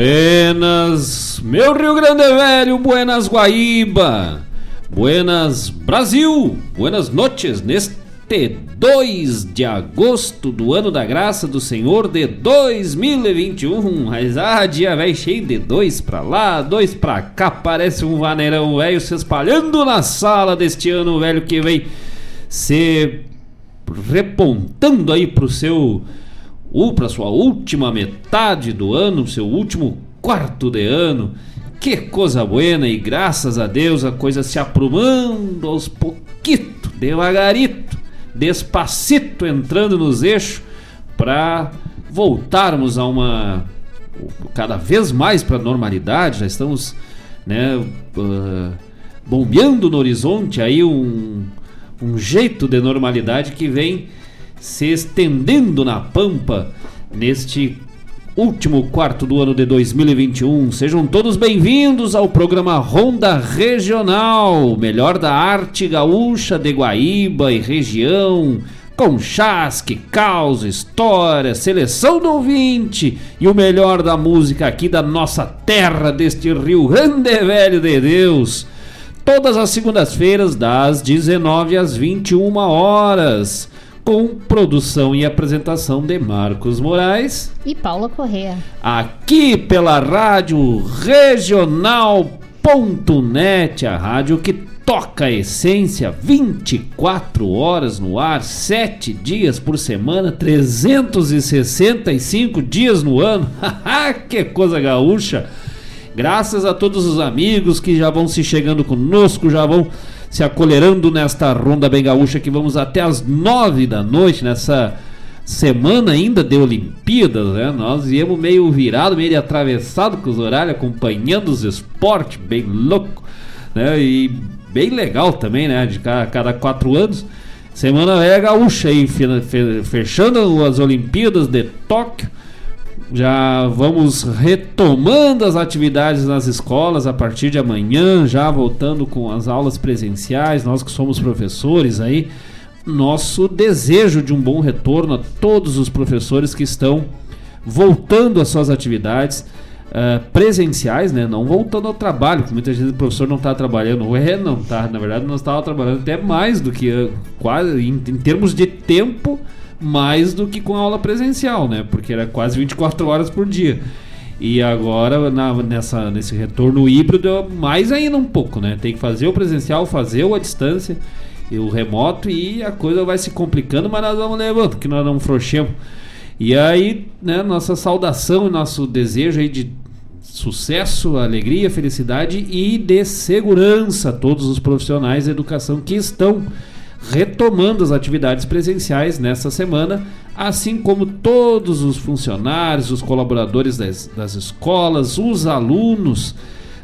Buenas, meu Rio Grande Velho, buenas Guaíba, buenas Brasil, buenas noches neste 2 de agosto do ano da graça do Senhor de 2021. Mas ah, dia velho cheio de dois pra lá, dois pra cá, parece um vaneirão velho se espalhando na sala deste ano velho que vem se repontando aí pro seu ou para sua última metade do ano, seu último quarto de ano. Que coisa buena e graças a Deus a coisa se aprumando aos pouquito, devagarito, despacito entrando nos eixos para voltarmos a uma cada vez mais para normalidade. Já estamos, né, uh, bombeando no horizonte aí um, um jeito de normalidade que vem se estendendo na pampa neste último quarto do ano de 2021. Sejam todos bem-vindos ao programa Ronda Regional, melhor da arte gaúcha de Guaíba e região, com chasque, caos, história, seleção do ouvinte e o melhor da música aqui da nossa terra, deste Rio Grande Velho de Deus. Todas as segundas-feiras, das 19 às 21 horas com produção e apresentação de Marcos Moraes e Paula Correa. Aqui pela Rádio Regional.net, a rádio que toca a essência 24 horas no ar, 7 dias por semana, 365 dias no ano. que coisa gaúcha! Graças a todos os amigos que já vão se chegando conosco, já vão se acolherando nesta ronda bem gaúcha que vamos até as nove da noite, nessa semana ainda de Olimpíadas, né? Nós íamos meio virado, meio atravessado com os horários, acompanhando os esportes, bem louco, né? E bem legal também, né? De cada, cada quatro anos. Semana é gaúcha aí, fechando as Olimpíadas de Tóquio já vamos retomando as atividades nas escolas a partir de amanhã, já voltando com as aulas presenciais. Nós que somos professores aí, nosso desejo de um bom retorno a todos os professores que estão voltando às suas atividades uh, presenciais, né? Não voltando ao trabalho, porque muitas vezes o professor não está trabalhando. É, não tá. Na verdade, nós estávamos trabalhando até mais do que uh, quase em, em termos de tempo mais do que com a aula presencial, né? Porque era quase 24 horas por dia. E agora, na, nessa, nesse retorno híbrido, mais ainda um pouco, né? Tem que fazer o presencial, fazer o à distância. o remoto e a coisa vai se complicando, mas nós vamos levando, que nós não frouxemos. E aí, né, nossa saudação e nosso desejo aí de sucesso, alegria, felicidade e de segurança a todos os profissionais de educação que estão retomando as atividades presenciais nesta semana, assim como todos os funcionários, os colaboradores das, das escolas, os alunos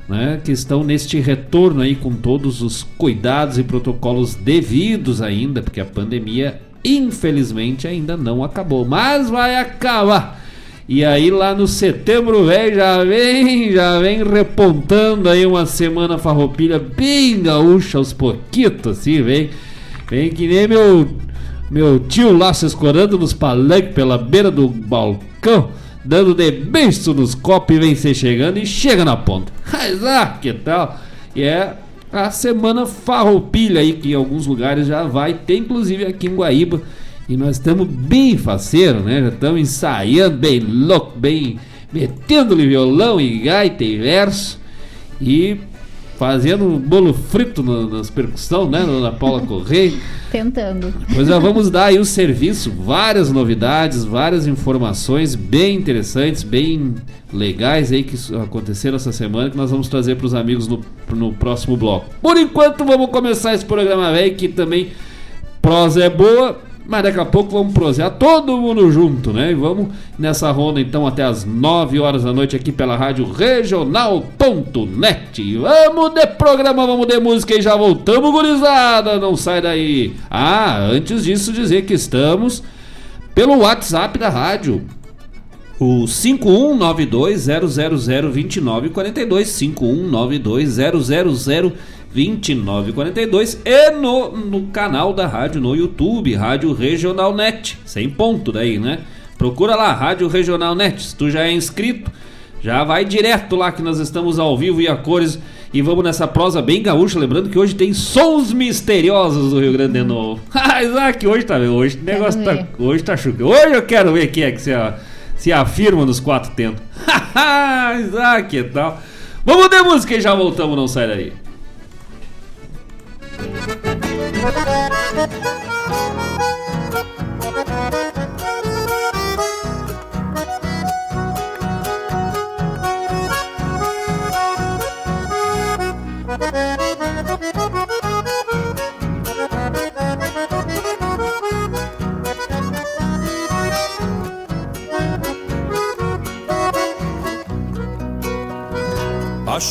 né, que estão neste retorno aí com todos os cuidados e protocolos devidos ainda, porque a pandemia infelizmente ainda não acabou, mas vai acabar. E aí lá no setembro velho já vem, já vem repontando aí uma semana farroupilha bem gaúcha aos pouquitos assim, vem, vem que nem meu meu tio lá se escorando nos palanques pela beira do balcão dando de beijo nos copos e vem ser chegando e chega na ponta. Mas ah, que tal? E é a semana farroupilha aí, que em alguns lugares já vai ter, inclusive aqui em Guaíba. E nós estamos bem faceiro, né? Já estamos ensaiando bem louco, bem metendo-lhe violão e gaita e verso. E fazendo bolo frito no, nas percussão, né, na Paula Correia. Tentando. Pois já vamos dar aí o serviço, várias novidades, várias informações bem interessantes, bem legais aí que aconteceram essa semana que nós vamos trazer para os amigos no, no próximo bloco. Por enquanto vamos começar esse programa velho que também prosa é boa, mas daqui a pouco vamos prosear todo mundo junto, né? E vamos nessa ronda então até as 9 horas da noite aqui pela rádio regional.net. Vamos de programa, vamos de música e já voltamos, gurizada. Não sai daí. Ah, antes disso dizer que estamos pelo WhatsApp da rádio. O 5192002942 5192002942 2942 e no, no canal da rádio no YouTube, Rádio Regional Net, sem ponto daí, né? Procura lá, Rádio Regional Net. Se tu já é inscrito, já vai direto lá que nós estamos ao vivo e a cores e vamos nessa prosa bem gaúcha, lembrando que hoje tem sons misteriosos do Rio Grande do Novo. Ah, Isaac, hoje tá, hoje o negócio tá, hoje tá chuca. Hoje eu quero ver quem é que se, se afirma nos quatro tentos. Isaac, que tal? Vamos de música e já voltamos, não sai daí. Ha ha ha!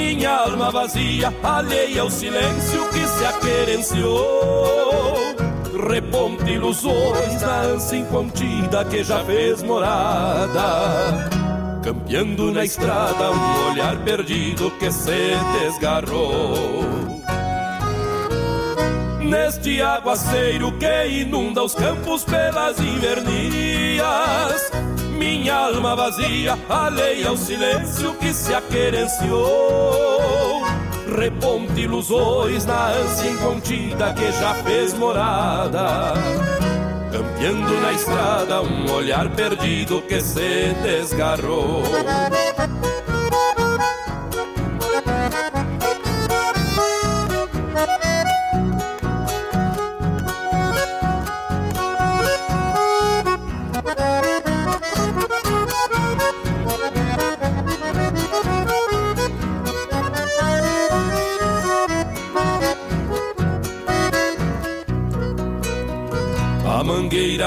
minha alma vazia, alheia ao silêncio que se aquerenciou. Reponte ilusões na ânsia incontida que já fez morada. Campeando na estrada um olhar perdido que se desgarrou. Neste aguaceiro que inunda os campos pelas invernias minha alma vazia, alheia ao silêncio que se aquerenciou. Reponte ilusões na ânsia incontida que já fez morada. Campeando na estrada um olhar perdido que se desgarrou.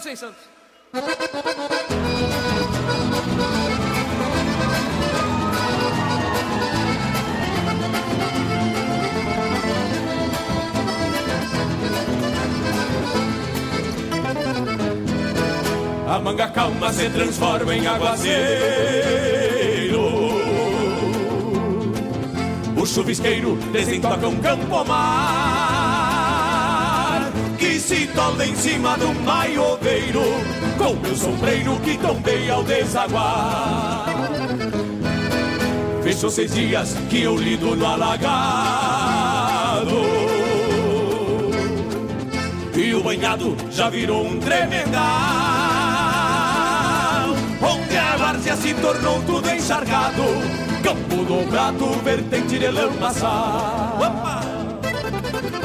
Santos. A manga calma se transforma em aguaceiro O chuvisqueiro desentoca um campo mar Que se tola em cima de um maioveiro Com meu sombreiro que tombei ao desaguar Fechou seis dias que eu lido no alagado E o banhado já virou um tremendar onde a várzea se tornou tudo encharcado, campo dobrado, vertente de lamaçá.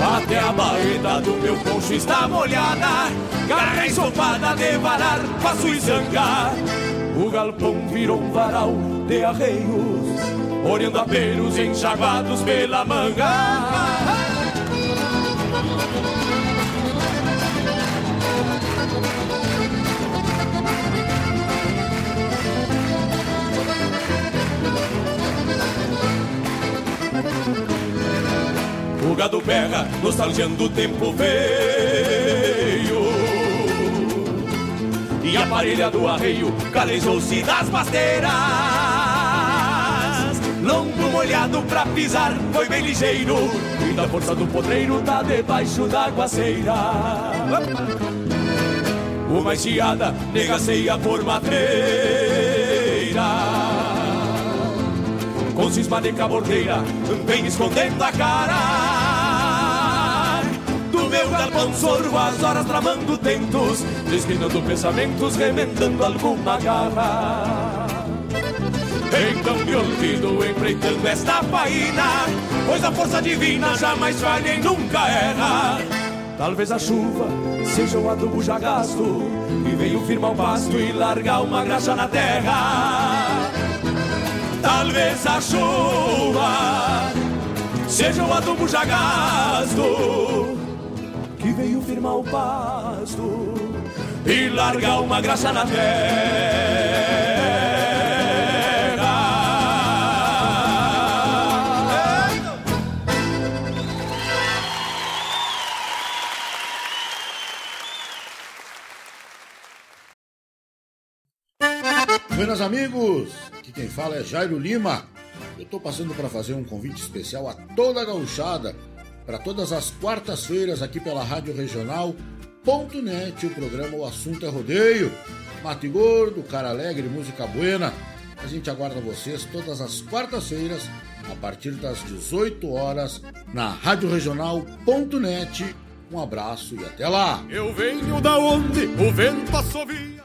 Até a baeta do meu poncho está molhada, garra ensopada de varar, faço e zangar. O galpão virou um varal de arreios, olhando a pelos enxaguados pela manga. O gado berra, nostalgiando o tempo veio. E a parelha do arreio calejou-se das pasteiras Longo molhado pra pisar, foi bem ligeiro. E da força do podreiro tá debaixo da aguaceira Uma enxeada negaceia por matreira com cisma de cabordeira, vem escondendo a cara. Meu galpão sorvo as horas tramando tentos, desquinando pensamentos, remendando alguma garra. Então me olvido empreitando esta faina, pois a força divina jamais falha e nunca erra. Talvez a chuva seja o adubo já gasto, e veio firmar o pasto e largar uma graxa na terra. Talvez a chuva seja o adubo já gasto que veio firmar o pasto e largar uma graça na terra. Buenas amigos, aqui quem fala é Jairo Lima. Eu estou passando para fazer um convite especial a toda a gauchada para todas as quartas-feiras aqui pela Rádio Regional.net, o programa O Assunto é Rodeio. Mate Gordo, Cara Alegre, Música Buena. A gente aguarda vocês todas as quartas-feiras, a partir das 18 horas, na Rádio. Um abraço e até lá! Eu venho da onde o vento assovia.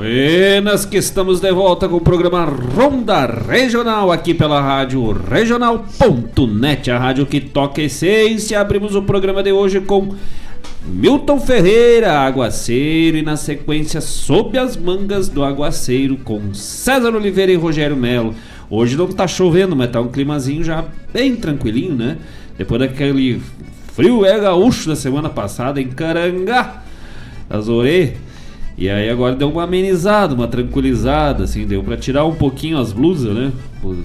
Buenas, que estamos de volta com o programa Ronda Regional aqui pela rádio regional.net, a rádio que toca essência. Abrimos o programa de hoje com Milton Ferreira, Aguaceiro, e na sequência Sob as Mangas do Aguaceiro com César Oliveira e Rogério Melo. Hoje não tá chovendo, mas tá um climazinho já bem tranquilinho, né? Depois daquele frio é gaúcho da semana passada em Carangá, orelhas. E aí agora deu uma amenizada, uma tranquilizada, assim, deu para tirar um pouquinho as blusas, né?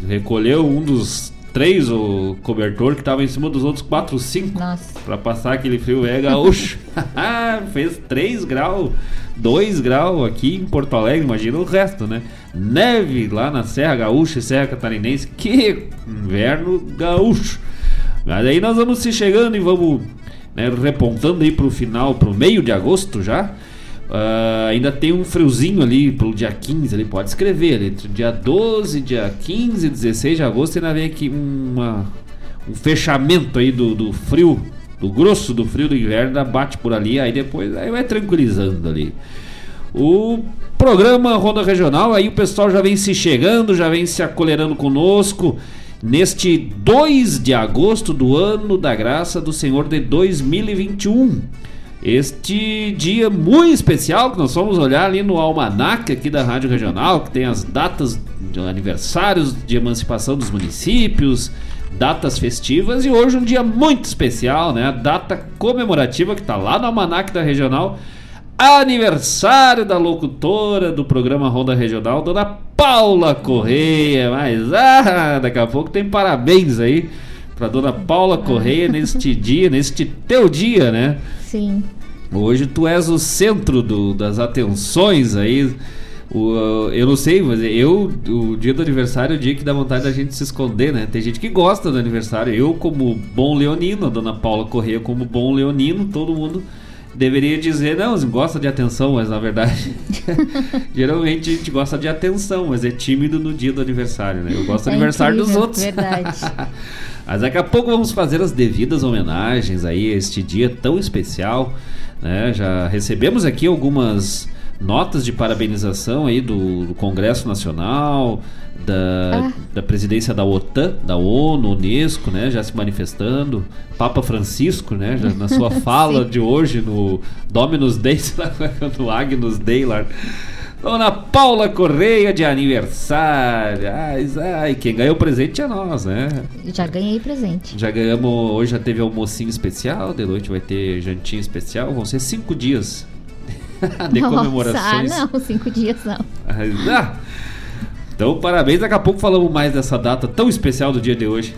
Recolheu um dos três o cobertor que tava em cima dos outros quatro, cinco. Nossa. Pra passar aquele frio é gaúcho. Fez 3 graus, 2 graus aqui em Porto Alegre, imagina o resto, né? Neve lá na Serra Gaúcha e Serra Catarinense, que inverno gaúcho. Mas aí nós vamos se chegando e vamos né, repontando aí pro final, pro meio de agosto já. Uh, ainda tem um friozinho ali pelo dia 15, ele pode escrever ali, entre dia 12, dia 15 e 16 de agosto ainda vem aqui uma, um fechamento aí do, do frio, do grosso do frio do inverno, bate por ali, aí depois aí vai tranquilizando ali. O programa Ronda Regional, aí o pessoal já vem se chegando, já vem se acolherando conosco neste 2 de agosto do ano da graça do Senhor de 2021 este dia muito especial que nós vamos olhar ali no almanac aqui da Rádio Regional, que tem as datas de aniversários de emancipação dos municípios, datas festivas e hoje um dia muito especial, né? A data comemorativa que está lá no almanac da Regional, aniversário da locutora do programa Ronda Regional, Dona Paula Correia. Mas ah, daqui a pouco tem parabéns aí para Dona Paula Correia neste dia, neste teu dia, né? Sim. Hoje tu és o centro do, das atenções aí. O, eu não sei, mas eu, o dia do aniversário é o dia que dá vontade da gente se esconder, né? Tem gente que gosta do aniversário. Eu, como bom leonino, a dona Paula Correia, como bom leonino, todo mundo deveria dizer, não, gosta de atenção, mas na verdade, geralmente a gente gosta de atenção, mas é tímido no dia do aniversário, né? Eu gosto do é aniversário incrível, dos outros. Verdade. Mas daqui a pouco vamos fazer as devidas homenagens aí a este dia tão especial. Né? Já recebemos aqui algumas notas de parabenização aí do, do Congresso Nacional, da, ah. da presidência da OTAN, da ONU, Unesco, né, já se manifestando, Papa Francisco, né, já na sua fala de hoje no Dominus Dei, no Agnus Dei lá. Dona Paula Correia de aniversário. Ai, ai, quem ganhou presente é nós, né? Já ganhei presente. Já ganhamos, hoje já teve almocinho especial, de noite vai ter jantinho especial, vão ser cinco dias de Nossa, comemorações. Ah, não, cinco dias não. Ah, então, parabéns. Daqui a pouco falamos mais dessa data tão especial do dia de hoje.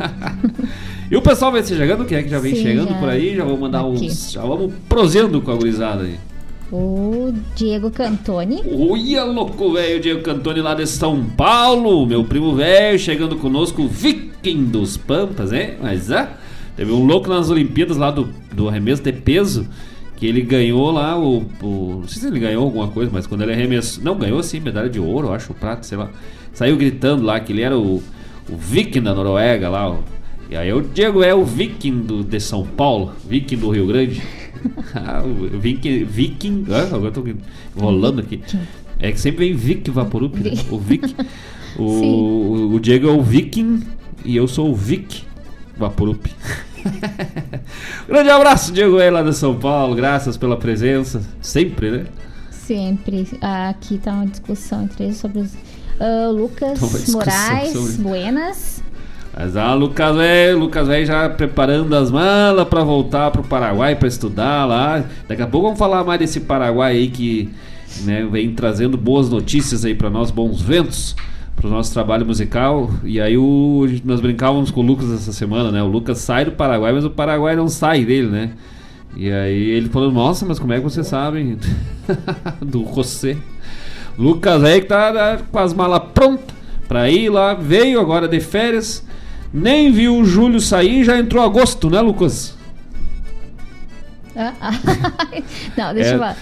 e o pessoal vai se chegando, quem é que já vem Sim, chegando já por aí? Já vou mandar aqui. uns. Já vamos prosendo com a gurizada aí. O Diego Cantoni. Olha, louco, velho, Diego Cantoni lá de São Paulo, meu primo velho, chegando conosco, Viking dos Pampas, hein? Mas ah, teve um louco nas Olimpíadas lá do, do arremesso de peso, que ele ganhou lá o, o, Não sei se ele ganhou alguma coisa, mas quando ele arremessou. Não, ganhou sim, medalha de ouro, acho, prata, sei lá. Saiu gritando lá que ele era o, o viking da Noruega lá. ó. E aí o Diego é o viking do, de São Paulo, viking do Rio Grande. Ah, o viking. Viking. Ah, agora tô enrolando aqui. É que sempre vem Vic Vaporup, né? o Vic. O, o, Diego é o Viking e eu sou o Vic Vaporup. Grande abraço, Diego aí lá de São Paulo. Graças pela presença. Sempre, né? Sempre. Aqui tá uma discussão entre eles sobre os. Ah, Lucas discussão Moraes, sobre- buenas. Mas ah, Lucas velho, Lucas velho já preparando as malas pra voltar pro Paraguai pra estudar lá. Daqui a pouco vamos falar mais desse Paraguai aí que né, vem trazendo boas notícias aí pra nós, bons ventos pro nosso trabalho musical. E aí o, nós brincávamos com o Lucas essa semana, né? O Lucas sai do Paraguai, mas o Paraguai não sai dele, né? E aí ele falou, nossa, mas como é que vocês sabem do José? Lucas aí que tá né, com as malas prontas pra ir lá, veio agora de férias, nem viu o Júlio sair, já entrou agosto, né, Lucas? Ah, ah. não, deixa É, eu falar.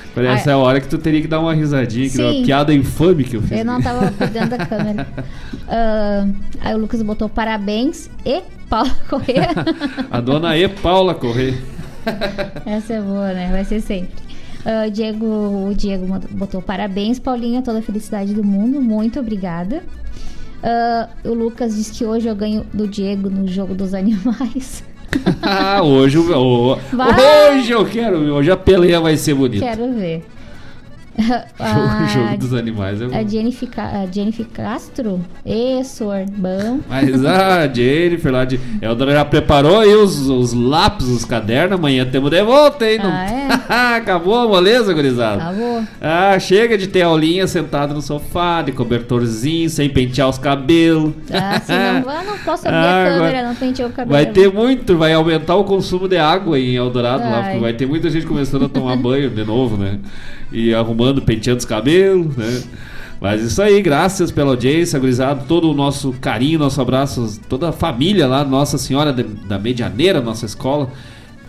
Ah, a hora que tu teria que dar uma risadinha, que uma piada infame que eu fiz. Eu não tava cuidando da câmera. Ah, aí o Lucas botou parabéns e Paulo Corrêa. A dona E. Paula Corrêa. Essa é boa, né? Vai ser sempre. Ah, Diego, o Diego botou parabéns, Paulinha, toda a felicidade do mundo. Muito obrigada. Ah, o Lucas disse que hoje eu ganho do Diego no jogo dos animais. Ah, hoje, o- hoje eu quero, hoje a peleia vai ser bonita. Quero ver. O jogo dos animais é A. Jennifer, a Jennifer Castro? E Sorbão. Mas a Jennifer lá de Eldora já preparou aí os, os lápis, os cadernos. Amanhã temos de volta, hein? Não- Ah, Acabou a moleza, gurizada? Acabou. Ah, chega de ter aulinha sentado no sofá, de cobertorzinho, sem pentear os cabelos. Ah, se não, não posso abrir Ah, a câmera, não penteou o cabelo. Vai ter muito, vai aumentar o consumo de água em Eldorado lá, Ai. porque vai ter muita gente começando a tomar banho de novo, né? E arrumando, penteando os cabelos, né? Mas isso aí, graças pela audiência, gurizada, todo o nosso carinho, nosso abraço, toda a família lá, Nossa Senhora de- da Medianeira, nossa escola,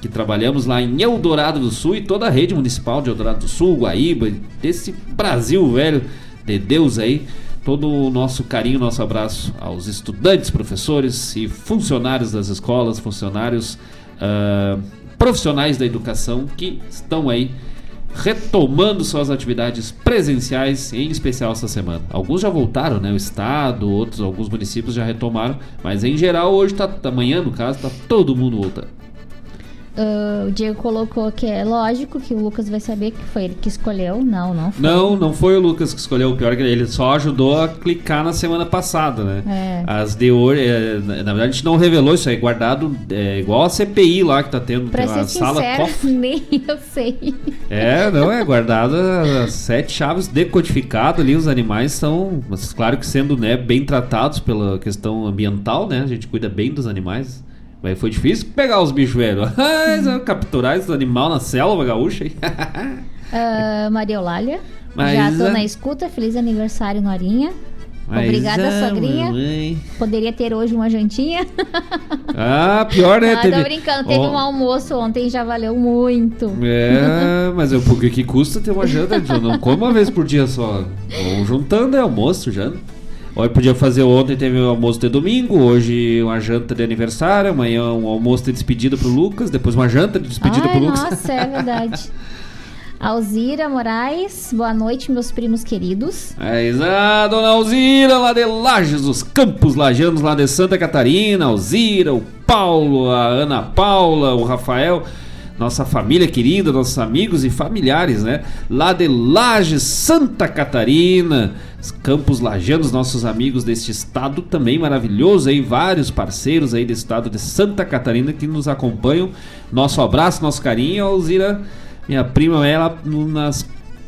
que trabalhamos lá em Eldorado do Sul e toda a rede municipal de Eldorado do Sul, Guaíba, desse Brasil velho de Deus aí. Todo o nosso carinho, nosso abraço aos estudantes, professores e funcionários das escolas, funcionários ah, profissionais da educação que estão aí retomando suas atividades presenciais, em especial essa semana. Alguns já voltaram, né? O estado, outros, alguns municípios já retomaram, mas em geral hoje tá, amanhã no caso, tá todo mundo voltando. Ah, o Diego colocou que é lógico que o Lucas vai saber que foi ele que escolheu. Não, não foi. Não, não foi o Lucas que escolheu o pior, que ele só ajudou a clicar na semana passada, né? É. As de hoje, é, na verdade a gente não revelou isso aí, guardado é, igual a CPI lá que tá tendo, Pra tem uma ser sala sincera, cofre. nem eu sei. É, não, é guardada as sete chaves decodificado ali, os animais são, mas claro que sendo né, bem tratados pela questão ambiental, né? A gente cuida bem dos animais. Mas foi difícil pegar os bichos velhos. Capturar esses animais na selva gaúcha aí. Ah, Maria Eulália. Mas já tô a- na escuta. Feliz aniversário, Norinha. Mas, Obrigada, ah, sogrinha. mamãe. Poderia ter hoje uma jantinha. Ah, pior, né? Ah, tô brincando. Teve Ó, um almoço ontem e já valeu muito. É, mas eu, porque que custa ter uma janta? Eu não como uma vez por dia só. Vamos juntando, é almoço, janta. Olha, podia fazer ontem, teve um almoço de domingo, hoje uma janta de aniversário, amanhã um almoço de despedida pro Lucas, depois uma janta de despedida Ai, pro Lucas. nossa, é verdade. Alzira Moraes, boa noite, meus primos queridos. Mas a dona Alzira lá de Lages, os campos lajanos lá de Santa Catarina, Alzira, o Paulo, a Ana Paula, o Rafael, nossa família querida, nossos amigos e familiares, né? Lá de Lages, Santa Catarina, campos lajanos, nossos amigos deste estado também maravilhoso aí, vários parceiros aí do estado de Santa Catarina que nos acompanham. Nosso abraço, nosso carinho, Alzira, minha prima, ela no- nas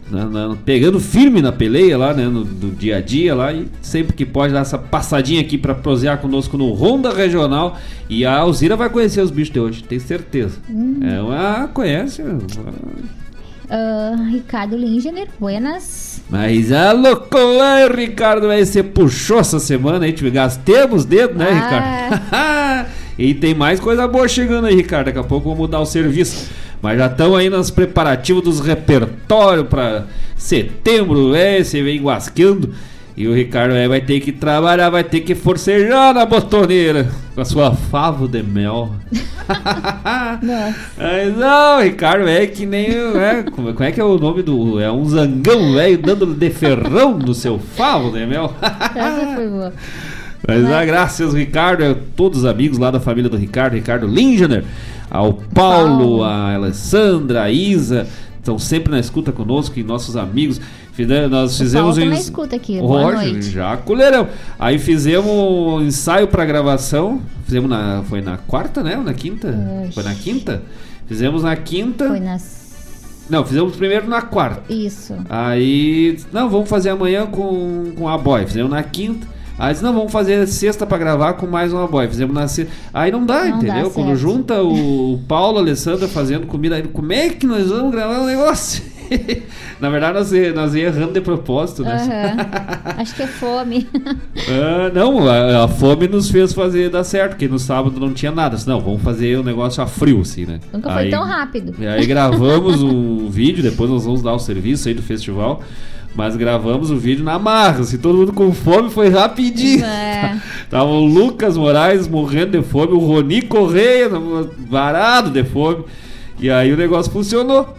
na- na- pegando firme na peleia lá, né, no, do dia a dia lá e sempre que pode dar essa passadinha aqui pra prosear conosco no Ronda Regional e a Alzira vai conhecer os bichos de hoje, tenho certeza. É uma conhece. Ah, Ricardo Lingener, buenas. Mas a loucura, Ricardo, aí você puxou essa semana aí, tive- gastemos dedo, né, Ah. Ricardo? e tem mais coisa boa chegando aí, Ricardo. Daqui a pouco vamos mudar o serviço. Mas já estão aí nos preparativos dos repertórios para setembro, é, você vem guasqueando. E o Ricardo é, vai ter que trabalhar, vai ter que forcejar na botoneira com a sua favo de mel. Mas não, o Ricardo é que nem. É, como, como é que é o nome do. É um zangão velho dando de ferrão no seu favo de mel. Essa foi boa. Mas ah, graças, Ricardo, a todos os amigos lá da família do Ricardo, Ricardo Lingener, ao Paulo, Paulo. a Alessandra, a Isa, estão sempre na escuta conosco e nossos amigos. Nós fizemos um. escuta aqui. Já colherão. Aí fizemos um ensaio para gravação. Fizemos na. Foi na quarta, né? Ou na quinta? Oxi. Foi na quinta? Fizemos na quinta. Foi na. Não, fizemos primeiro na quarta. Isso. Aí. Não, vamos fazer amanhã com, com a boy. Fizemos na quinta. Aí não, vamos fazer sexta para gravar com mais uma boy. Fizemos na sexta. Aí não dá, não entendeu? Dá Quando junta o Paulo, a Alessandra fazendo comida, aí como é que nós vamos gravar um negócio? Na verdade, nós, nós ia errando de propósito, né? Uhum. Acho que é fome. ah, não, a, a, fome nos fez fazer dar certo, porque no sábado não tinha nada. Não, vamos fazer o um negócio a frio, assim, né? Nunca aí, foi tão rápido. E aí gravamos um vídeo, depois nós vamos dar o serviço aí do festival. Mas gravamos o vídeo na marra, assim, todo mundo com fome, foi rapidinho. É. Tava o Lucas Moraes morrendo de fome, o Roni Correia varado de fome. E aí o negócio funcionou.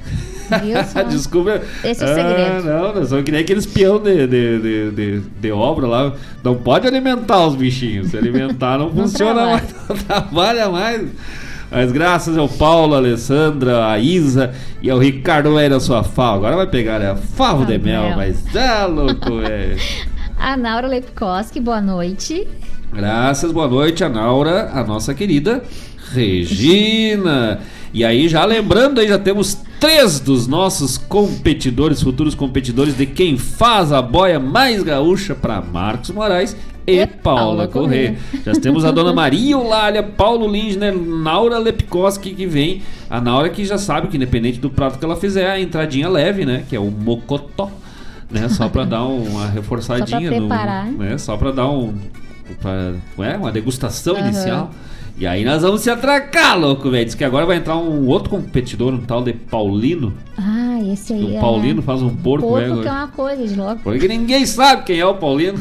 Desculpa. Esse é o segredo. Ah, não, são que nem aqueles peão de, de, de, de, de obra lá. Não pode alimentar os bichinhos. Se alimentar não, não funciona trabalha. mais, não trabalha mais. Mas graças ao Paulo, a Alessandra, a Isa e ao Ricardo era sua fava. Agora vai pegar a favo de mel, mas é louco, velho. a Naura Lepkoski, boa noite. Graças, boa noite, a Naura, a nossa querida Regina. E aí, já lembrando, aí já temos três dos nossos competidores, futuros competidores de quem faz a boia mais gaúcha para Marcos Moraes e, e Paula Corrêa. Já temos a dona Maria Eulália, Paulo Lindner, Naura Lepkoski que vem. A Naura que já sabe que independente do prato que ela fizer, a entradinha leve, né? Que é o mocotó. Né, só para dar uma reforçadinha, só para no, né, só para dar um, pra, é, uma degustação uhum. inicial. E aí nós vamos se atracar, louco, velho. Diz que agora vai entrar um outro competidor, um tal de Paulino. Ah, esse aí. O Paulino é... faz um porco, porco velho. que é uma coisa de louco. Porque ninguém sabe quem é o Paulino.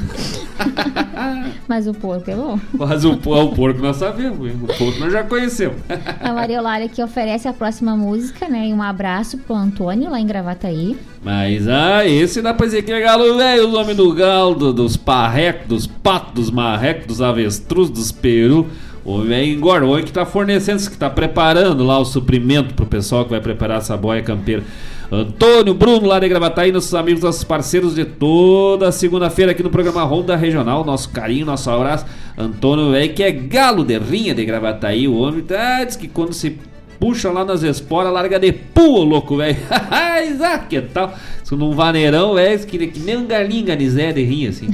Mas o porco é bom. Mas o, o porco nós sabemos, o porco nós já conhecemos. a Maria Eulália que oferece a próxima música, né? E um abraço pro Antônio lá em Gravataí. Mas, ah, esse dá pra dizer que é galo velho, o nome do galo, do, dos parrecos, dos patos, dos marrecos, dos avestruz, dos peru. O velho Goroi que está fornecendo, que está preparando lá o suprimento para o pessoal que vai preparar essa boia campeira. Antônio, Bruno lá de Gravataí, nossos amigos, nossos parceiros de toda segunda-feira aqui no programa Ronda Regional. Nosso carinho, nosso abraço. Antônio, velho, que é galo de rinha de Gravataí. O homem tá, diz que quando se puxa lá nas esporas, larga de pua, louco, velho. que tal? Isso num vaneirão, velho, que, que nem um galinho ganizé de rinha, assim.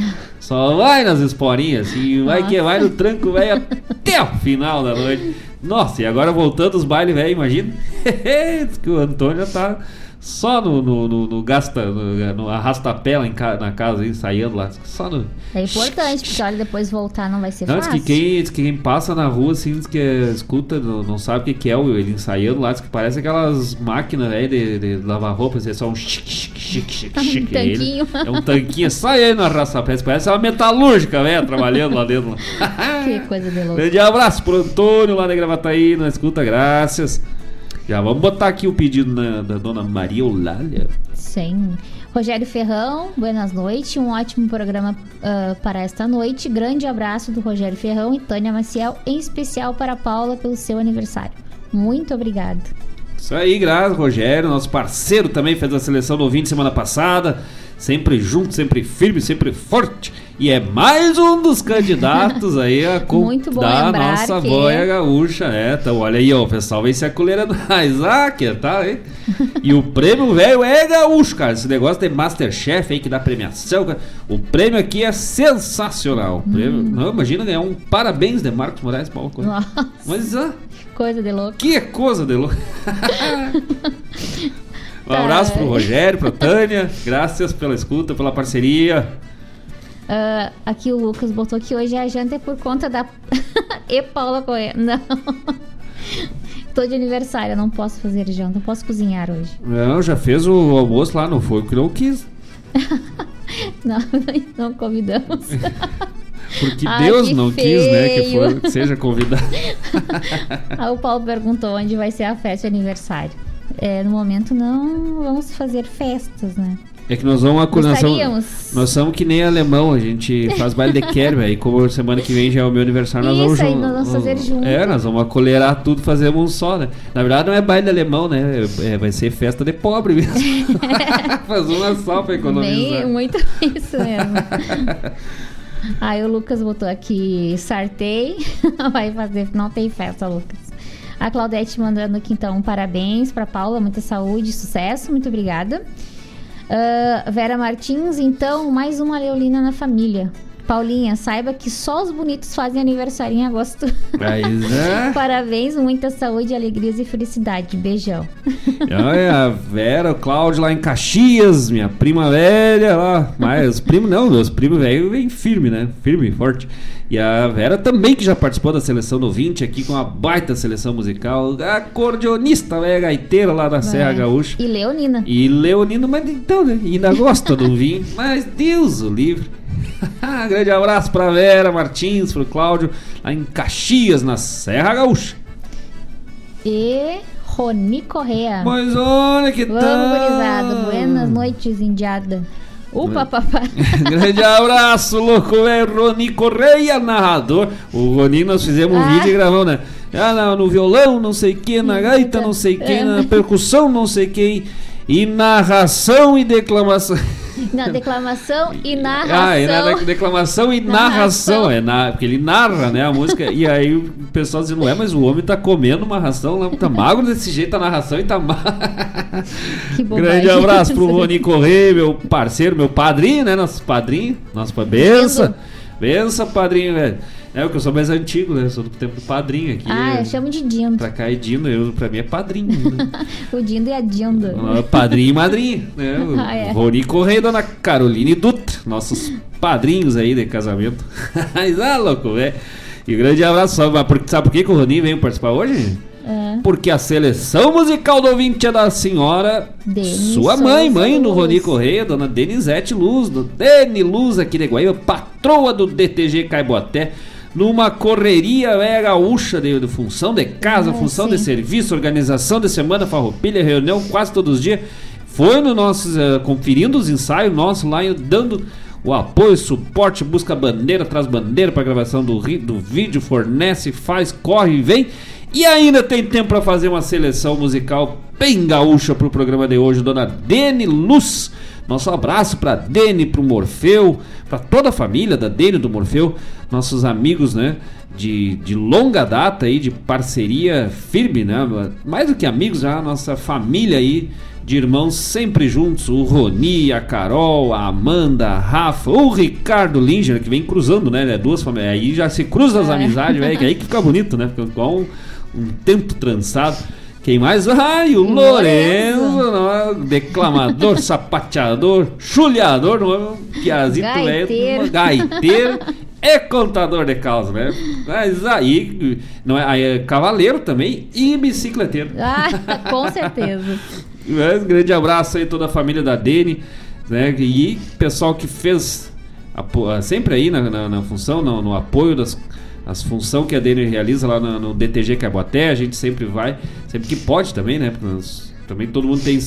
Só vai nas esporinhas, assim, vai que vai no tranco, velho, até o final da noite. Nossa, e agora voltando os bailes, velho, imagina. que o Antônio já tá só no, no, no, no gasta, no, no arrasta-pé lá ca, na casa, ensaiando lá. Só no... É importante, porque olha, depois voltar não vai ser não, fácil. Diz que quem, diz que quem passa na rua, assim, diz que escuta, não, não sabe o que, que é ele ensaiando lá, diz que parece aquelas máquinas aí de, de lavar roupa, assim, é só um chique, chique, chique, chique, chique. Um tanquinho. É um tanquinho, só ele no arrasta-pé, parece uma metalúrgica, velho, trabalhando lá dentro. que coisa de louco. Grande abraço pro Antônio lá da Gravataí, na escuta, graças. Já vamos botar aqui o pedido na, da dona Maria Eulália. Sim. Rogério Ferrão, buenas noites. Um ótimo programa uh, para esta noite. Grande abraço do Rogério Ferrão e Tânia Maciel, em especial para a Paula pelo seu aniversário. Muito obrigado. Isso aí, graças, Rogério, nosso parceiro também fez a seleção do ouvinte semana passada sempre junto, sempre firme, sempre forte. E é mais um dos candidatos aí a da nossa que... boia gaúcha, é. Então, olha aí, ó, o pessoal vem se acolherando. Ah, que tal, hein? E o prêmio, velho, é gaúcho, cara. Esse negócio de Masterchef aí que dá premiação, cara. O prêmio aqui é sensacional. Prêmio, hum. não, imagina ganhar um parabéns de Marcos Moraes Paulo Nossa. Mas, ah, coisa de louco. Que coisa de louco. Um abraço pro Rogério, pra Tânia. Graças pela escuta, pela parceria. Uh, aqui o Lucas botou que hoje a janta é por conta da. e Paula Coelho. Não. Tô de aniversário, não posso fazer janta, não posso cozinhar hoje. Não, já fez o almoço lá, não foi que não quis. não, não convidamos. Porque Ai, Deus não feio. quis, né, que, for, que seja convidado. Aí o Paulo perguntou onde vai ser a festa de aniversário. É, no momento não vamos fazer festas, né? É que nós vamos a nós somos, nós somos que nem alemão, a gente faz baile de kerb, aí como semana que vem já é o meu aniversário, nós Isso, vamos, aí nós vamos fazer junto. É, nós vamos acolherar tudo, fazemos um só, né? Na verdade não é baile alemão, né? É, vai ser festa de pobre mesmo. Faz uma só pra economizar. Bem, muito isso mesmo. Aí o Lucas botou aqui, sartei, vai fazer, não tem festa, Lucas. A Claudete mandando aqui então parabéns para Paula, muita saúde, sucesso, muito obrigada. Uh, Vera Martins, então, mais uma Leolina na família. Paulinha, saiba que só os bonitos fazem aniversário em agosto. Mas, é. Parabéns, muita saúde, alegrias e felicidade. Beijão. Olha, a Vera, o Cláudio lá em Caxias, minha prima velha lá. Mas os primos não, meus primos velhos vêm firme, né? Firme, forte. E a Vera também, que já participou da seleção do 20 aqui com a baita seleção musical. Acordeonista, velha gaiteira lá da Serra Gaúcha. E Leonina. E Leonina, mas então, né? Ainda gosta do vinho. Mas Deus o livre. Grande abraço pra Vera Martins, pro Cláudio, lá em Caxias, na Serra Gaúcha. E Roni Correa. Mas olha que Vamos, tal. Vamos, Buenas noites, indiada. Upa, papai. Grande abraço, louco, velho. Roni Correia, narrador. O Roni, nós fizemos um ah. vídeo e gravamos, né? Ah, no violão, não sei o que, na gaita, não sei o que, é. na percussão, não sei o que. E narração e declamação. Na declamação e narração. Ah, é na declamação e narração. narração. É na, porque ele narra, né, a música. e aí o pessoal dizendo, ué, mas o homem tá comendo uma ração lá, tá magro desse jeito a narração e tá magro. Grande abraço pro Rony Correia, meu parceiro, meu padrinho, né? Nosso padrinho, nosso benção. Benção, padrinho, velho. É, porque eu sou mais antigo, né? Eu sou do tempo do padrinho aqui. Ah, eu chamo de Dindo. Pra cá é Dindo, eu, pra mim é padrinho. Né? o Dindo e a Dindo. Padrinho e madrinha, né? O ah, é. Rony Correia e Dona Caroline Dutra, nossos padrinhos aí de casamento. Mas, ah, louco, velho. E um grande abraço. Sabe por que, que o Rony veio participar hoje? É. Porque a seleção musical do ouvinte é da senhora, Denis sua mãe, mãe do Rony Correia, dona Denisete Luz, do Deni Luz aqui de Guaíba, patroa do DTG Caiboaté numa correria é, gaúcha de, de, função de casa, é, função sim. de serviço, organização de semana, farroupilha, reunião quase todos os dias. Foi no nossos, uh, conferindo os ensaios nossos lá, dando o apoio, suporte, busca bandeira, traz bandeira para gravação do, do vídeo, fornece, faz, corre e vem. E ainda tem tempo para fazer uma seleção musical bem gaúcha para o programa de hoje, dona Deni Luz. Nosso abraço para Deni, para o Morfeu, para toda a família da Deni do Morfeu, nossos amigos, né? De, de longa data aí, de parceria firme, né? Mais do que amigos, já a nossa família aí de irmãos sempre juntos, o Roni, a Carol, a Amanda, a Rafa, o Ricardo Linger, que vem cruzando, né? Duas famílias. Aí já se cruza as é. amizades, velho, que aí que fica bonito, né? Fica igual um, um tempo trançado. Quem mais? Ai, o Lourenço, Lourenço. declamador, sapateador, chulhador, não é? Piazito é gaiteiro e contador de caos, né? Mas aí, não é, aí é cavaleiro também e bicicleteiro. Ah, com certeza. Mas, grande abraço aí toda a família da Dene, né? E pessoal que fez sempre aí na, na, na função, no, no apoio das as funções que a Dene realiza lá no, no DTG Caboté, a gente sempre vai, sempre que pode também, né? Porque nós, também todo mundo tem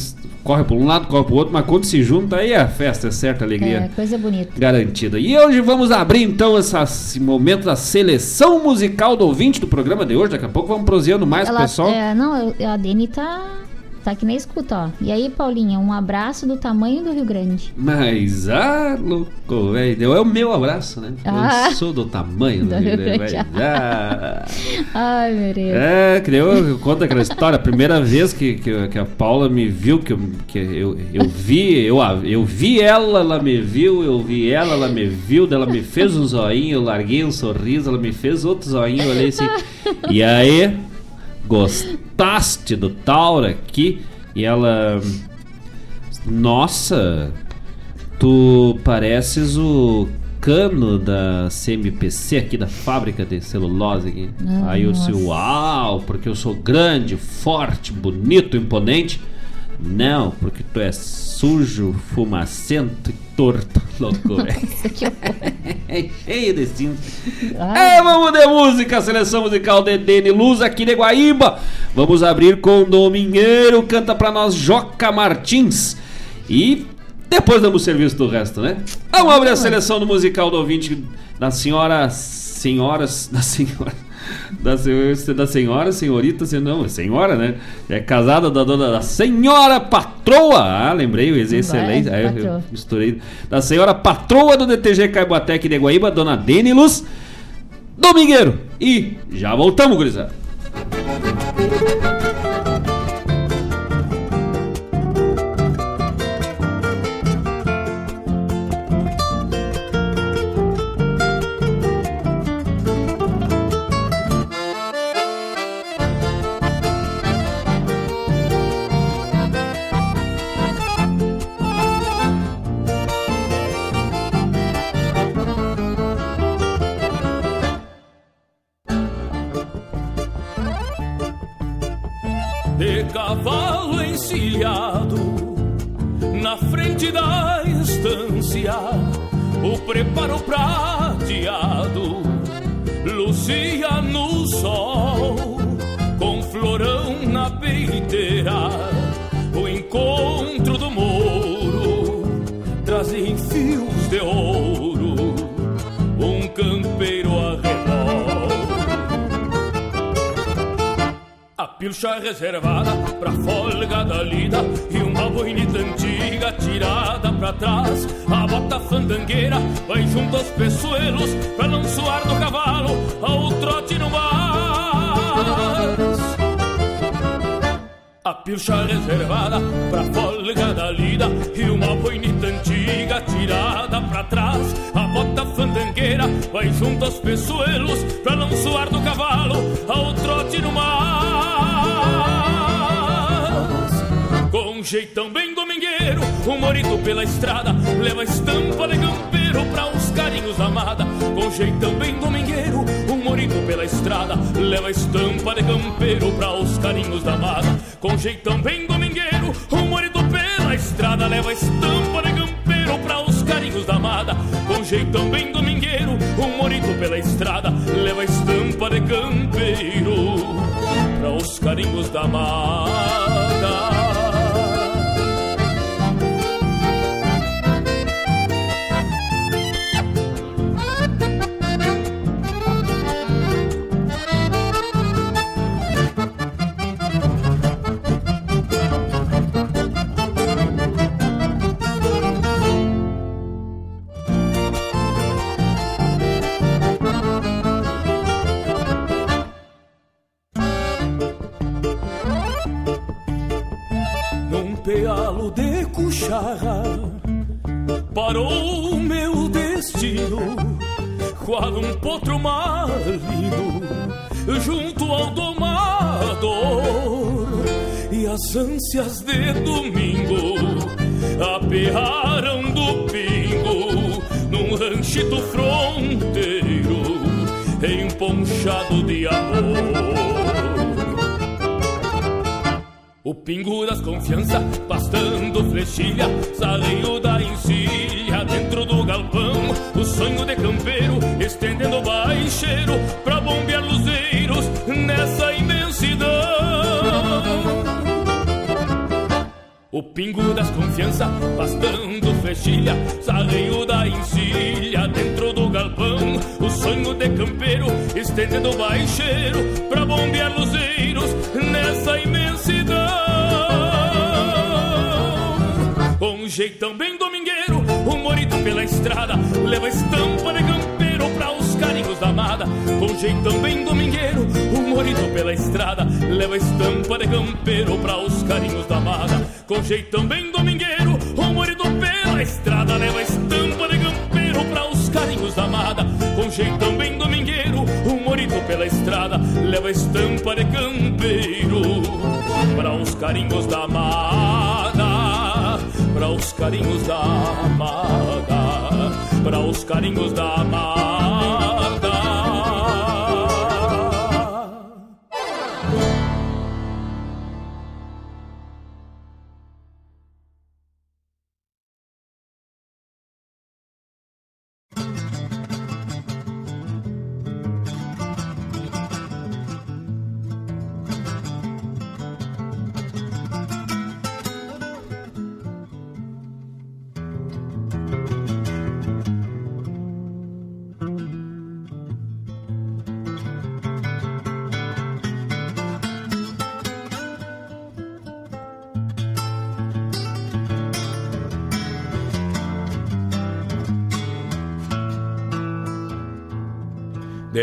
corre por um lado, corre pro outro, mas quando se junta aí é festa, é certa alegria. É, coisa bonita. Garantida. E hoje vamos abrir então essa, esse momento da seleção musical do ouvinte do programa de hoje. Daqui a pouco vamos proseando mais Ela, pessoal. É, não, a Dene tá Tá aqui na escuta, ó. E aí, Paulinha, um abraço do tamanho do Rio Grande. Mas, ah, louco, velho. É o meu abraço, né? Ah. Eu sou do tamanho do, do Rio Grande. Ah. Ai, meu Deus. É, que eu, eu conto aquela história. A primeira vez que, que, que, a Paula me viu, que, eu, que eu, eu vi, eu, eu vi ela, ela me viu, eu vi ela, ela me viu, ela me fez um zoinho, eu larguei um sorriso, ela me fez outro zoinho, eu olhei assim. E aí, gostaste do Tauro aqui? E ela. Nossa, tu pareces o cano da CMPC aqui da fábrica de celulose aqui. Ah, Aí eu disse, nossa. uau, porque eu sou grande, forte, bonito, imponente. Não, porque tu é sujo, fumacento e torto, louco. É cheio de cinza. É, vamos de música, seleção musical de Dene Luz aqui de Guaíba. Vamos abrir com Domingueiro, canta pra nós Joca Martins. E depois damos serviço do resto, né? Vamos abrir a seleção do musical do ouvinte da senhora. Senhoras. Da senhora. Da, senhora- da senhora, senhorita, se- não, é senhora, né? É casada da dona da senhora patroa. Ah, lembrei, o excelente. Aí eu- patroa. eu misturei. Da senhora patroa do DTG Caiboatec de Guaíba, dona Denilus Domingueiro. E já voltamos, gurizada. A pilcha reservada pra folga da lida E uma boinita antiga tirada pra trás. A bota fandangueira vai junto aos peçoelos Pra não suar do cavalo ao trote no mar. Com jeitão bem domingueiro O morito pela estrada Leva estampa de campeiro carinhos da amada Com jeitão bem domingueiro O morito pela estrada Leva estampa de campeiro pra os carinhos da amada. Com jeitão bem domingueiro O morito pela estrada Leva estampa de campeiro pra os carinhos da amada. Com jeitão bem domingueiro O morito pela estrada Leva estampa de campeiro Pra os carinhos da amada parou o meu destino qual um potro malino junto ao domador. E as ânsias de domingo apearam do pingo num ranchito fronteiro emponchado de amor das confiança, pastando flechilha, salinho da encilha dentro do galpão. O sonho de campeiro, estendendo baixeiro pra bombear luzeiros nessa imensidão. O pingo das confiança, pastando flechilha, salinho da encilha dentro do galpão. O sonho de campeiro, estendendo baixeiro pra bombear luzeiros estrada leva estampa de campeiro pra os carinhos da amada. Com jeitão bem domingueiro, o morito pela estrada leva estampa de campeiro pra os carinhos da amada. Com jeitão bem domingueiro, o morito pela estrada leva estampa de campeiro pra os carinhos da amada. Com jeitão bem domingueiro, o morito pela estrada leva estampa de campeiro para os carinhos da amada. Para os carinhos da amada, para os carinhos da amada.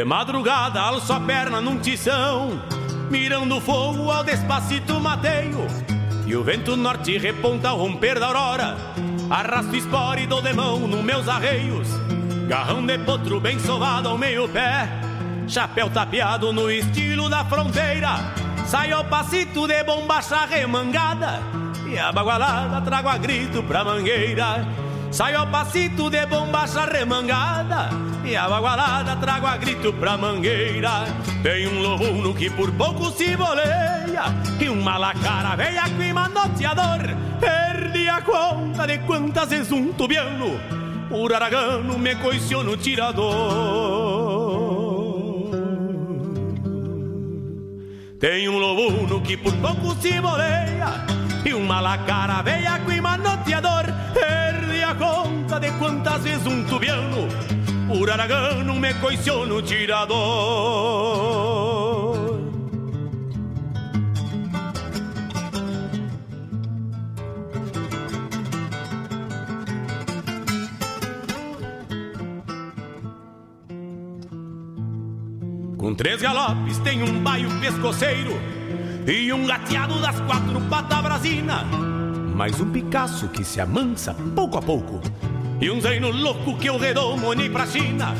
Madrugada alço a perna num tição, mirando fogo ao despacito mateio. E o vento norte reponta ao romper da aurora, arrasto espora e dou de mão nos meus arreios. Garrão de potro bem sovado ao meio pé, chapéu tapeado no estilo da fronteira. Saio ao passito de bombacha remangada, e a bagualada trago a grito pra mangueira. Saio ao passito de bombacha remangada E a bagualada trago a grito pra mangueira. Tem um lobuno que por pouco se boleia E um malacara veia que manoteador Perdi a conta de quantas vezes um tubiano Por aragano me coiciou no tirador. Tem um lobuno que por pouco se boleia E um malacara veia que manoteador de quantas vezes um tubiano Por aragano me coiciou no tirador. Com três galopes tem um baio pescoceiro E um gateado das quatro patas brasina Mais um Picasso que se amansa pouco a pouco E um zaino louco que eu redomo nem pra China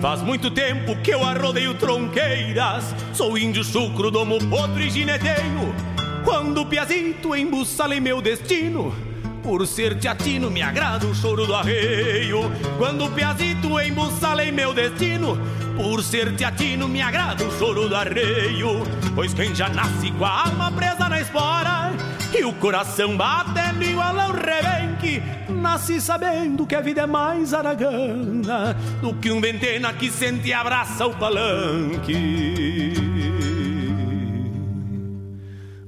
Faz muito tempo que eu arrodeio tronqueiras. Sou índio chucro, domo potro e gineteio. Quando o piazito embussala em meu destino por ser teatino me agrada o choro do arreio. Quando o piazito embussala em meu destino Por ser teatino me agrada o choro do arreio. Pois quem já nasce com a alma presa na espora E o coração batendo igual ao rebenque. Nasce sabendo que a vida é mais aragana Do que um ventena que sente e abraça o palanque.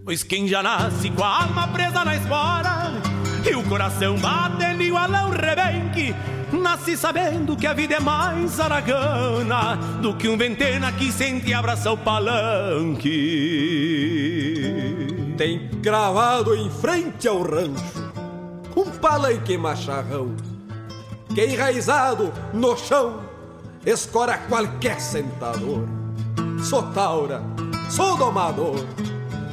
Pois quem já nasce com a alma presa na espora E o coração batendo igual ao rebenque. Nasce sabendo que a vida é mais aragana Do que um ventena que sente e abraça o palanque Tem cravado em frente ao rancho Um palanque macharrão Que enraizado no chão Escora qualquer sentador Sou taura, sou domador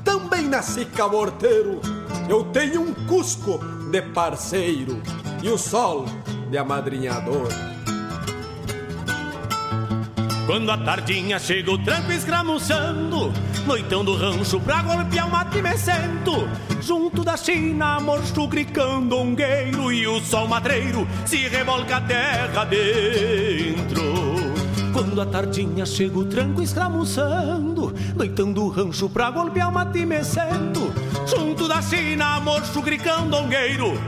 Também nasci caborteiro. Eu tenho um cusco de parceiro E o sol de amadrinhador Quando a tardinha chega o tranco escramuçando Noitão do rancho pra golpear o mate me sento Junto da China, morcho cricandongueiro E o sol madreiro. Se revolca a terra dentro. Quando a tardinha chega o tranco escramuçando Noitão do rancho pra golpear o mate me sento Junto da China, morcho cricandongueiro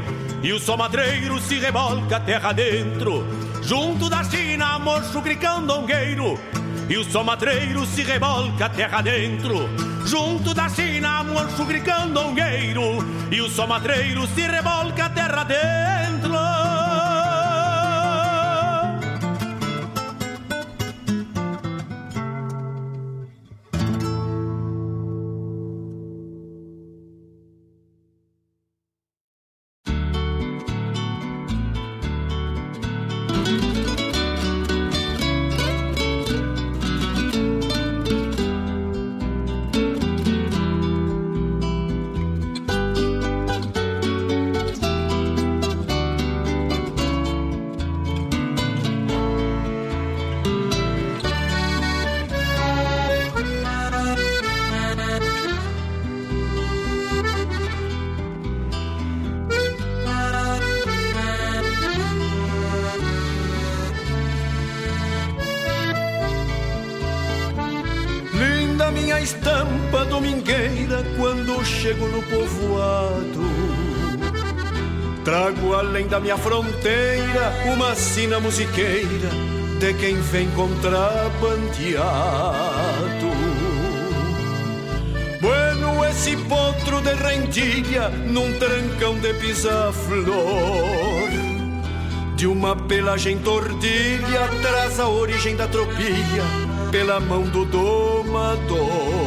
E o sol madreiro se revolca a terra dentro Junto da China, morcho cricandongueiro E o sol madreiro se revolca terra dentro. Junto da China, morcho cricandongueiro E o sol madreiro se revolca terra dentro minha fronteira uma sina musiqueira de quem vem contrabandeado. Bueno esse potro de rendilha num trancão de pisar-flor. De uma pelagem tordilha traz a origem da tropilha pela mão do domador.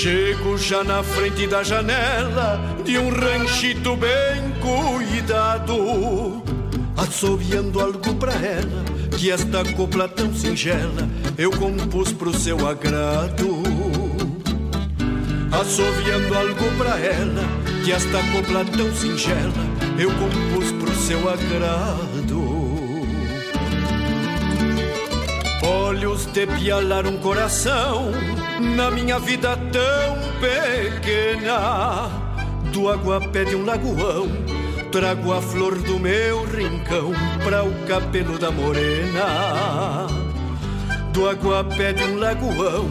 Chego já na frente da janela de um ranchito bem cuidado, assobiando algo pra ela, que esta copla tão singela eu compus pro seu agrado. Assoviando algo pra ela, que esta copla tão singela eu compus pro seu agrado. Olhos de pialar um coração na minha vida tão pequena. Do aguapé de um lagoão, trago a flor do meu rincão para o cabelo da morena. Do aguapé de um lagoão,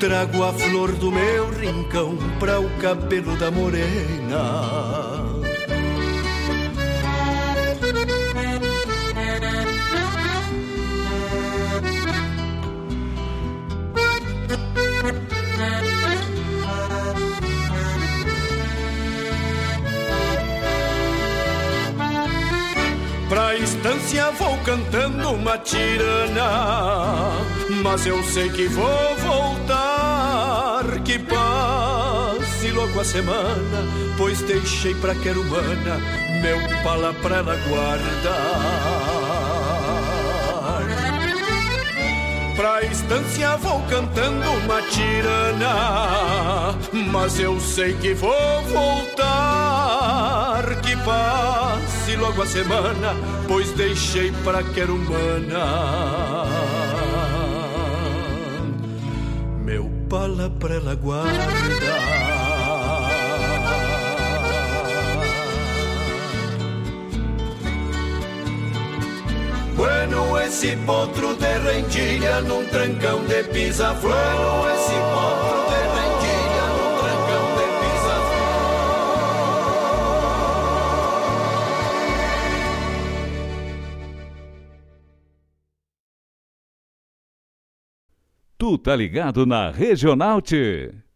trago a flor do meu rincão para o cabelo da morena. Estância vou cantando uma tirana, mas eu sei que vou voltar. Que passe logo a semana, pois deixei pra quer humana meu pala pra ela guardar. Pra estância vou cantando uma tirana, mas eu sei que vou voltar. Que passe logo a semana, pois deixei pra quer humana. Meu pala pra ela guardar. Bueno esse potro de rendilha num trancão de pisa Bueno esse potro de rendilha num trancão de pisa Tu tá ligado na Regional T.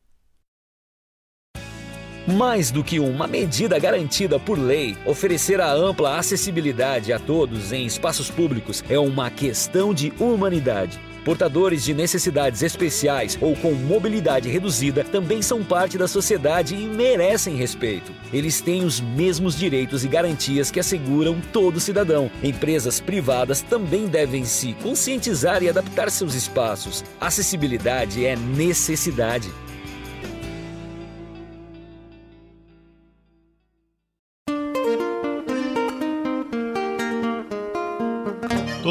Mais do que uma medida garantida por lei, oferecer a ampla acessibilidade a todos em espaços públicos é uma questão de humanidade. Portadores de necessidades especiais ou com mobilidade reduzida também são parte da sociedade e merecem respeito. Eles têm os mesmos direitos e garantias que asseguram todo cidadão. Empresas privadas também devem se conscientizar e adaptar seus espaços. Acessibilidade é necessidade.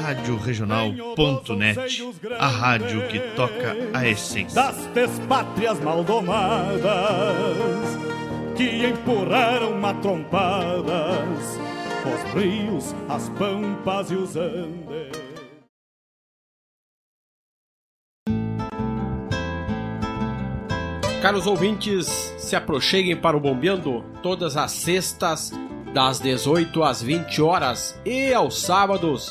Rádio Regional.net, a rádio que toca a essência das despátrias maldomadas que empurraram matrompadas os rios, as pampas e os andes. Caros ouvintes, se aproxeguem para o Bombeando todas as sextas, das 18 às 20 horas e aos sábados,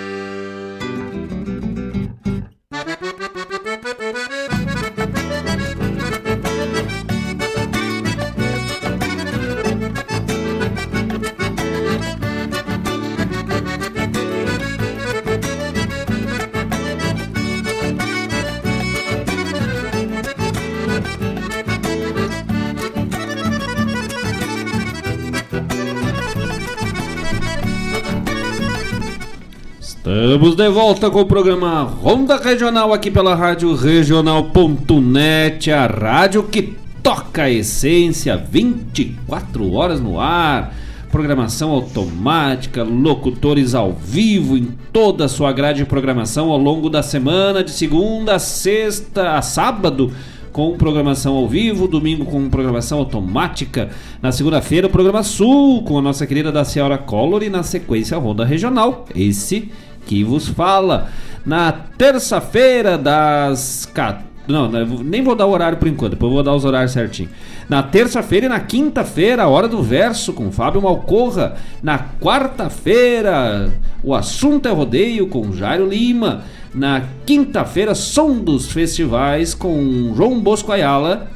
Estamos de volta com o programa Ronda Regional aqui pela Rádio Regional.net, a rádio que toca a essência 24 horas no ar. Programação automática, locutores ao vivo em toda a sua grade de programação ao longo da semana, de segunda a sexta a sábado com programação ao vivo, domingo com programação automática, na segunda-feira o programa Sul com a nossa querida da Senhora Collor e na sequência a Ronda Regional. Esse que vos fala. Na terça-feira das 14 não, nem vou dar o horário por enquanto, depois vou dar os horários certinho. Na terça-feira e na quinta-feira, a hora do verso com Fábio Malcorra. Na quarta-feira, o assunto é rodeio com Jairo Lima. Na quinta-feira, som dos festivais com João Bosco Ayala.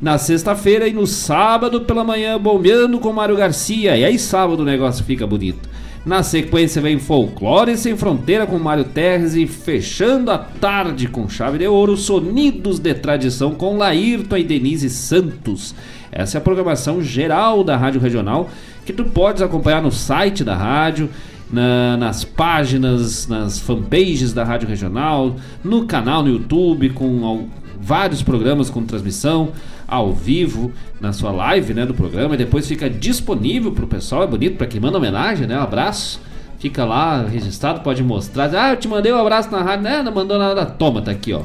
Na sexta-feira e no sábado pela manhã, bombeando com Mário Garcia. E aí, sábado, o negócio fica bonito. Na sequência vem Folclore Sem Fronteira com Mário Terres e fechando a tarde com chave de ouro, Sonidos de Tradição com Laírton e Denise Santos. Essa é a programação geral da Rádio Regional que tu podes acompanhar no site da rádio, na, nas páginas, nas fanpages da Rádio Regional, no canal no YouTube com ao, vários programas com transmissão ao vivo na sua live, né, do programa e depois fica disponível pro pessoal, é bonito para quem manda homenagem, né? Um abraço. Fica lá registrado, pode mostrar. Ah, eu te mandei um abraço na rádio, né? Não mandou nada. Toma, tá aqui, ó.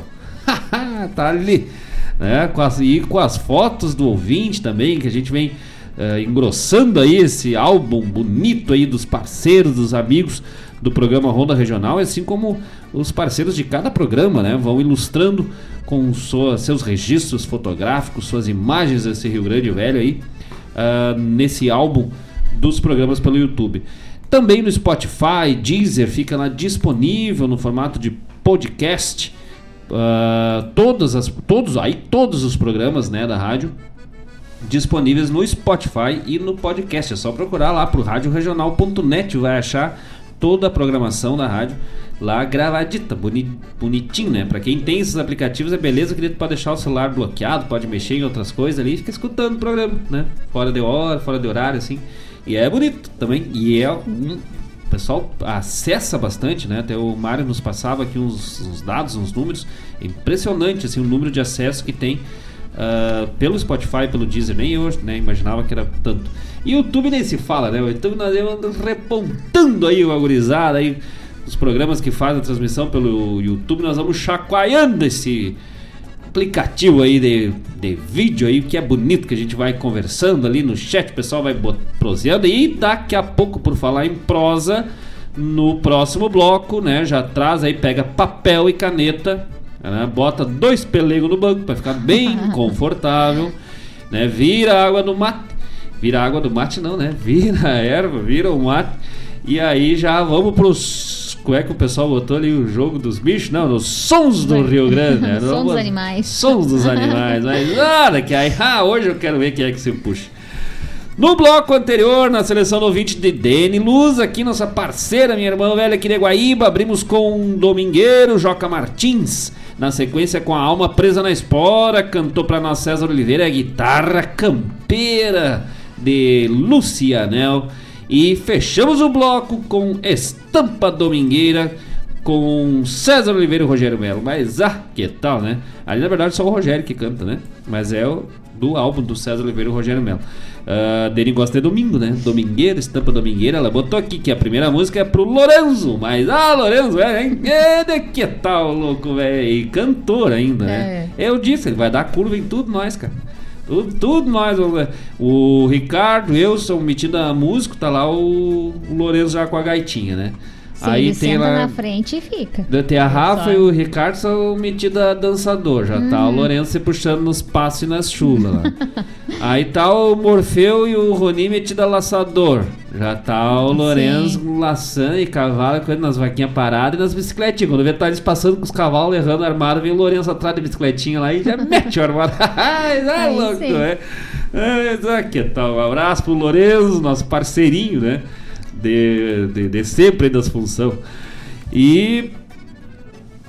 tá ali. Né? Com as, e com as fotos do ouvinte também, que a gente vem uh, engrossando aí esse álbum bonito aí dos parceiros, dos amigos do programa Ronda Regional, assim como os parceiros de cada programa, né? Vão ilustrando com sua, seus registros fotográficos, suas imagens desse Rio Grande Velho aí, uh, nesse álbum dos programas pelo YouTube. Também no Spotify, Deezer, fica lá disponível no formato de podcast. Uh, todas as, todos, aí, todos os programas né, da rádio disponíveis no Spotify e no podcast. É só procurar lá pro radioregional.net, vai achar toda a programação da rádio lá gravadita, boni, bonitinho, né? Pra quem tem esses aplicativos é beleza que tu pode deixar o celular bloqueado, pode mexer em outras coisas ali e fica escutando o programa, né? Fora de hora, fora de horário, assim. E é bonito também. E é um, o pessoal acessa bastante, né? Até o Mário nos passava aqui uns, uns dados, uns números. impressionante, assim, o número de acesso que tem uh, pelo Spotify, pelo Deezer. Nem né, imaginava que era tanto. YouTube nem se fala, né? O YouTube nós estamos repontando aí o agorizada aí os programas que fazem a transmissão pelo YouTube, nós vamos chacoalhando esse aplicativo aí de, de vídeo aí, que é bonito, que a gente vai conversando ali no chat, o pessoal vai proseando e daqui a pouco, por falar em prosa, no próximo bloco, né, já traz aí, pega papel e caneta, né, bota dois pelegos no banco para ficar bem confortável, né, vira água do mate, vira água do mate não, né, vira a erva, vira o mate, e aí já vamos pros como é que o pessoal botou ali o jogo dos bichos? Não, os sons do Rio Grande. Né? sons dos animais. Sons dos animais. Mas nada que aí, ah, hoje eu quero ver quem é que se puxa. No bloco anterior, na seleção do ouvinte de Dene Luz, aqui nossa parceira, minha irmã velha aqui de Guaíba, abrimos com um Domingueiro, Joca Martins. Na sequência, com a alma presa na espora, cantou para nós César Oliveira a guitarra campeira de Lucianel. E fechamos o bloco com Estampa Domingueira com César Oliveira e Rogério Melo. Mas ah, que tal, né? Ali na verdade só o Rogério que canta, né? Mas é o do álbum do César Oliveira e Rogério Melo. Uh, Dele gosta de domingo, né? Domingueira, estampa domingueira. Ela botou aqui que a primeira música é pro Lorenzo. Mas, ah, Lorenzo, é, hein? É, de que tal, louco, velho? E cantor ainda, né? É. Eu disse, ele vai dar curva em tudo nós, cara. Tudo, tudo nós. O Ricardo, eu sou metido a músico, tá lá o, o Lourenço já com a gaitinha, né? Sim, Aí tem lá na frente e fica. Tem a Rafa e o Ricardo são metidos a dançador, já uhum. tá o uhum. Lourenço se puxando nos passos e nas chulas lá. Aí tá o Morfeu e o Roni metido a laçador. Já tá o Lourenço com laçando e cavalo, coisa nas vaquinhas paradas e nas bicicletinhas. Quando vê tá eles passando com os cavalos errando armado, vem o Lourenço atrás da bicicletinha lá e já mete o armado. é louco, é. é. Aqui tá, um abraço pro Lourenço, nosso parceirinho, né? De, de, de sempre das funções. E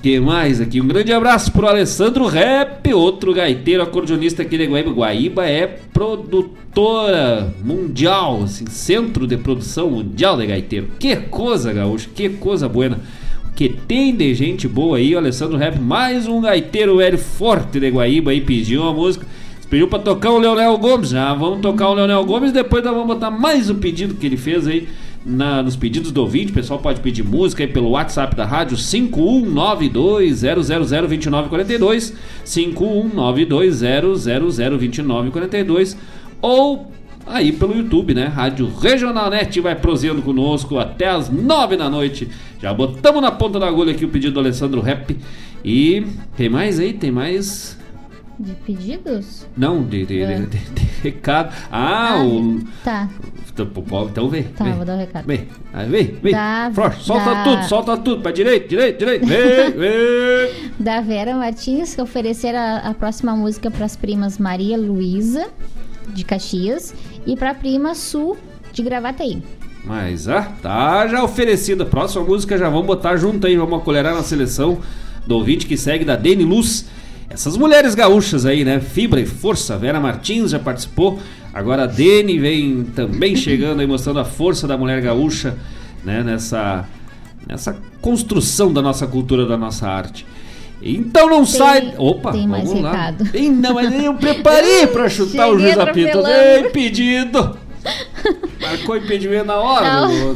que mais aqui? Um grande abraço pro Alessandro Rap, outro gaiteiro acordeonista aqui de Guaíba. Guaíba é produtora mundial, assim, centro de produção mundial de gaiteiro. Que coisa, gaúcho, que coisa boa. que tem de gente boa aí, o Alessandro Rap, mais um gaiteiro velho forte de Guaíba aí, pediu uma música. Pediu pra tocar o Leonel Gomes, já vamos tocar o Leonel Gomes, depois nós vamos botar mais um pedido que ele fez aí na, nos pedidos do ouvinte. O pessoal pode pedir música aí pelo WhatsApp da rádio 5192-0002942, 5192-0002942, ou aí pelo YouTube, né? Rádio Regional Net vai prosseando conosco até as nove da noite. Já botamos na ponta da agulha aqui o pedido do Alessandro Rap. E tem mais aí? Tem mais. De pedidos? Não, de, de, É. de- de- recado. Ah, Ah, o. Tá, Então, então vem. tá, vem. vou dar o recado. Vem, vem, vem. Da- Frost, solta da- tudo, solta tudo. Pra direita, direita, direita. Vem, vem. Da Vera Martins, que oferecer a, a próxima música para as primas Maria Luísa, de Caxias, e para a prima Su, de Gravataí. Mas, ah, tá já oferecida. Próxima música já vamos botar junto aí. Vamos acolherar na seleção do ouvinte que segue da Deni Luz. Essas mulheres gaúchas aí, né? Fibra e força. Vera Martins já participou. Agora a Deni vem também chegando aí, mostrando a força da mulher gaúcha, né? Nessa, nessa construção da nossa cultura, da nossa arte. Então não Tem- sai. Opa, tem mais vamos lá. recado. Ih, não, mas eu preparei pra chutar o Cheguei juiz apito. Ei, pedido! Marcou impedimento na hora,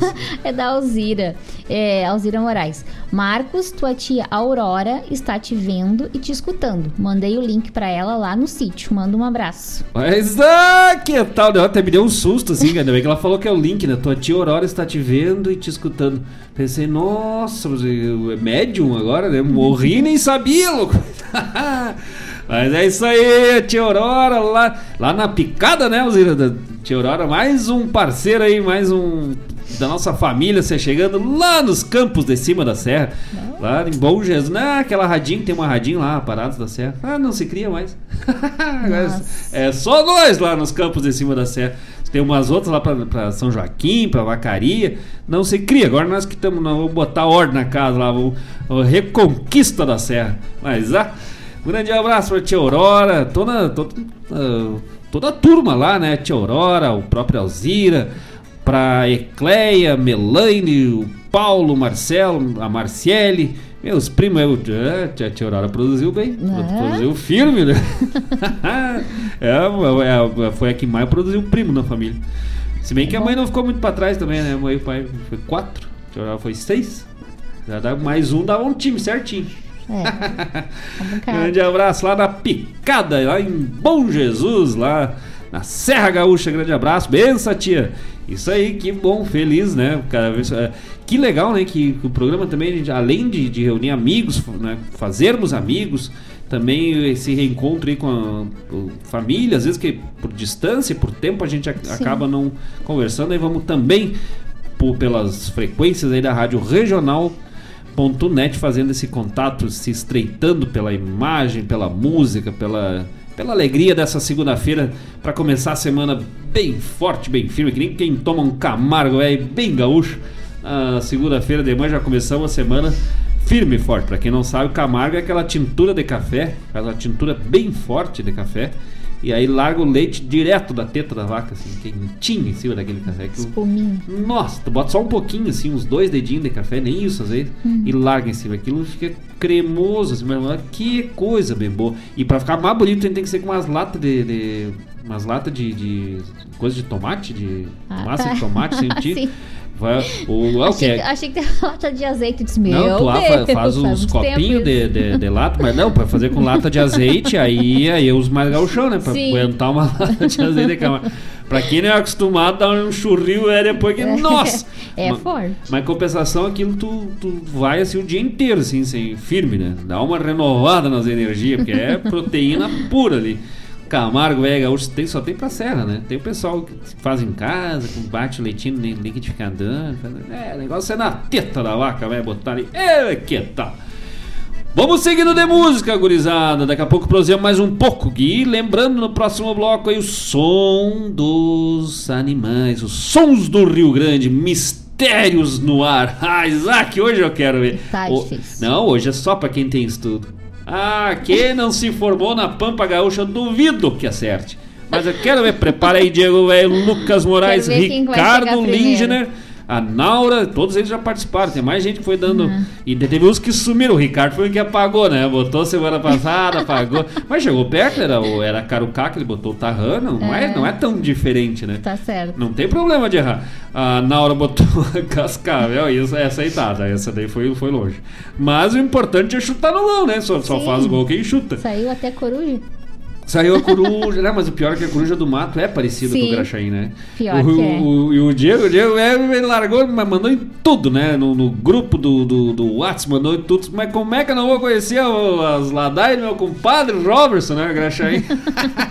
é da Alzira, é, Alzira Moraes. Marcos, tua tia Aurora está te vendo e te escutando. Mandei o link para ela lá no sítio. Manda um abraço. Mas, ah, que tal? Ela até me deu um susto, assim, ainda bem que ela falou que é o link, né? Tua tia Aurora está te vendo e te escutando. Pensei, nossa, é médium agora, né? Morri nem sabia, louco. Mas é isso aí, tia Aurora, lá, lá na picada, né, Alzira? Tia Aurora, mais um parceiro aí, mais um da nossa família, você chegando lá nos campos de cima da serra. Lá em Bom Jesus, né? Aquela radinho, tem uma radinho lá, Parados da Serra. Ah, não se cria mais. Agora é só nós lá nos campos de cima da serra. Tem umas outras lá pra, pra São Joaquim, pra Vacaria. Não se cria. Agora nós que estamos, vamos botar ordem na casa lá, vamos, vamos reconquista da serra. Mas ah, um grande abraço pra tia Aurora, toda, toda, ah, toda a turma lá, né? Tia Aurora, o próprio Alzira, pra Ecleia, Melaine, o Paulo, o Marcelo, a Marciele. Meus primos, eu, ah, tia, tia Aurora produziu bem, É? produziu firme, né? é, é, foi a que mais produziu primo na família. Se bem que a mãe não ficou muito pra trás também, né? A mãe e o pai foi quatro, a tia Aurora foi seis. Já dá mais um, dava um time certinho. É. complicado. Grande abraço lá na Picada, lá em Bom Jesus, lá na Serra Gaúcha. Grande abraço. Benção, tia. Isso aí, que bom, feliz, né? É, que legal, né? Que, que o programa também, a gente, além de, de reunir amigos, né? fazermos amigos, também esse reencontro aí com a, família, às vezes que por distância, por tempo, a gente Sim. acaba não conversando. Aí vamos também por, pelas frequências aí da Rádio Regional .net fazendo esse contato, se estreitando pela imagem, pela música, pela, pela alegria dessa segunda-feira para começar a semana bem forte, bem firme, que nem quem toma um Camargo é bem gaúcho. A segunda-feira de manhã já começamos a semana firme e forte. Para quem não sabe, o Camargo é aquela tintura de café, uma tintura bem forte de café. E aí larga o leite direto da teta da vaca, assim, quentinho em cima daquele café. Que o- Espuminha. nossa, tu bota só um pouquinho, assim, uns dois dedinhos de café, nem isso às vezes, Uhum. e larga em cima. Aquilo fica cremoso, assim, mas que coisa bem boa. E pra ficar mais bonito, tem que ser com umas latas de. de- umas latas de, de. coisa de tomate, de. Ah, massa tá. de tomate, sentir. Sim. Vai, o, Achei, é? que, achei que tem lata de azeite. Meu Não, tu lá Deus, faz uns copinhos de, de, de lata, mas não, pra fazer com lata de azeite, aí, aí eu uso mais gauchão, né? Pra Sim. aguentar uma lata de azeite de cama. Pra quem não é acostumado, dar um churril é depois que. Nossa! É forte. Mas em compensação, aquilo tu, tu vai assim o dia inteiro, assim, sem firme, né? Dá uma renovada nas energias, porque é proteína pura ali. Camargo, velho, gaúcho, tem, só tem pra serra, né? Tem o pessoal que faz em casa, com bate o leitinho no liquidificador. faz- É, o negócio é na teta da vaca, vai botar ali. É, que tal? Vamos seguindo de música, gurizada. Daqui a pouco prosseguimos mais um pouco. E lembrando no próximo bloco aí o som dos animais, os sons do Rio Grande, mistérios no ar. Ah, Isaac, hoje eu quero ver. Tá O-. Não, hoje é só pra quem tem estudo. Ah, quem não se formou na Pampa Gaúcha, duvido que acerte. Mas eu quero ver, prepara aí, Diego, velho, Lucas Moraes, Ricardo chegar primeiro. A Naura, todos eles já participaram. Tem mais gente que foi dando. Uhum. E teve uns que sumiram. O Ricardo foi o que apagou, né? Botou semana passada, apagou. Mas chegou perto, era, o- era Carucá que ele botou o Tarrano. Não é, É. não é tão diferente, né? Tá certo. Não tem problema de errar. A Naura botou a Cascavel, isso é aceitada. Essa daí foi, foi longe. Mas o importante é chutar no gol, né? Só, só faz gol quem chuta. Saiu até coruja. Saiu a coruja, né? Mas o pior é que a coruja do mato é parecida com o Graxaí, né? Pior o, que é. o- e o Diego, o Diego é, ele largou, mas mandou em tudo, né? No, no grupo do, do, do WhatsApp, mandou em tudo. Mas como é que eu não vou conhecer o- as ladai do meu compadre Robertson, né? Graxaí.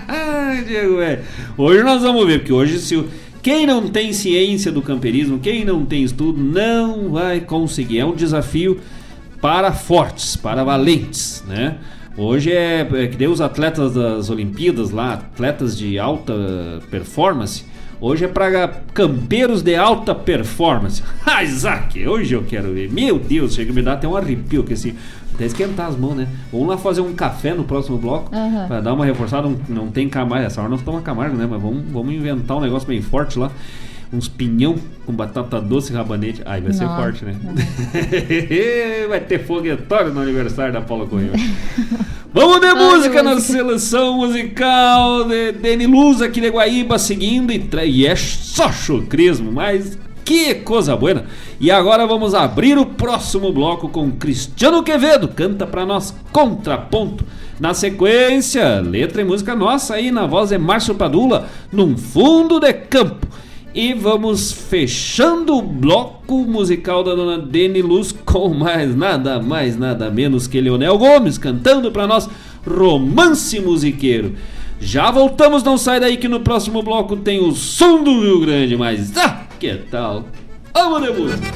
Ai, Diego, é. Hoje nós vamos ver, porque hoje se o. Quem não tem ciência do camperismo, quem não tem estudo, não vai conseguir. É um desafio para fortes, para valentes, né? Hoje é, é que nem os atletas das Olimpíadas lá, atletas de alta performance. Hoje é para campeiros de alta performance. Ah, Isaac, hoje eu quero ver. Meu Deus, chega a me dar até um arrepio que assim, até esquentar as mãos, né? Vamos lá fazer um café no próximo bloco Aham. para dar uma reforçada. Não, não tem Camargo, essa hora não toma Camargo, né? Mas vamos, vamos inventar um negócio bem forte lá. Uns pinhão com batata doce e rabanete. Aí vai ser Nossa. forte, né? vai ter foguetório no aniversário da Paula Correia. Vamos de música na seleção musical de Deni Luz aqui de Guaíba, seguindo e, e é só chucrismo, mas que coisa boa. E agora vamos abrir o próximo bloco com Cristiano Quevedo, canta pra nós Contraponto. Na sequência, letra e música nossa aí na voz de Márcio Padula, num fundo de campo. E vamos fechando o bloco musical da dona Deni Luz com mais nada mais, nada menos que Leonel Gomes cantando pra nós Romance Musiqueiro. Já voltamos, não sai daí que no próximo bloco tem o som do Rio Grande, mas ah, que tal? Vamos de música!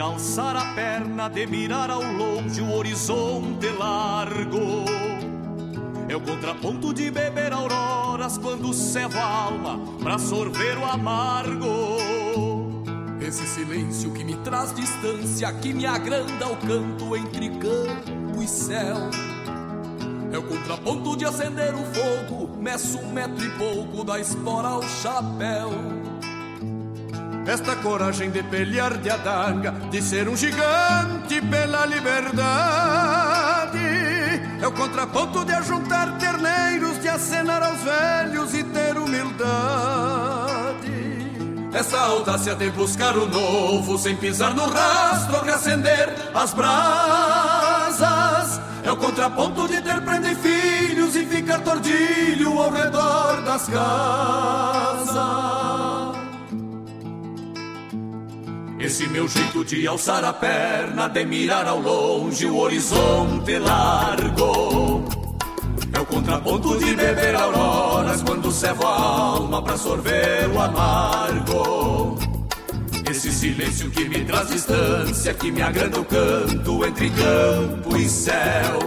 Alçar a perna, de mirar ao longe o horizonte largo. É o contraponto de beber auroras quando cevo a alma pra sorver o amargo. Esse silêncio que me traz distância, que me agranda o canto entre campo e céu. É o contraponto de acender o fogo, meço um metro e pouco da espora ao chapéu. Esta coragem de pelear de adaga, de ser um gigante pela liberdade. É o contraponto de ajuntar terneiros, de acenar aos velhos e ter humildade. Essa audácia de buscar o novo, sem pisar no rastro, reacender as brasas. É o contraponto de ter prenda e filhos e ficar tordilho ao redor das casas. Esse meu jeito de alçar a perna, de mirar ao longe o horizonte largo. É o contraponto de beber auroras quando cevo a alma pra sorver o amargo. Esse silêncio que me traz distância, que me agranda o canto entre campo e céu.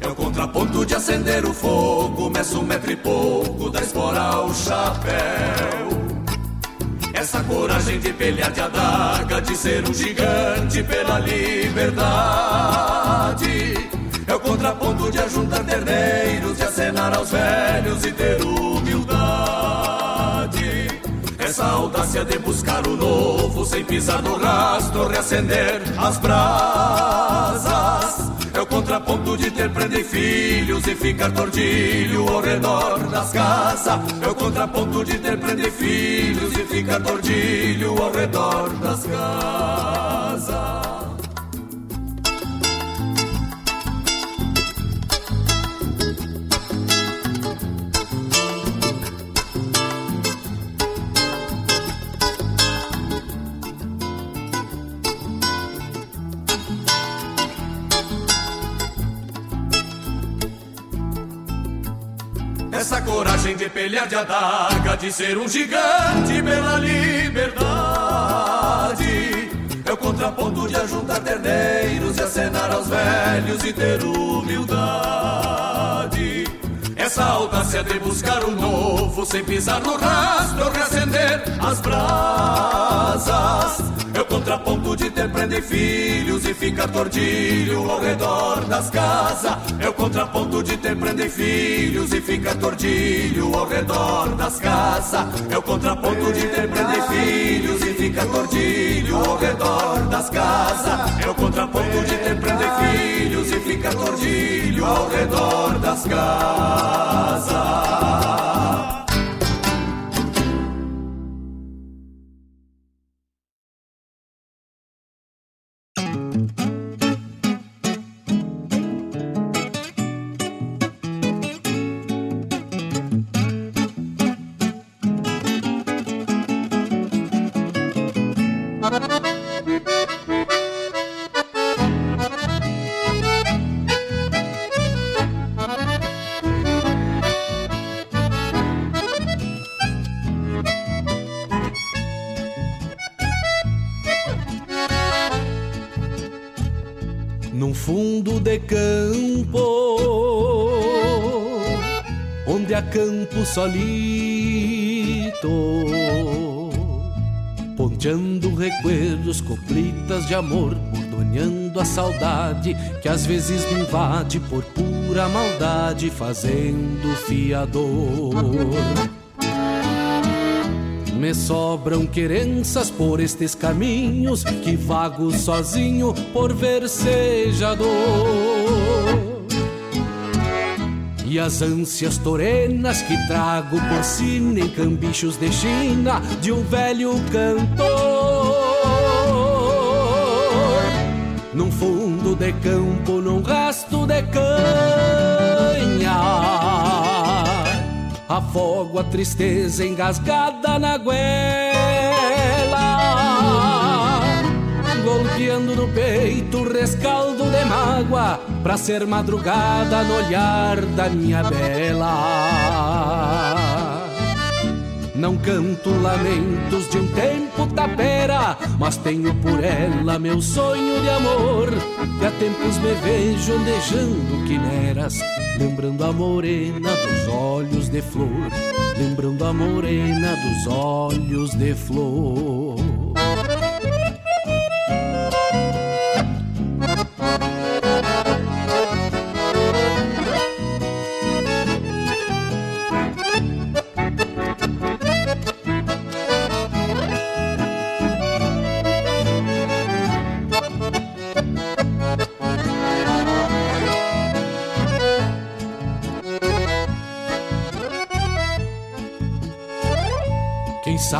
É o contraponto de acender o fogo, meço um metro e pouco da espora ao chapéu. Essa coragem de pelear de adaga, de ser um gigante pela liberdade. É o contraponto de ajuntar terneiros, de acenar aos velhos e ter humildade. Essa audácia de buscar o novo, sem pisar no rastro, reacender as brasas. Contraponto de ter prenda e filhos e ficar tordilho ao redor das casas. É o contraponto de ter prenda e filhos e ficar tordilho ao redor das casas. Essa coragem de pelear de adaga, de ser um gigante pela liberdade. É o contraponto de ajuntar terneiros e acenar aos velhos e ter humildade. Essa audácia de buscar o novo, sem pisar no rastro, reacender as brasas. É o contraponto de ter prenda e filhos e ficar tordilho ao redor das casas. É o contraponto de ter prenda e filhos e ficar tordilho ao redor das casas. É o contraponto de ter prenda e filhos e ficar tordilho ao redor das casas. É o contraponto de ter prenda e filhos e ficar tordilho ao redor das casas. Solito, ponteando recuerdos, coplitas de amor, bordoneando a saudade que às vezes me invade por pura maldade, fazendo fiador. Me sobram querenças por estes caminhos que vago sozinho por versejador. E as ânsias torenas que trago por sina em cambichos de China de um velho cantor. Num fundo de campo, num rasto de canha afogo a tristeza engasgada na goela, golpeando no peito rescaldo de mágoa, pra ser madrugada no olhar da minha bela. Não canto lamentos de um tempo tapera, mas tenho por ela meu sonho de amor. Que há tempos me vejo andejando quimeras, lembrando a morena dos olhos de flor, lembrando a morena dos olhos de flor.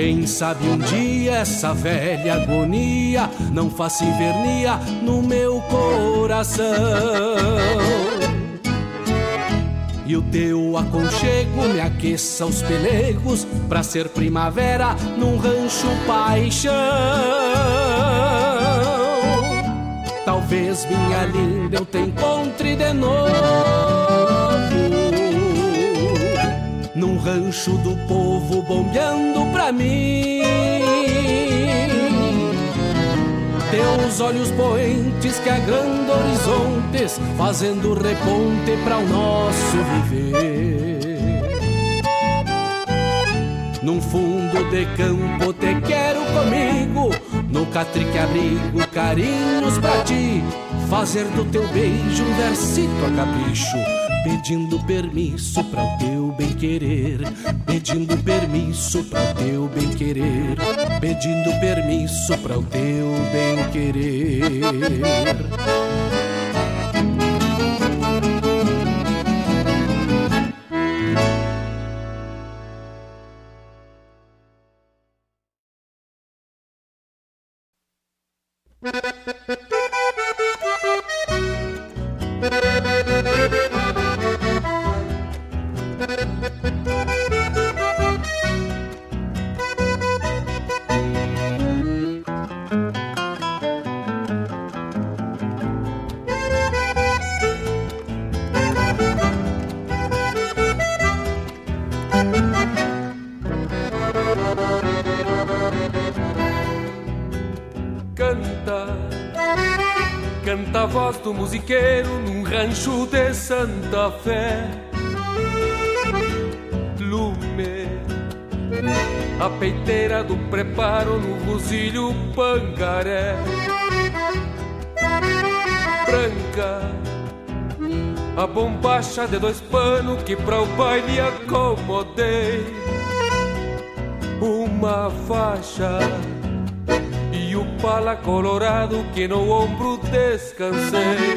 Quem sabe um dia essa velha agonia não faça invernia no meu coração. E o teu aconchego me aqueça os pelegos pra ser primavera num rancho paixão. Talvez minha linda eu te encontre de novo num rancho do povo bombeando Teus olhos poentes que agrandam horizontes, fazendo reponte para o nosso viver. Num fundo de campo te quero comigo, no catrique abrigo carinhos pra ti, fazer do teu beijo um versito a capricho pedindo permisso para o teu bem querer, pedindo permisso para o teu bem querer, pedindo permisso para o teu bem querer. Santa Fé. Lume, a peiteira do preparo no rosilho pangaré. Branca, a bombacha de dois panos que pra o baile acomodei. Uma faixa o pala colorado que no ombro descansei.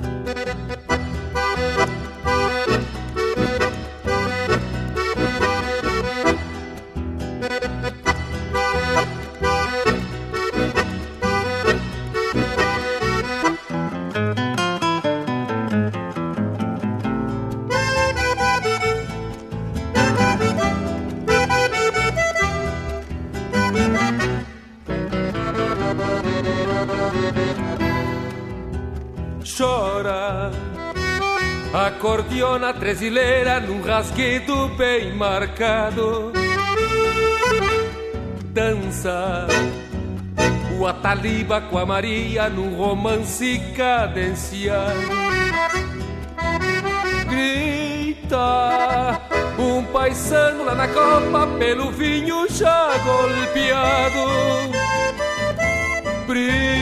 Acordeona tresileira num rasguido bem marcado. Dança o Ataliba com a Maria num romance cadenciado. Grita um paisano lá na copa pelo vinho já golpeado. Brilha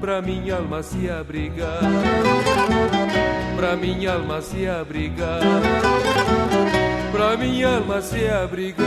pra minha alma se abrigar, pra minha alma se abrigar, pra minha alma se abrigar.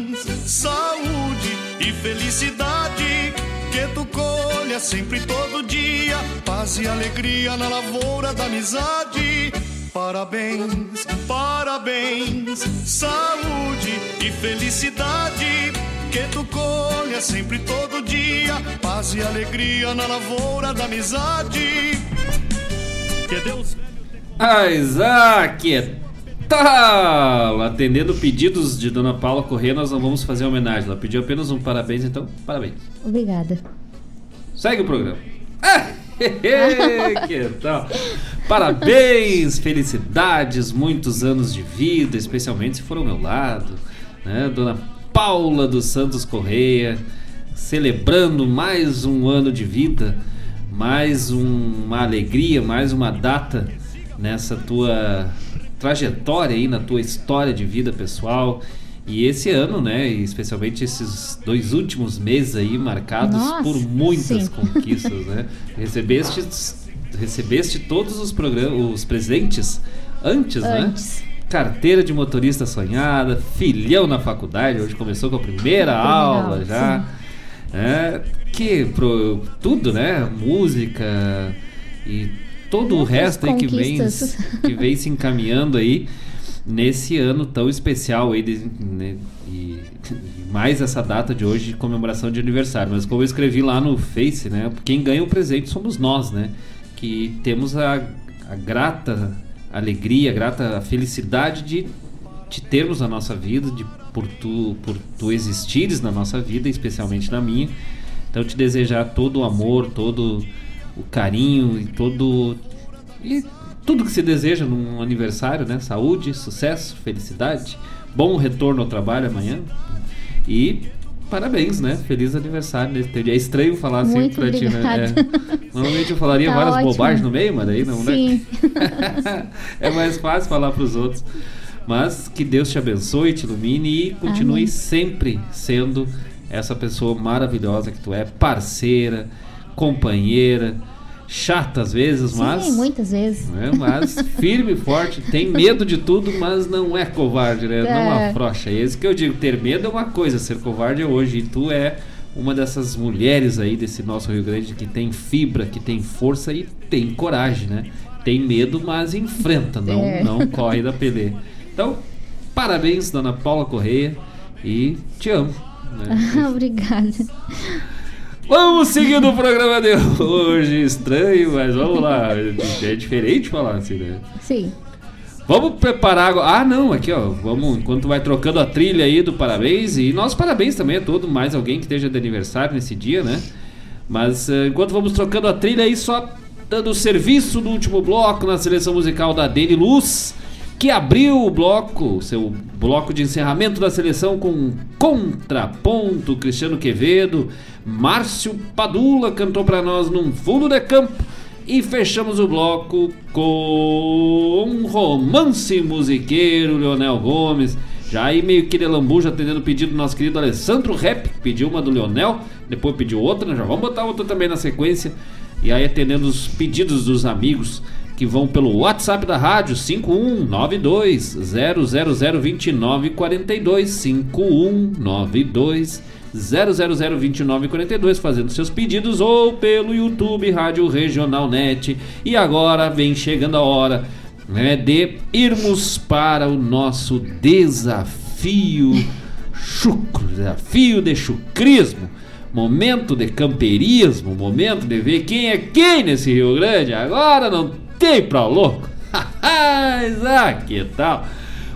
saúde e felicidade. Que tu colha sempre todo dia, paz e alegria na lavoura da amizade. Parabéns, parabéns, saúde e felicidade. Que tu colha sempre todo dia, paz e alegria na lavoura da amizade. Que Deus. Ah, Isaac, Atendendo pedidos de Dona Paula Corrêa, nós não vamos fazer homenagem. Ela pediu apenas um parabéns, então, parabéns. Obrigada. Segue o programa. Ah, que tal? Parabéns, felicidades, muitos anos de vida, especialmente se for ao meu lado, né? Dona Paula dos Santos Correia, celebrando mais um ano de vida, mais um, uma alegria, mais uma data nessa tua trajetória aí, na tua história de vida pessoal. E esse ano, né, especialmente esses dois últimos meses aí marcados Nossa, por muitas sim. conquistas, né? Recebeste, recebeste todos os programas, os presentes antes, Antes. né? Carteira de motorista sonhada, filhão na faculdade, hoje começou com a primeira aula aula, já. É, que pro, tudo, né? Música e todo o Muitas resto aí que vem, que vem se encaminhando aí nesse ano tão especial aí de- né, e, e mais essa data de hoje de comemoração de aniversário. Mas como eu escrevi lá no Face, né? Quem ganha o presente somos nós, né? Que temos a, a grata alegria, a grata felicidade de te termos na nossa vida, de por tu por tu existires na nossa vida, especialmente na minha. Então te desejar todo o amor, todo o carinho e todo e tudo que se deseja num aniversário, né? Saúde, sucesso, felicidade, bom retorno ao trabalho amanhã e parabéns, né? Feliz aniversário nesse teu dia. É estranho falar assim Muito pra ti, né? obrigada. É. Normalmente eu falaria Tá várias ótimo. bobagens no meio, mas daí não, né? Sim. é mais fácil falar pros outros. Mas que Deus te abençoe, te ilumine e continue Amém. sempre sendo essa pessoa maravilhosa que tu é, parceira, companheira, chata às vezes, mas Sim, muitas vezes. né, mas firme e forte, tem medo de tudo, mas não é covarde, né? Não É. afrouxa. É isso que eu digo, ter medo é uma coisa, ser covarde é hoje. E tu é uma dessas mulheres aí desse nosso Rio Grande que tem fibra, que tem força e tem coragem, né? Tem medo, mas enfrenta, não, É. não corre da peleia. Então, parabéns, dona Paula Correia, e te amo. né? Obrigada. Vamos seguindo o programa de hoje. Estranho, mas vamos lá. É diferente falar assim, né? Sim. Vamos preparar agora. Ah, não, aqui ó. Vamos, enquanto vai trocando a trilha aí do parabéns. E nossos parabéns também a todo mais alguém que esteja de aniversário nesse dia, né? Mas eh, enquanto vamos trocando a trilha aí, só dando serviço do último bloco na seleção musical da Dele Luz, que abriu o bloco, seu bloco de encerramento da seleção com contraponto Cristiano Quevedo, Márcio Padula cantou pra nós num fundo de campo. E fechamos o bloco com romance musiqueiro Leonel Gomes. Já aí meio que de lambuja atendendo o pedido do nosso querido Alessandro que pediu uma do Leonel, depois pediu outra, né? já vamos botar outra também na sequência. E aí atendendo os pedidos dos amigos que vão pelo WhatsApp da rádio 5192 0002942 5192 0002942 fazendo seus pedidos ou pelo YouTube Rádio Regional Net. E agora vem chegando a hora né, de irmos para o nosso desafio chucro, desafio de chucrismo. Momento de camperismo, momento de ver quem é quem nesse Rio Grande. Agora não tem pra louco. ah, que tal?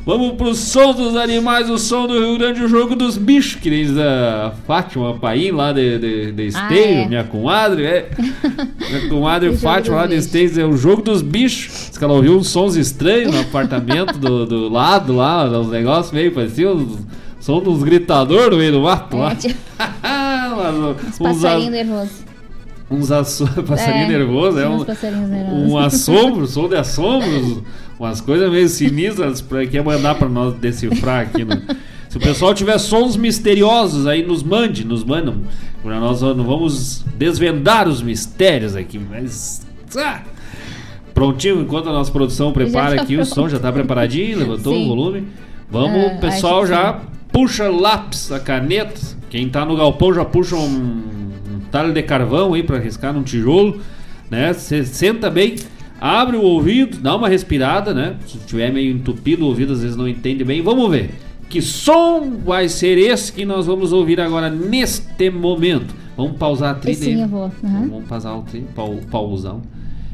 Vamos pro som dos animais, o som do Rio Grande, o jogo dos bichos, que diz a Fátima Paim lá de, de, de Esteio, Ah, é. minha comadre, é. Minha comadre O Fátima lá de. Esteio, é o jogo dos bichos. Diz que ela ouviu uns sons estranhos no apartamento do, do lado lá, uns negócios meio pareciam uns som dos gritadores no meio do mato lá. É, tipo, uns passarinhos nervosos. Uns asso... passarinho É, nervoso, é um, passarinhos nervosos. um assombro, som de assombros, umas coisas meio sinistras pra quer mandar pra nós decifrar aqui. Né? Se o pessoal tiver sons misteriosos aí, nos mande, nos mandam. Nós não vamos desvendar os mistérios aqui, mas. ah! Prontinho, enquanto a nossa produção prepara tá aqui o pronto. som, já tá preparadinho, levantou Sim. o volume. Vamos, Ah, o pessoal que já sim. puxa lápis, a caneta. Quem tá no galpão já puxa um, talho de carvão aí pra riscar num tijolo, né? Você senta bem, abre o ouvido, dá uma respirada, né? Se tiver meio entupido o ouvido, às vezes não entende bem. Vamos ver. Que som vai ser esse que nós vamos ouvir agora neste momento? Vamos pausar a trilha. Sim, eu vou. Aham. Vamos pausar o trilha, pau, pausar.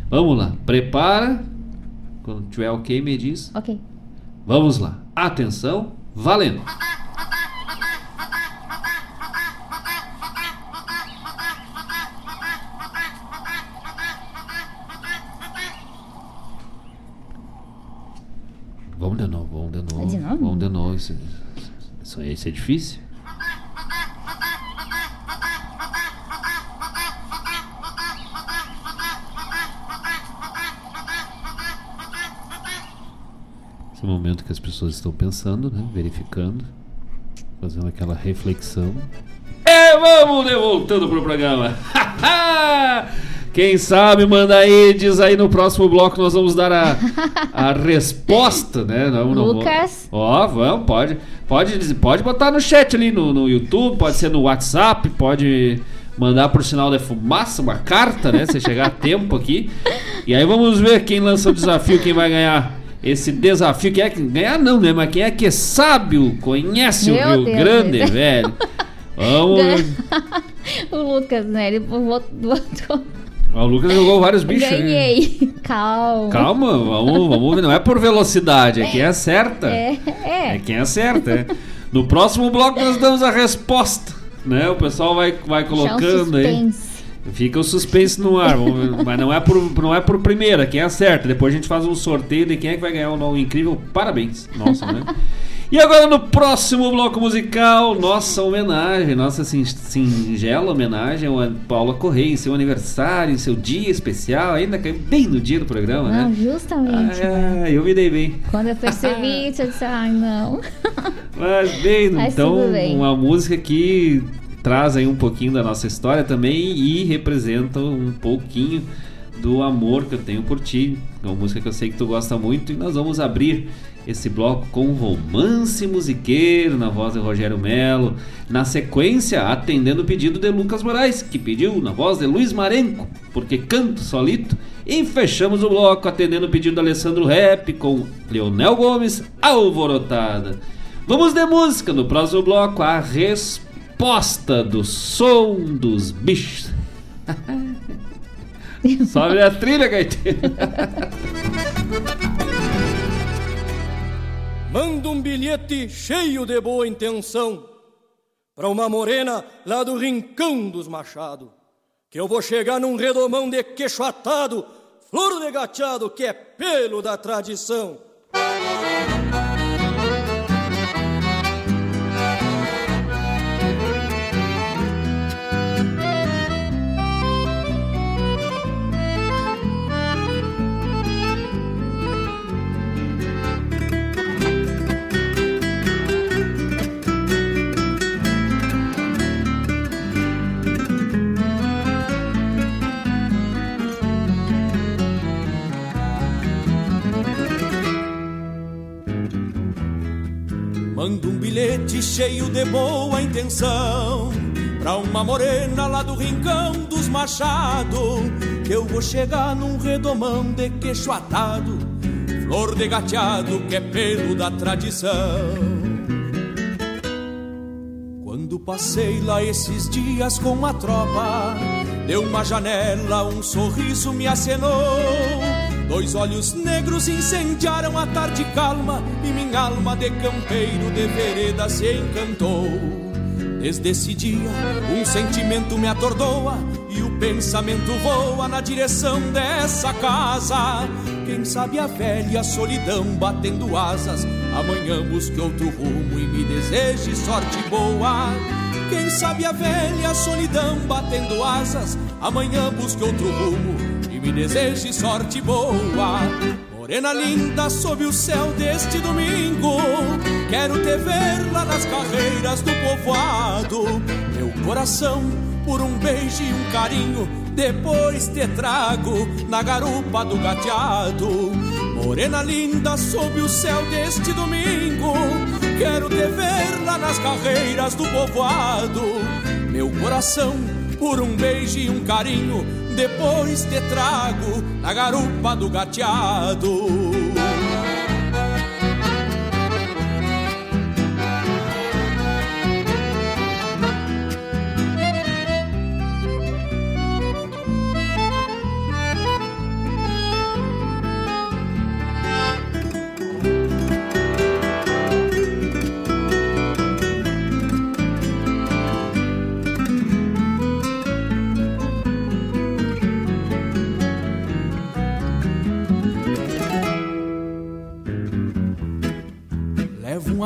Vamos lá. Prepara. Quando tiver ok, me diz. Ok. Vamos lá. Atenção, valendo. Vamos de novo, vamos de novo. de novo? Vamos de novo. Isso, isso, aí- isso é difícil. Esse momento que as pessoas estão pensando, né? Verificando, fazendo aquela reflexão. E vamos de voltando pro programa. Quem sabe manda aí, diz aí no próximo bloco nós vamos dar a, a resposta, né? Não, não vou- Lucas. Ó, vamos, pode, pode, pode botar no chat ali no, no YouTube, pode ser no WhatsApp, pode mandar por sinal de fumaça, uma carta, né? Se chegar a tempo aqui. E aí vamos ver quem lança o desafio, quem vai ganhar esse desafio. Quem é que ganhar não, né? Mas quem é que é sábio, conhece Meu o Rio Deus, Grande, Deus. velho. Vamos. o Lucas, né? Ele botou. O Lucas jogou vários bichos. né? Ganhei. Calma. Calma, vamos, vamos ver. Não é por velocidade, é quem acerta. É, É é. quem acerta, é. No próximo bloco nós damos a resposta, né? O pessoal vai, vai um colocando aí. Fica o suspense no ar, mas não é, por, não é por primeira, quem acerta. Depois a gente faz um sorteio de quem é que vai ganhar o nome incrível. Parabéns. Nossa, né? E agora no próximo bloco musical, nossa homenagem, nossa sin- singela homenagem ao Paula Correia, em seu aniversário, em seu dia especial, ainda caiu bem no dia do programa, Não, né? justamente. né? Ah, eu me dei bem. Quando eu percebi eu disse, ai não. Mas bem, Mas então bem. uma música que traz aí um pouquinho da nossa história também e representa um pouquinho do amor que eu tenho por ti. É uma música que eu sei que tu gosta muito e nós vamos abrir esse bloco com romance musiqueiro na voz de Rogério Melo. Na sequência, atendendo o pedido de Lucas Moraes, que pediu na voz de Luiz Marenco, porque canto solito. E fechamos o bloco atendendo o pedido do Alessandro Rap com Leonel Gomes, Alvorotada. Vamos de música no próximo bloco, a resposta do som dos bichos. Sobe a trilha, gaiteiro. Manda um bilhete cheio de boa intenção pra uma morena lá do rincão dos Machado. Que eu vou chegar num redomão de queixo atado, flor de gateado que é pelo da tradição. Manda um bilhete cheio de boa intenção Pra uma morena lá do rincão dos Machado Que eu vou chegar num redomão de queixo atado Flor de gateado que é pelo da tradição. Quando passei lá esses dias com a tropa Deu uma janela, um sorriso me acenou Dois olhos negros incendiaram a tarde calma E minha alma de campeiro de vereda se encantou Desde esse dia um sentimento me atordoa E o pensamento voa na direção dessa casa Quem sabe a velha solidão batendo asas, amanhã busque outro rumo e me deseje sorte boa. Quem sabe a velha solidão batendo asas, amanhã busque outro rumo me deseje sorte boa. Morena linda sob o céu deste domingo, quero te ver lá nas carreiras do povoado. Meu coração por um beijo e um carinho, depois te trago na garupa do gateado. Morena linda sob o céu deste domingo, quero te ver lá nas carreiras do povoado. Meu coração por um beijo e um carinho, depois te trago na garupa do gateado.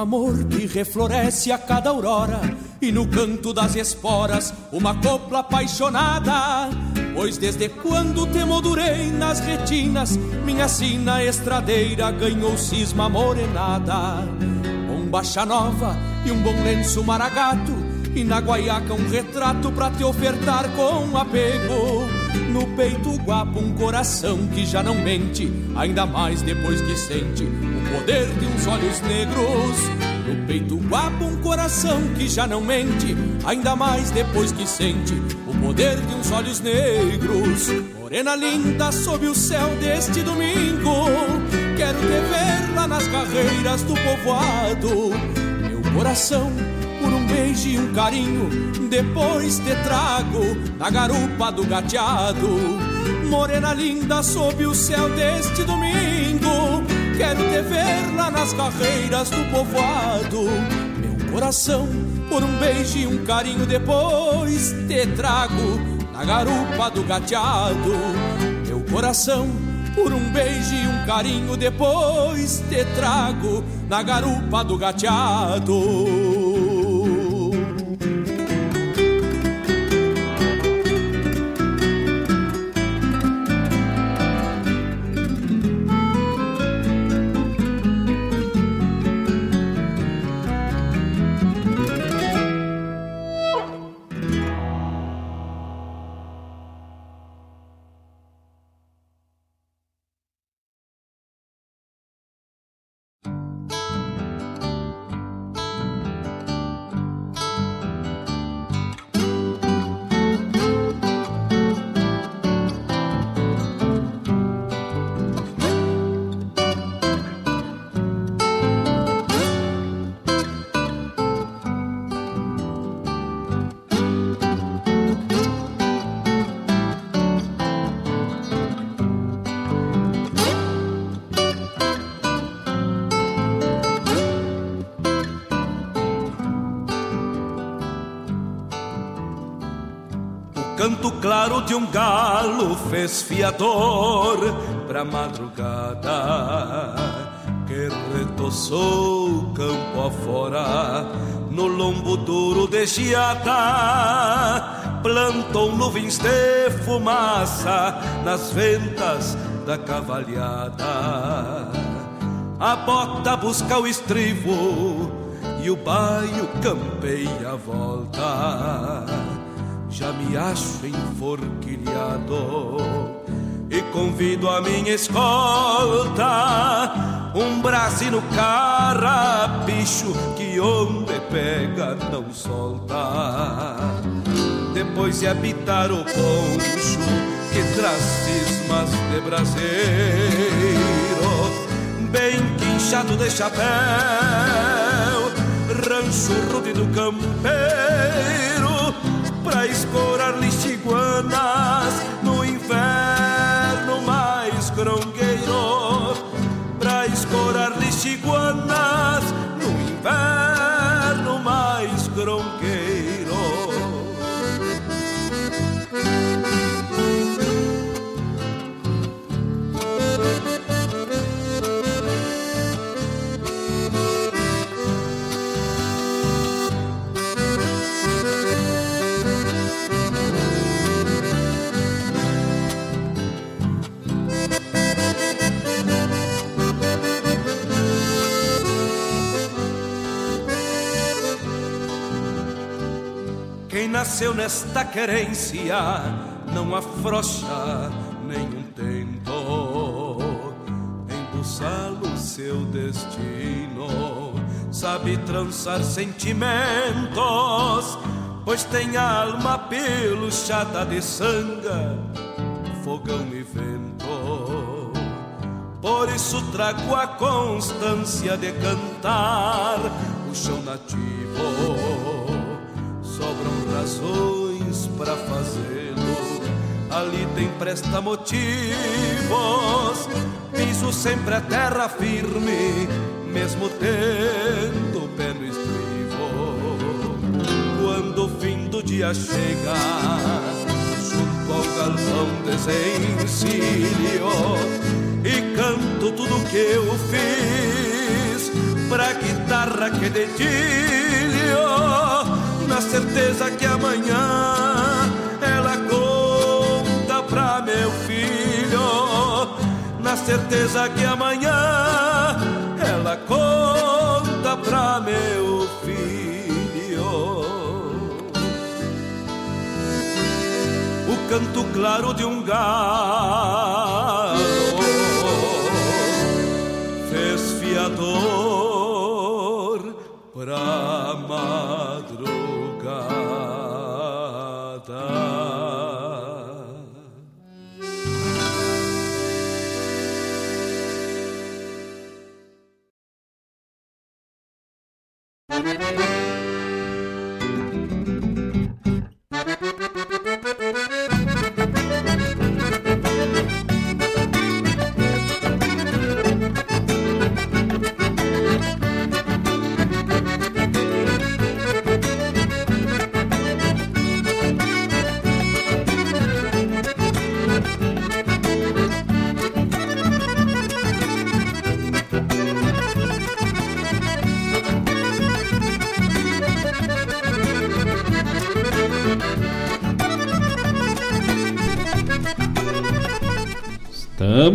Amor que refloresce a cada aurora e no canto das esporas uma copla apaixonada. Pois desde quando te moldurei nas retinas, minha sina estradeira ganhou cisma morenada. Bombacha nova e um bom lenço maragato, e na guaiaca um retrato pra te ofertar com apego. No peito guapo um coração que já não mente, ainda mais depois que sente o poder de uns olhos negros. No peito guapo um coração que já não mente, ainda mais depois que sente o poder de uns olhos negros. Morena linda sob o céu deste domingo, quero te ver lá nas carreiras do povoado. Meu coração beijo e um carinho, depois te trago na garupa do gateado. Morena linda sob o céu deste domingo, quero te ver lá nas carreiras do povoado. Meu coração, por um beijo e um carinho, depois te trago na garupa do gateado. Meu coração, por um beijo e um carinho, depois te trago na garupa do gateado. Claro de um galo fez fiador pra madrugada que retoçou campo afora no lombo duro de geada plantou nuvens de fumaça nas ventas da cavalhada. A bota busca o estribo e o baio campeia a volta já me acho enforquilhado e convido a minha escolta um brasino carrapicho que onde pega não solta. Depois de habitar o poncho que traz cismas de braseiro bem quinchado de chapéu rancho rude do campeiro pra escorar lixiguanas no inverno nasceu nesta querência não afrouxa nenhum tento em buçá-lo seu destino. Sabe trançar sentimentos, pois tem alma peluchada de sanga, fogão e vento. Por isso trago a constância de cantar o chão nativo. Ali tem presta motivos. Piso sempre a terra firme, mesmo tendo o pé no estribo. Quando o fim do dia chega, junto ao galpão desencilho e canto tudo que eu fiz pra guitarra que dedilho, na certeza que amanhã certeza que amanhã ela conta pra meu filho. O canto claro de um galo fez fiador pra madrugada.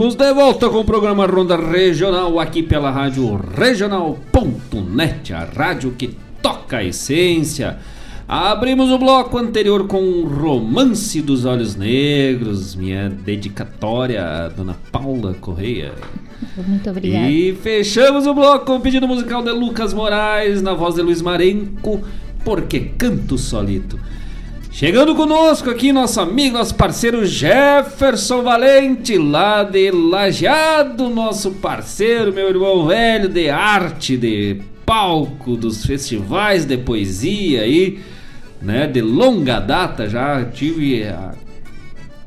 Estamos de volta com o programa Ronda Regional aqui pela rádio regional.net, a rádio que toca a essência. Abrimos o bloco anterior com o Romance dos Olhos Negros, minha dedicatória à dona Paula Correia. Muito obrigada. E fechamos o bloco com o pedido musical de Lucas Moraes, na voz de Luiz Marenco, Porque Canto Solito. Chegando conosco aqui, nosso amigo, nosso parceiro Jefferson Valente, lá de Lajeado, nosso parceiro, meu irmão velho de arte, de palco, dos festivais de poesia aí, né, de longa data, já tive a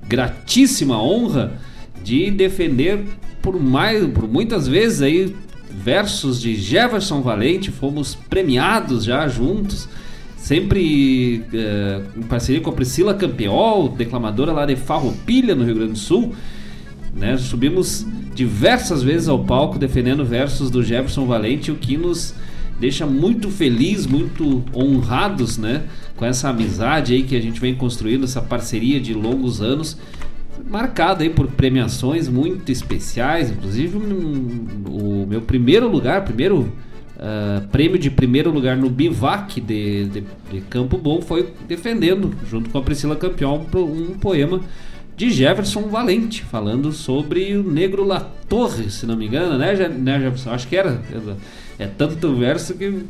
gratíssima honra de defender por mais, por muitas vezes aí versos de Jefferson Valente, fomos premiados já juntos sempre eh, em parceria com a Priscila Campeol, declamadora lá de Farroupilha, no Rio Grande do Sul. Né? Subimos diversas vezes ao palco defendendo versos do Jefferson Valente, o que nos deixa muito feliz, muito honrados né? com essa amizade aí que a gente vem construindo, essa parceria de longos anos, marcada aí por premiações muito especiais, inclusive o meu primeiro lugar, primeiro Uh, prêmio de primeiro lugar no Bivac de, de, de, Campo Bom foi defendendo, junto com a Priscila Campeão, um poema de Jefferson Valente, falando sobre o Negro La Torre, se não me engano, né, né Jefferson? Acho que era. É tanto verso que.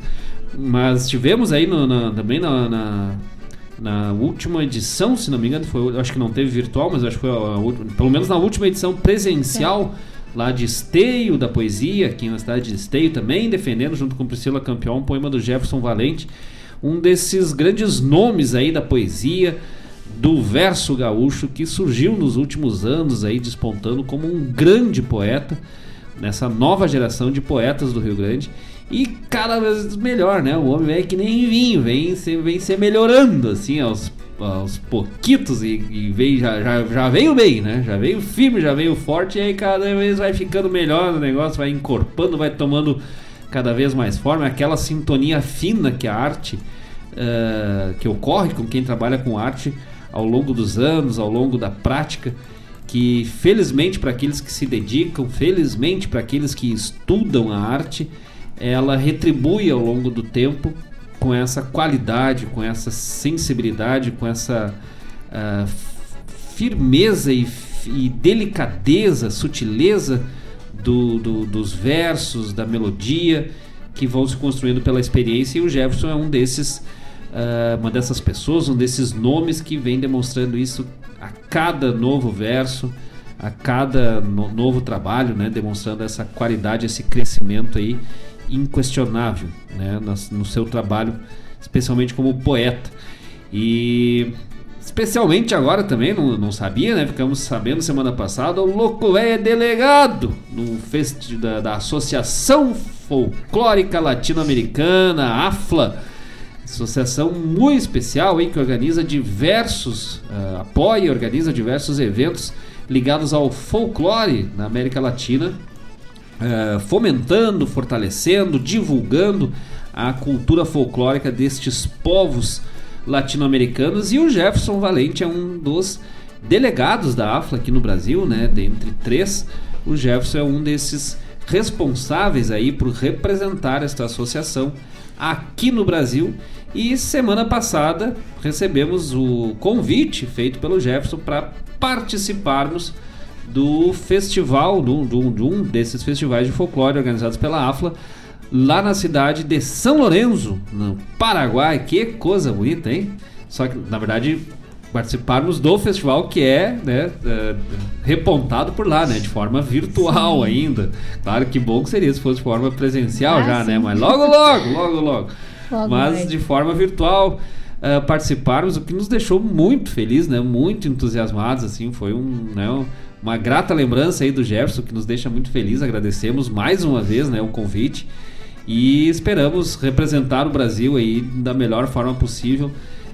Mas tivemos aí no, na, também na, na, na, última edição, se não me engano, foi, acho que não teve virtual, mas acho que foi a, a, pelo menos na última edição presencial. Lá de Esteio da Poesia, aqui na cidade de Esteio também, defendendo junto com Priscila Campeão um poema do Jefferson Valente, um desses grandes nomes aí da poesia, do verso gaúcho que surgiu nos últimos anos aí despontando como um grande poeta nessa nova geração de poetas do Rio Grande e cada vez melhor, né? O homem vem que nem vinho, vem se, vem se melhorando assim aos aos pouquitos e, e veio, já, já, já veio bem, né? Já veio firme, já veio forte e aí cada vez vai ficando melhor o negócio, vai encorpando, vai tomando cada vez mais forma. Aquela sintonia fina que a arte, uh, que ocorre com quem trabalha com arte ao longo dos anos, ao longo da prática, que felizmente para aqueles que se dedicam, felizmente para aqueles que estudam a arte, ela retribui ao longo do tempo com essa qualidade, com essa sensibilidade, com essa uh, firmeza e, e, delicadeza, sutileza do, do, dos versos, da melodia que vão se construindo pela experiência. E o Jefferson é um desses uh, uma dessas pessoas, um desses nomes que vem demonstrando isso a cada novo verso, a cada no, novo trabalho, né, demonstrando essa qualidade, esse crescimento aí inquestionável, né, no, seu trabalho, especialmente como poeta. E Especialmente agora também, não, não sabia, né? Ficamos sabendo semana passada, o Louco é delegado no fest da, da Associação Folclórica Latino-Americana, AFLA. Associação muito especial hein, que organiza diversos, uh, apoia e organiza diversos eventos ligados ao folclore na América Latina, uh, fomentando, fortalecendo, divulgando a cultura folclórica destes povos latino-americanos e o Jefferson Valente é um dos delegados da AFLA aqui no Brasil, né? Dentre três, o Jefferson é um desses responsáveis aí por representar esta associação aqui no Brasil. E semana passada recebemos o convite feito pelo Jefferson para participarmos do festival, de um desses festivais de folclore organizados pela AFLA, lá na cidade de São Lourenço, no Paraguai. Que coisa bonita, hein? Só que, na verdade, participarmos do festival que é né, uh, repontado por lá, né? De forma virtual sim. ainda. Claro que bom que seria se fosse de forma presencial ah, já, né? sim. né? Mas logo, logo, logo, logo. logo Mas de forma virtual uh, participarmos, o que nos deixou muito feliz, né? Muito entusiasmados, assim. Foi um, né, uma grata lembrança aí do Jefferson, que nos deixa muito feliz. Agradecemos mais uma vez né, o convite e esperamos representar o Brasil aí da melhor forma possível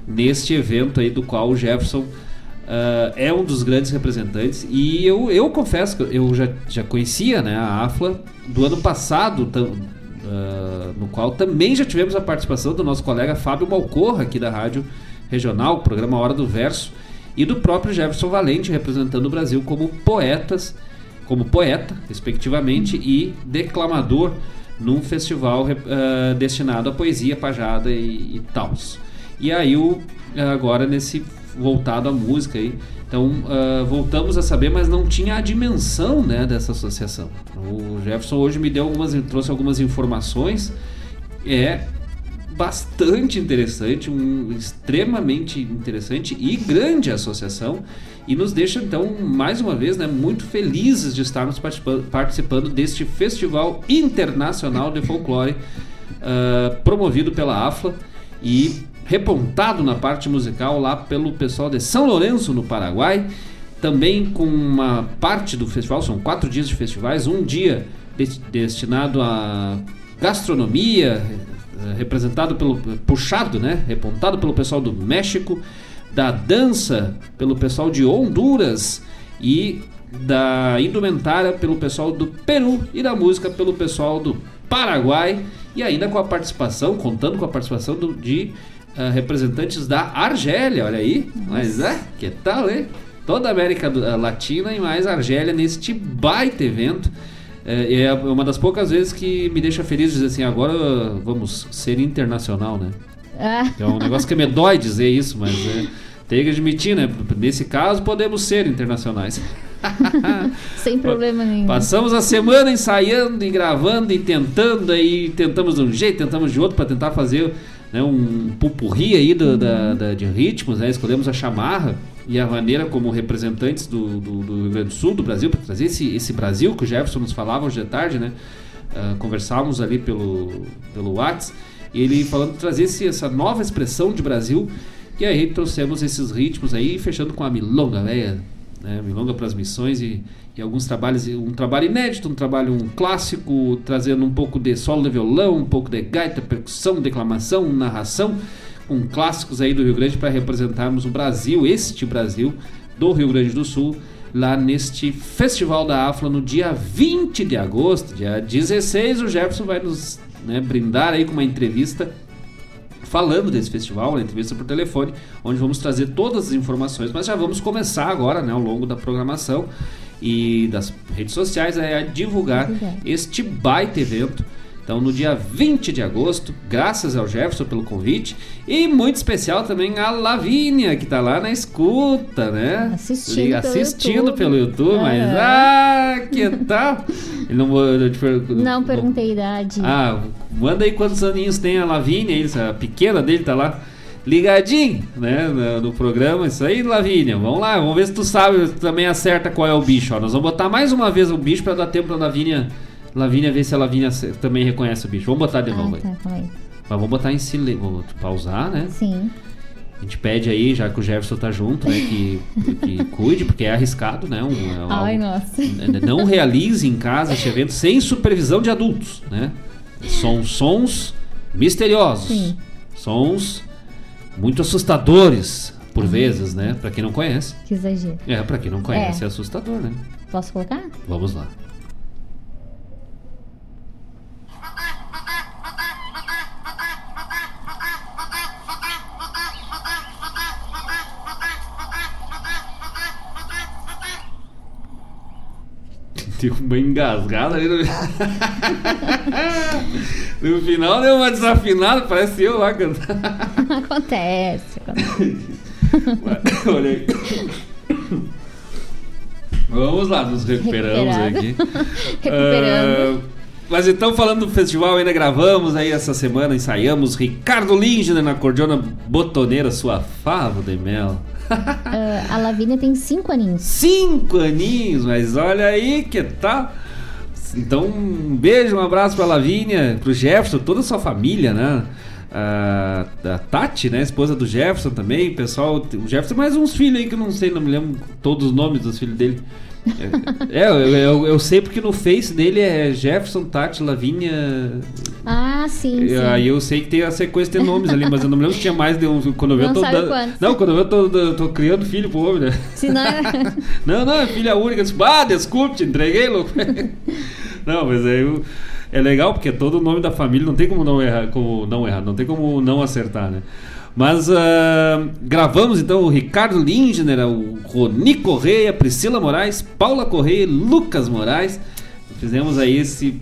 neste evento aí do qual o Jefferson uh, é um dos grandes representantes e eu, eu confesso que eu já, já conhecia né, a AFLA do ano passado uh, no qual também já tivemos a participação do nosso colega Fábio Malcorra aqui da Rádio Regional, programa Hora do Verso e do próprio Jefferson Valente representando o Brasil como poetas como poeta, respectivamente, e declamador num festival uh, destinado à poesia, pajada e, e tal. E aí o, agora nesse voltado à música aí, então uh, voltamos a saber, mas não tinha a dimensão né, dessa associação. O Jefferson hoje me deu algumas, trouxe algumas informações. É bastante interessante, um extremamente interessante e grande associação e nos deixa então mais uma vez né, muito felizes de estarmos participando, participando deste Festival Internacional de Folclore uh, promovido pela AFLA e repontado na parte musical lá pelo pessoal de São Lourenço no Paraguai também com uma parte do festival são quatro dias de festivais um dia de, destinado a gastronomia representado pelo puxado né repontado pelo pessoal do México da dança pelo pessoal de Honduras e da indumentária pelo pessoal do Peru e da música pelo pessoal do Paraguai e ainda com a participação, contando com a participação do, de uh, representantes da Argélia, olha aí, Nossa. mas é, que tal, hein? Toda a América eh, Latina e mais Argélia neste baita evento. É, é uma das poucas vezes que me deixa feliz dizer assim, agora vamos ser internacional, né? Ah. É um negócio que me dói dizer isso, mas é, tem que admitir, né? Nesse caso, podemos ser internacionais. Sem problema nenhum. Passamos a semana ensaiando e gravando e tentando, aí tentamos de um jeito, tentamos de outro para tentar fazer né, um pupurri aí do, uhum. da, da, de ritmos, né? Escolhemos a chamarra e a maneira como representantes do, do, do Rio Grande do Sul, do Brasil, para trazer esse, esse Brasil que o Jefferson nos falava hoje de tarde, né? Uh, conversávamos ali pelo, pelo WhatsApp ele falando trazer esse, essa nova expressão de Brasil. E aí trouxemos esses ritmos aí, fechando com a milonga, velha, né? Milonga para as missões e, e, alguns trabalhos, um trabalho inédito, um trabalho um clássico, trazendo um pouco de solo de violão, um pouco de gaita, percussão, declamação, narração, com clássicos aí do Rio Grande para representarmos o Brasil, este Brasil do Rio Grande do Sul, lá neste Festival da Afla no dia 20 de agosto, dia 16, o Jefferson vai nos né, brindar aí com uma entrevista falando desse festival, uma entrevista por telefone, onde vamos trazer todas as informações, mas já vamos começar agora, né, ao longo da programação e das redes sociais, é, a divulgar este baita evento. Então, no dia 20 de agosto, graças ao Jefferson pelo convite e muito especial também a Lavínia, que tá lá na escuta, né? Assistindo, E pelo assistindo YouTube. pelo YouTube, mas ah, que tal? Ele não, eu te Não perguntei a idade. ah, manda aí quantos aninhos tem a Lavínia, a pequena dele tá lá ligadinho, né, no, no programa. Isso aí, Lavínia, vamos lá, vamos ver se tu sabe, tu também acerta qual é o bicho. Ó. Nós vamos botar mais uma vez o bicho pra dar tempo pra Lavínia, Lavínia ver se a Lavínia também reconhece o bicho. Vamos botar de novo Ah, aí. tá, aí. Mas vamos botar em silêncio, vamos pausar, né? Sim. A gente pede aí, já que o Jefferson tá junto, né, que, que cuide, porque é arriscado, né? Um, é Ai, nossa. não realize em casa este evento sem supervisão de adultos, né? São sons misteriosos, Sim. sons muito assustadores por vezes, né? Pra quem não conhece. Que exagero. É, pra quem não conhece é, É. assustador, né? Posso colocar? Vamos lá. Deu uma engasgada ali no... no final deu uma desafinada, parece eu lá cantando. acontece. Olha aí. Vamos lá, nos recuperamos Recuperado. aqui. Recuperando. Ah, mas então, falando do festival, ainda gravamos aí essa semana, ensaiamos Ricardo Lindner na cordiona botoneira, sua fava de mel. Ah, a Lavínia tem cinco aninhos. Cinco aninhos, mas olha aí que tal. Então, um beijo, um abraço pra Lavínia, pro Jefferson, toda a sua família, né? A, a Tati, né? Esposa do Jefferson também. Pessoal, o Jefferson tem mais uns filhos aí que eu não sei, não me lembro todos os nomes dos filhos dele. É, eu, eu, eu sei porque no Face dele é Jefferson, Tati, Lavínia. Ah, sim, sim. Aí eu sei que tem a sequência de nomes ali, mas eu não me lembro se tinha mais de um. Quando eu Não eu tô sabe dando- quantos. Não, quando eu tô, eu tô criando filho pro homem, né? Se não é... Não, não, é filha única. Disse, Ah, desculpe, te entreguei, louco. não, mas aí eu- é legal porque todo o nome da família não tem como não errar, como não errar, não tem como não acertar, né? Mas ah, gravamos então o Ricardo Lindner, o Roni Correia, Priscila Moraes, Paula Correia, e Lucas Moraes. Fizemos aí esse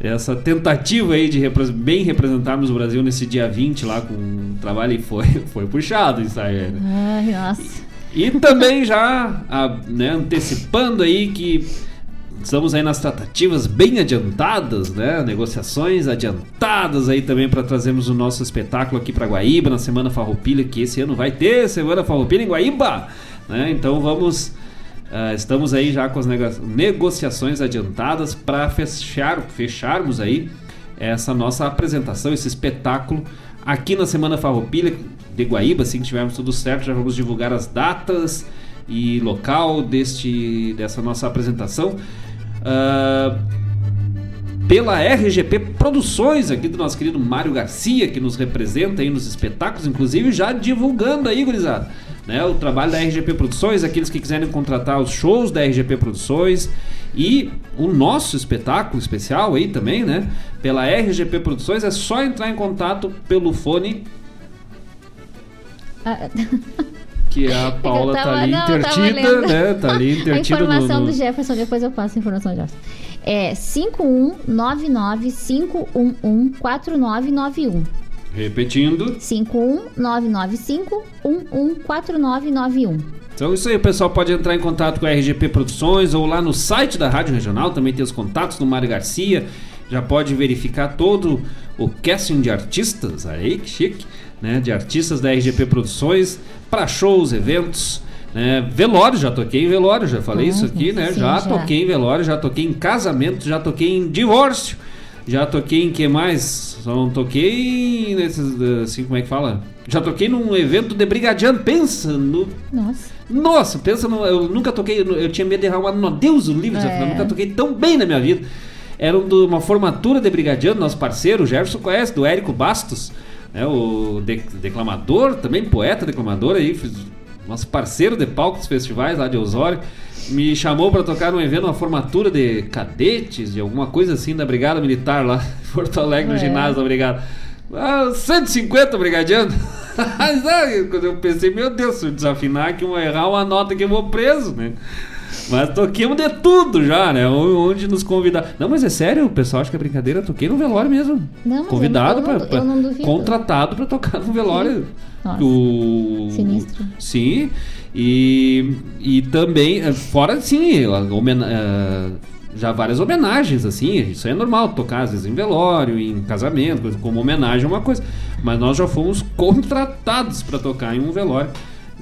essa tentativa aí de repre- bem representarmos o Brasil nesse dia 20 lá com um trabalho e foi, foi puxado isso aí, né? Ai, nossa. E também já ah, né, antecipando aí que estamos aí nas tratativas bem adiantadas, né? Negociações adiantadas aí também para trazermos o nosso espetáculo aqui para Guaíba na Semana Farroupilha, que esse ano vai ter Semana Farroupilha em Guaíba, né? Então vamos ah, estamos aí já com as nego- negociações adiantadas para fechar, fecharmos aí essa nossa apresentação, esse espetáculo aqui na Semana Farroupilha de Guaíba, assim que tivermos tudo certo, já vamos divulgar as datas e local deste dessa nossa apresentação. Ah, pela RGP Produções, aqui do nosso querido Mário Garcia, que nos representa aí nos espetáculos, inclusive já divulgando aí, gurizada, né, o trabalho da RGP Produções, aqueles que quiserem contratar os shows da RGP Produções e o nosso espetáculo especial aí também, né, pela RGP Produções, é só entrar em contato pelo fone Ah, que a Paula eu tava- tá ali não, né, tá ali A intertida no- informação no... do Jefferson, depois eu passo a informação do Jefferson. É 5199-511-4991. Repetindo. 51-995-114991. Então isso aí, o pessoal pode entrar em contato com a RGP Produções ou lá no site da Rádio Regional, também tem os contatos do Mário Garcia, já pode verificar todo o casting de artistas, aí que chique, né, de artistas da RGP Produções, para shows, eventos, né, velório, já toquei em velório, já falei Ah, isso aqui, né, sim, já, já. toquei em velório, já toquei em casamento, já toquei em divórcio, já toquei em que mais? Só não toquei nesses, assim, como é que fala? Já toquei num evento de brigadiano, pensa no Nossa. nossa, pensa no, Eu nunca toquei. Eu tinha medo de errar uma. Meu Deus, o livro, É. eu nunca toquei tão bem na minha vida. Era um uma formatura de brigadiano, nosso parceiro, o Jefferson conhece, do Érico Bastos, né, o de- declamador, também poeta declamador aí, fiz- nosso parceiro de palco dos festivais lá de Osório. Me chamou para tocar num evento, uma formatura de cadetes, de alguma coisa assim, da Brigada Militar lá em Porto Alegre, no É. ginásio da Brigada. Ah, 150 brigadiano. Ah, quando eu pensei, meu Deus, se eu desafinar aqui, eu vou errar uma nota que eu vou preso, né? Mas toquemos de tudo já, né? Onde nos convidar. Não, mas é sério, o pessoal acha que é brincadeira. Toquei no velório mesmo. Não, Convidado eu não- pra, não- eu não duvido. Contratado pra tocar no velório. Nossa. O... Sinistro. Sim. E, e também, eh, fora sim, a homena- eh, já várias homenagens, assim, isso aí é normal, tocar às vezes em velório, em casamento, como homenagem é uma coisa. Mas nós já fomos contratados pra tocar em um velório.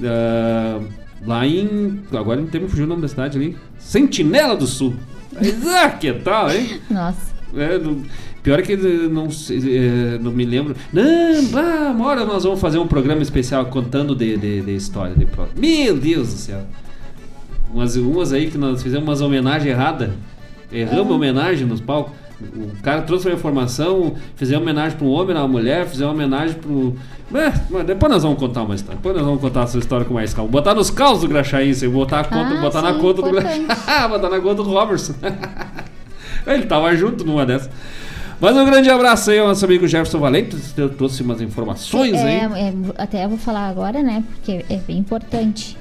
Ah, lá em. Agora não tem fugiu o nome da cidade ali. Sentinela do Sul. Mas, ah, que tal, hein? Nossa. É, não- pior é que eu não, é, não me lembro. Não, bah, uma hora nós vamos fazer um programa especial contando de, de, de história. De pro- Meu Deus do céu. Umas, umas aí que nós fizemos umas homenagens erradas. Erramos É. homenagem nos palcos. O cara trouxe uma informação, fizemos homenagem para um homem, uma mulher, fizemos homenagem pro. É, mas depois nós vamos contar uma história. Depois nós vamos contar essa história com mais calma. Botar nos caos do Graxaíça, botar, a conta, Ah, botar na sim, conta do importante. Graxaíça. botar na conta do Robertson. Ele tava junto numa dessas. Mas um grande abraço aí ao nosso amigo Jefferson Valente. Eu trouxe umas informações É, aí. é, até eu vou falar agora, né? Porque é bem importante.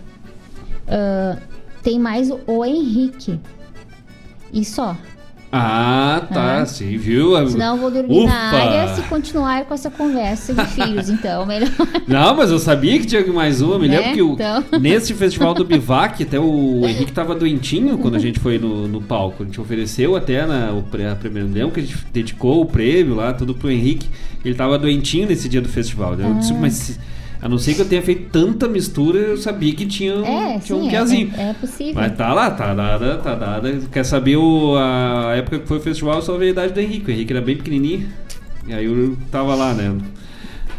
Ah, tem mais o Henrique. E só. Ah, tá, Ah. sim, viu? Senão eu vou dormir na Ufa! área se continuar com essa conversa de fios. Então, melhor. Não, mas eu sabia que tinha mais uma. Me Né? lembro que o, Então. nesse festival do Bivac, até o Henrique tava doentinho quando a gente foi no, no palco. A gente ofereceu até na, o, pre- a primeira. Lembro que a gente dedicou o prêmio lá, tudo pro Henrique. Ele tava doentinho nesse dia do festival. Eu disse, Ah. mas se- a não ser que eu tenha feito tanta mistura, eu sabia que tinha, um- É, tinha um sim, é, piazinho. é, é possível. Mas tá lá, tá dada, tá dada. Quer saber o, a época que foi o festival, eu só vi a idade do Henrique. O Henrique era bem pequenininho. E aí eu tava lá, né?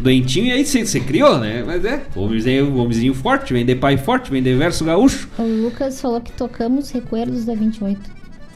Doentinho, e aí você, criou, né? Mas é, homenzinho, homenzinho forte, vem de pai forte, vem de verso gaúcho. O Lucas falou que tocamos Recuerdos da 28.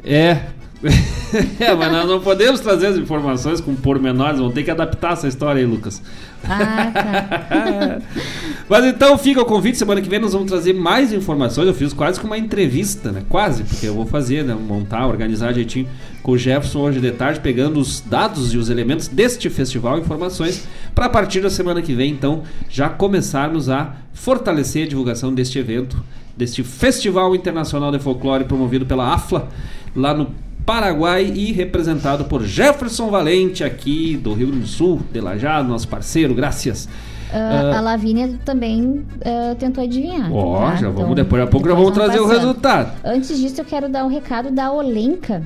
É. é, mas nós não podemos trazer as informações com pormenores, vamos ter que adaptar essa história aí, Lucas. Ah, tá. Mas então fica o convite, semana que vem nós vamos trazer mais informações. Eu fiz quase que uma entrevista, né? Quase, porque eu vou fazer, né? Montar, organizar direitinho com o Jefferson hoje de tarde, pegando os dados e os elementos deste festival, informações, para a partir da semana que vem, então, já começarmos a fortalecer a divulgação deste evento, deste Festival Internacional de Folclore promovido pela AFLA, lá no Paraguai e representado por Jefferson Valente, aqui do Rio Grande do Sul, de Lajado, nosso parceiro, graças. Ah, Ah, a Lavínia também ah, tentou adivinhar. Ó, tá? já vamos, Então, depois a pouco já vamos trazer o passando. resultado. Antes disso, eu quero dar um recado da Olenka,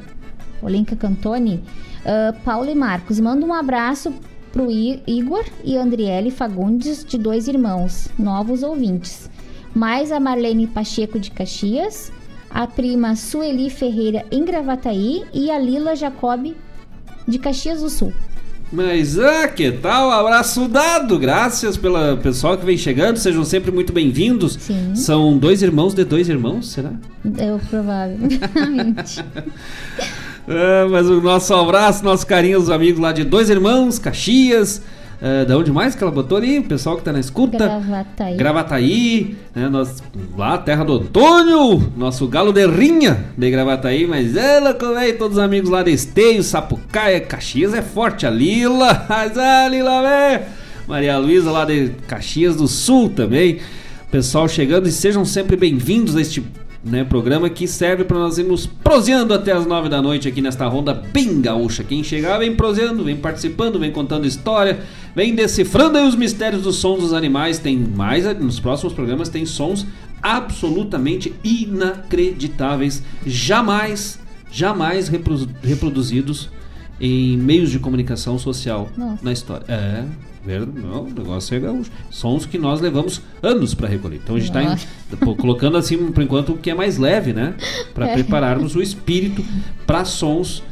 Olenka Cantoni. Paulo e Marcos, manda um abraço pro I- Igor e Andriele Fagundes, de dois irmãos, novos ouvintes. Mais a Marlene Pacheco de Caxias, a prima Sueli Ferreira em Gravataí e a Lila Jacob de Caxias do Sul. Mas, ah, que tal? Abraço dado! Graças pelo pessoal que vem chegando, sejam sempre muito bem-vindos. Sim. São dois irmãos de dois irmãos, será? É o provavelmente. Ah, mas o nosso abraço, nosso carinho aos amigos lá de Dois Irmãos, Caxias. Ah, da onde mais que ela botou ali? O pessoal que tá na escuta. Gravataí. Gravataí, né? Nós, lá, terra do Antônio, nosso galo de rinha de Gravataí, mas ela, como é, todos os amigos lá de Esteio, Sapucaia, Caxias é forte, a Lila, mas a Lila, velho. Maria Luísa lá de Caxias do Sul também. Pessoal chegando e sejam sempre bem-vindos a este né, programa que serve para nós irmos proseando até as nove da noite aqui nesta ronda bem gaúcha. Quem chegar vem proseando, vem participando, vem contando história, vem decifrando aí os mistérios dos sons dos animais. Tem mais nos próximos programas tem sons absolutamente inacreditáveis, jamais, jamais repro- reproduzidos em meios de comunicação social Nossa. na história. É, não, o negócio é gaúcho. Sons que nós levamos anos para recolher. Então a gente está colocando assim, por enquanto, o que é mais leve, né? Para É. prepararmos o espírito para sons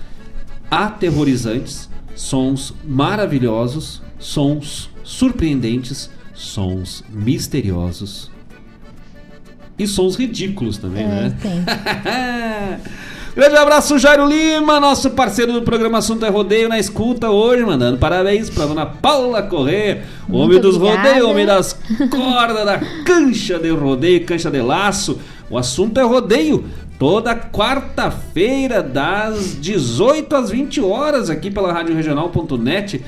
aterrorizantes, sons maravilhosos, sons surpreendentes, sons misteriosos e sons ridículos também, É, né? tem. Grande abraço, Jairo Lima, nosso parceiro do programa Assunto é Rodeio na escuta hoje, mandando parabéns pra dona Paula Corrêa, homem Muito dos obrigada. rodeios, homem das cordas, da cancha de rodeio, cancha de laço. O assunto é rodeio. Toda quarta-feira, das 18 às 20 horas, aqui pela Rádio Regional.net.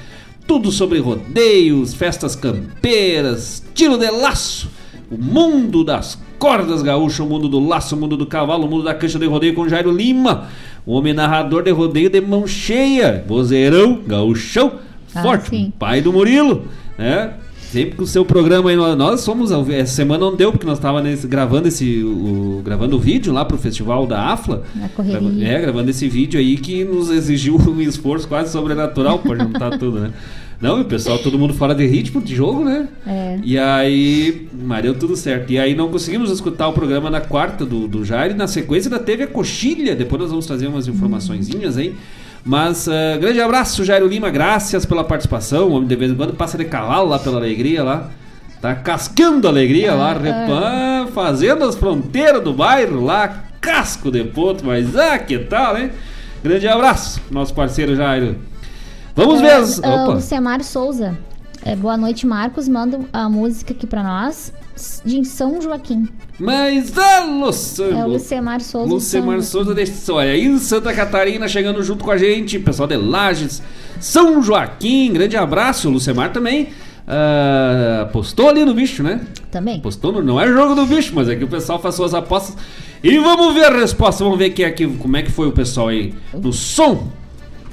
Tudo sobre rodeios, festas campeiras, tiro de laço. O mundo das cordas gaúchas, o mundo do laço, o mundo do cavalo, o mundo da cancha de rodeio com Jairo Lima, o homem narrador de rodeio de mão cheia, vozeirão, gaúchão, Ah, forte, sim. pai do Murilo, né? Sempre com o seu programa aí, nós, somos, essa semana não deu, porque nós estávamos gravando esse, o, gravando o vídeo lá pro festival da AFLA, Na correria. É, gravando esse vídeo aí que nos exigiu um esforço quase sobrenatural pra juntar tudo, né? Não, e o pessoal, todo mundo fora de ritmo de jogo, né? É. E aí, mas deu tudo certo. E aí não conseguimos escutar o programa na quarta do, do Jair. E na sequência ainda teve a coxilha. Depois nós vamos trazer umas informaçõezinhas aí. Mas ah, grande abraço, Jairo Lima. Graças pela participação. O homem de vez em quando passa de cavalo lá pela alegria lá. Tá cascando a alegria lá, repan, fazendo as fronteiras do bairro lá, casco de ponto, mas ah, que tal, hein? Grande abraço, nosso parceiro Jairo. Vamos ver as. Ah, Opa! o Semar Souza. É, boa noite, Marcos. Manda a música aqui pra nós de São Joaquim. Mas a Luciano. É o Lucemar Souza. Lucemar Souza de Olha, aí em Santa Catarina chegando junto com a gente, pessoal de Lages, São Joaquim, grande abraço. O Lucemar também postou ali no bicho, né? Também. Postou no, não é jogo do bicho, mas é que o pessoal faz suas apostas. E vamos ver a resposta, vamos ver quem é que, como é que foi o pessoal aí no som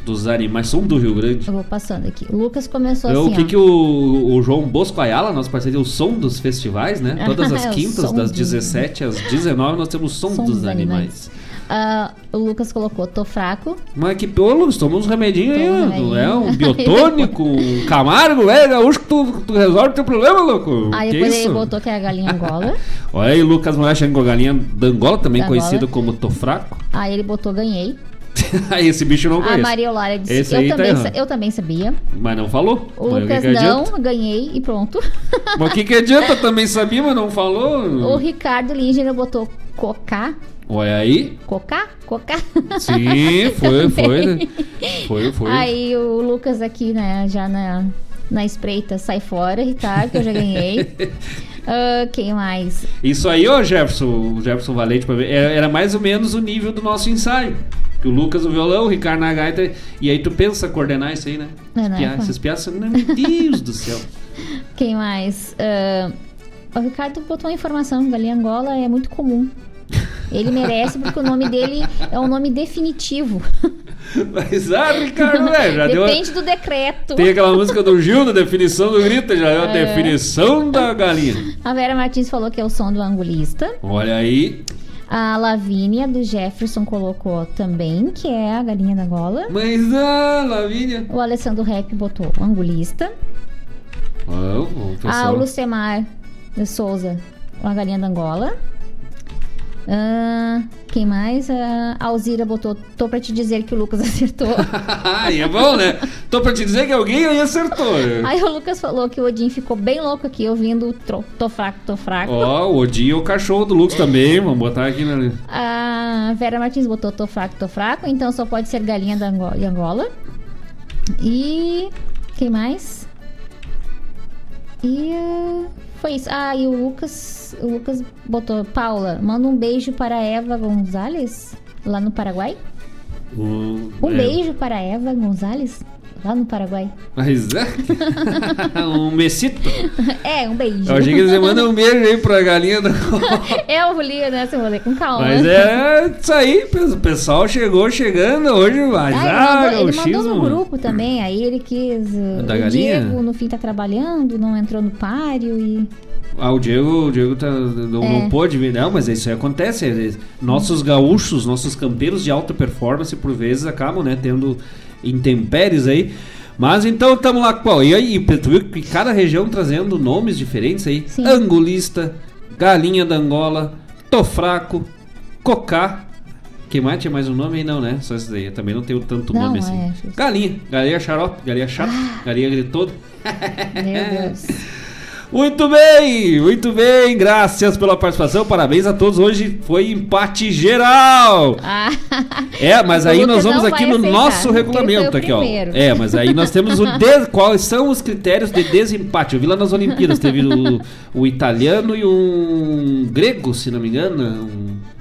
dos animais, som do Rio Grande. Eu vou passando aqui. O Lucas começou É, assim, o que, ó. que o, o João Bosco Ayala, nosso parceiro, o som dos festivais, né? Todas as É, quintas, das do- 17 às 19, nós temos som, Som dos, dos animais. Ah, o Lucas colocou, tô fraco. Mas que pô, Lucas, toma uns remedinhos aí, um remedinho. é um biotônico, um camargo, é gaúcho que tu, tu resolve teu problema, louco. Aí que depois isso? ele botou que é a galinha Angola. Olha aí, Lucas Moraes a galinha da Angola, também Da Angola. conhecido como Tô Fraco. Aí ele botou ganhei. aí esse bicho não A conheço. Maria Eulália disse, Esse eu tá também, sa- eu também sabia. Mas não falou. O Mas Lucas que que não, ganhei e pronto. Mas o que, que adianta? Também sabia, mas não falou. O Ricardo Linger botou cocá. Olha aí. Cocá? Cocá? Sim, foi, foi. Foi, foi. Aí o Lucas aqui, né, já na, na espreita, sai fora, Ricardo, que eu já ganhei. Ah, quem mais? Isso aí, ó, Jefferson, o Jefferson Valente, pra ver, era, era mais ou menos o nível do nosso ensaio. Que o Lucas no violão, o Ricardo na gaita, e aí tu pensa coordenar isso aí, né? É, né, Piá- pô? Essas piadas, são- meu Deus do céu. Quem mais? Ah, o Ricardo botou uma informação, galinha Angola é muito comum. Ele merece porque o nome dele é um nome definitivo. Mas, ah, Ricardo, né, já deu... Depende do decreto. Tem aquela música do Gil, da definição do grita, já é a É. definição da galinha. A Vera Martins falou que é o som do angulista. Olha aí. A Lavínia do Jefferson colocou também, que é a galinha da Angola. Mas, ah, Lavínia. O Alessandro Rep botou angulista. Ah, Ah, pessoal- o Lucemar de Souza, a galinha da Angola. Ah, quem mais? Ah, a Alzira botou, tô pra te dizer que o Lucas acertou. Ai, é bom, né? Tô pra te dizer que alguém aí acertou. Aí o Lucas falou que o Odin ficou bem louco aqui, ouvindo o tro- tô fraco, tô fraco. Ó, o Odin é o cachorro do Lux também, vamos botar aqui na... A Vera Martins botou tô fraco, tô fraco, então só pode ser galinha da Ango- de Angola. E quem mais? E ah, foi isso. Ah, e o Lucas, o Lucas botou Paula, manda um beijo para a Eva Gonzalez lá no Paraguai. Um, Um é, beijo para a Eva Gonzalez lá no Paraguai. Mas é. um besito. é, um beijo. Eu achei que eles mandam um beijo aí pra galinha da. Eu li, né? Você ler com calma. Mas é isso aí, o pessoal chegou chegando hoje, mas Ah, ah, ele, mandou, ele mandou no grupo também, aí ele quis. Da o galinha? Diego no fim tá trabalhando, não entrou no páreo e. Ah, o Diego, o Diego tá, não, É. não pôde vir, não, mas isso aí acontece. Nossos gaúchos, nossos campeiros de alta performance, por vezes, acabam, né, tendo intempéries aí. Mas então estamos lá qual? E aí, tu viu que cada região trazendo nomes diferentes aí? Angulista, Galinha da Angola, Tofraco, Cocá. Que mais tinha mais um nome aí? Não, né? Só isso daí. Eu também não tenho tanto Não, nome assim. é, Galinha, galinha xarope, galinha chata, galinha gritou. Meu Deus. Muito bem, muito bem, graças pela participação, parabéns a todos. Hoje foi empate geral. Ah, É, mas aí nós vamos aqui no aceitar, nosso regulamento aqui, ó. É, mas aí nós temos o de- quais são os critérios de desempate. Eu vi lá nas Olimpíadas, teve o, o italiano e um grego, se não me engano,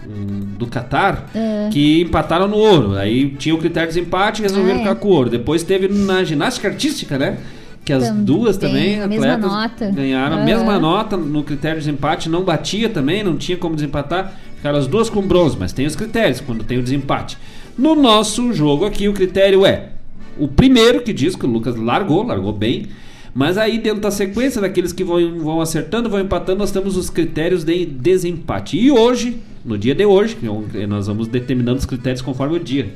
um, do Catar, É. que empataram no ouro. Aí tinha o critério de desempate e resolveram Ah, é. ficar com o ouro. Depois teve na ginástica artística, né? Que as Também, duas também a mesma atletas nota. ganharam a Aham. mesma nota no critério de desempate, não batia também, não tinha como desempatar. Ficaram as duas com bronze, mas tem os critérios quando tem o desempate. No nosso jogo aqui, o critério é o primeiro que diz que o Lucas largou, largou bem. Mas aí, dentro da sequência daqueles que vão, vão acertando, vão empatando, nós temos os critérios de desempate. E hoje, no dia de hoje, é nós vamos determinando os critérios conforme o dia.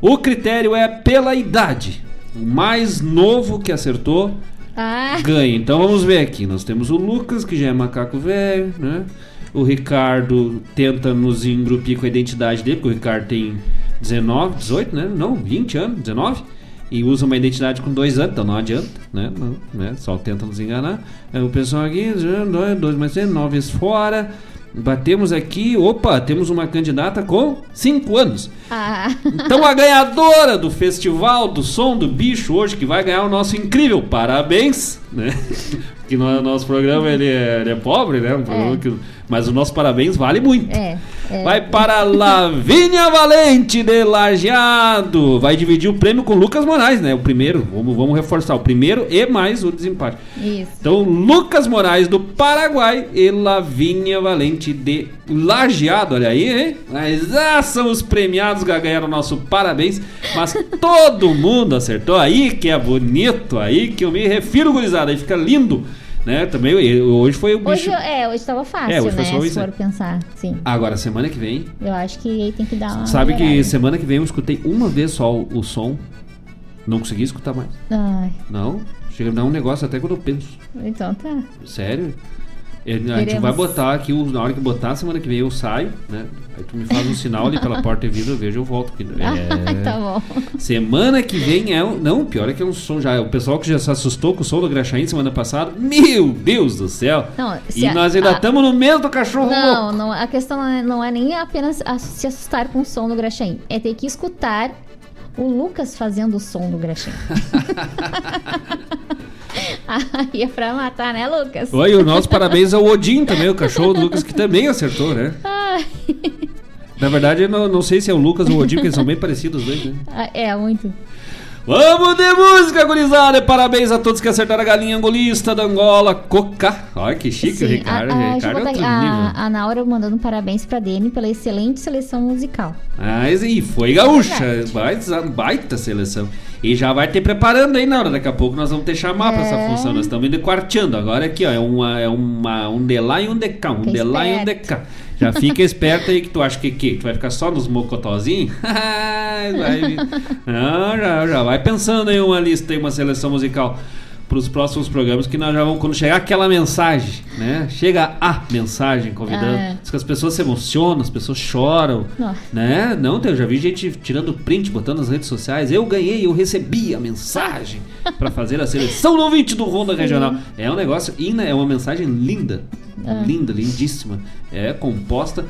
O critério é pela idade. O mais novo que acertou Ah, ganha. Então vamos ver aqui. Nós temos o Lucas, que já é macaco velho, né? O Ricardo tenta nos engrupir com a identidade dele, porque o Ricardo tem 19, 18, né? Não, 20 anos, 19. E usa uma identidade com dois anos, então não adianta, né? Não, né? Só tenta nos enganar. Aí o pessoal aqui, 2 dois mais 6, 9 vezes fora. Batemos aqui, opa, temos uma candidata com 5 anos. ah. Então a ganhadora do Festival do Som do Bicho hoje, que vai ganhar o nosso incrível parabéns, né? Que no nosso programa ele é, ele é pobre, né? Um É. que- mas o nosso parabéns vale muito. É, é. Vai para Lavínia Valente de Lajeado. Vai dividir o prêmio com o Lucas Moraes, né? O primeiro, vamos, vamos reforçar, o primeiro e mais o desempate. Isso. Então, Lucas Moraes do Paraguai e Lavínia Valente de Lajeado. Olha aí, hein? Mas ah, são os premiados que ganharam o nosso parabéns. Mas todo mundo acertou. Aí que é bonito, aí que eu me refiro, gurizada. Aí fica lindo. Né? Também hoje foi o bicho. Hoje, é, hoje tava fácil, É, hoje foi né? só Se isso, for pensar, sim. Agora, semana que vem. Eu acho que aí tem que dar uma. Sabe que melhorada. semana que vem eu escutei uma vez só o, o som. Não consegui escutar mais. Ai, Não. Chega a dar um negócio até quando eu penso. então tá. Sério? Eu- a gente vai botar aqui, na hora que botar, semana que vem eu saio, né? Aí tu me faz um sinal ali pela porta e vidro, eu vejo, eu volto. porque é- tá bom. Semana que vem é um. Não, pior é que é um som já. O pessoal que já se assustou com o som do Graxaim semana passada. Meu Deus do céu! Não, e a- nós ainda estamos no meio do cachorro louco. Não, não, a questão não é, não é nem apenas a- se assustar com o som do Graxaim. É ter que escutar o Lucas fazendo o som do Graxaim. Aí é pra matar, né, Lucas? Oi, o nosso parabéns ao Odin também, o cachorro do Lucas, que também acertou, né? Ai, Na verdade, eu não, não sei se é o Lucas ou o Odin, porque eles são bem parecidos os dois, né? é, muito. Vamos de música, gurizada! Parabéns a todos que acertaram a galinha angolista da Angola, Coca. Olha que chique o Sim, Ricardo. a, a, Ricardo é a, a Naura mandando parabéns pra Dani pela excelente seleção musical. Mas e foi gaúcha, baita, baita seleção. E já vai ter preparando aí na hora, daqui a pouco nós vamos ter chamar pra essa É. função. Nós estamos indo quarteando. Agora aqui, ó, é, uma, é uma, um de lá e um de cá, um Fica de lá e um de cá. Já fica esperto aí que tu acha que, que tu vai ficar só nos mocotozinhos? vai, não, já, já vai pensando em uma lista, em uma seleção musical para os próximos programas que nós já vamos quando chegar aquela mensagem, né? Chega a mensagem convidando, Ah, é. que as pessoas se emocionam, as pessoas choram, Nossa. né? Não, eu já vi gente tirando print, botando nas redes sociais. Eu ganhei, eu recebi a mensagem para fazer a seleção no 20 do Ronda Regional. É um negócio, Ina, é uma mensagem linda, Ah. linda, lindíssima. É composta.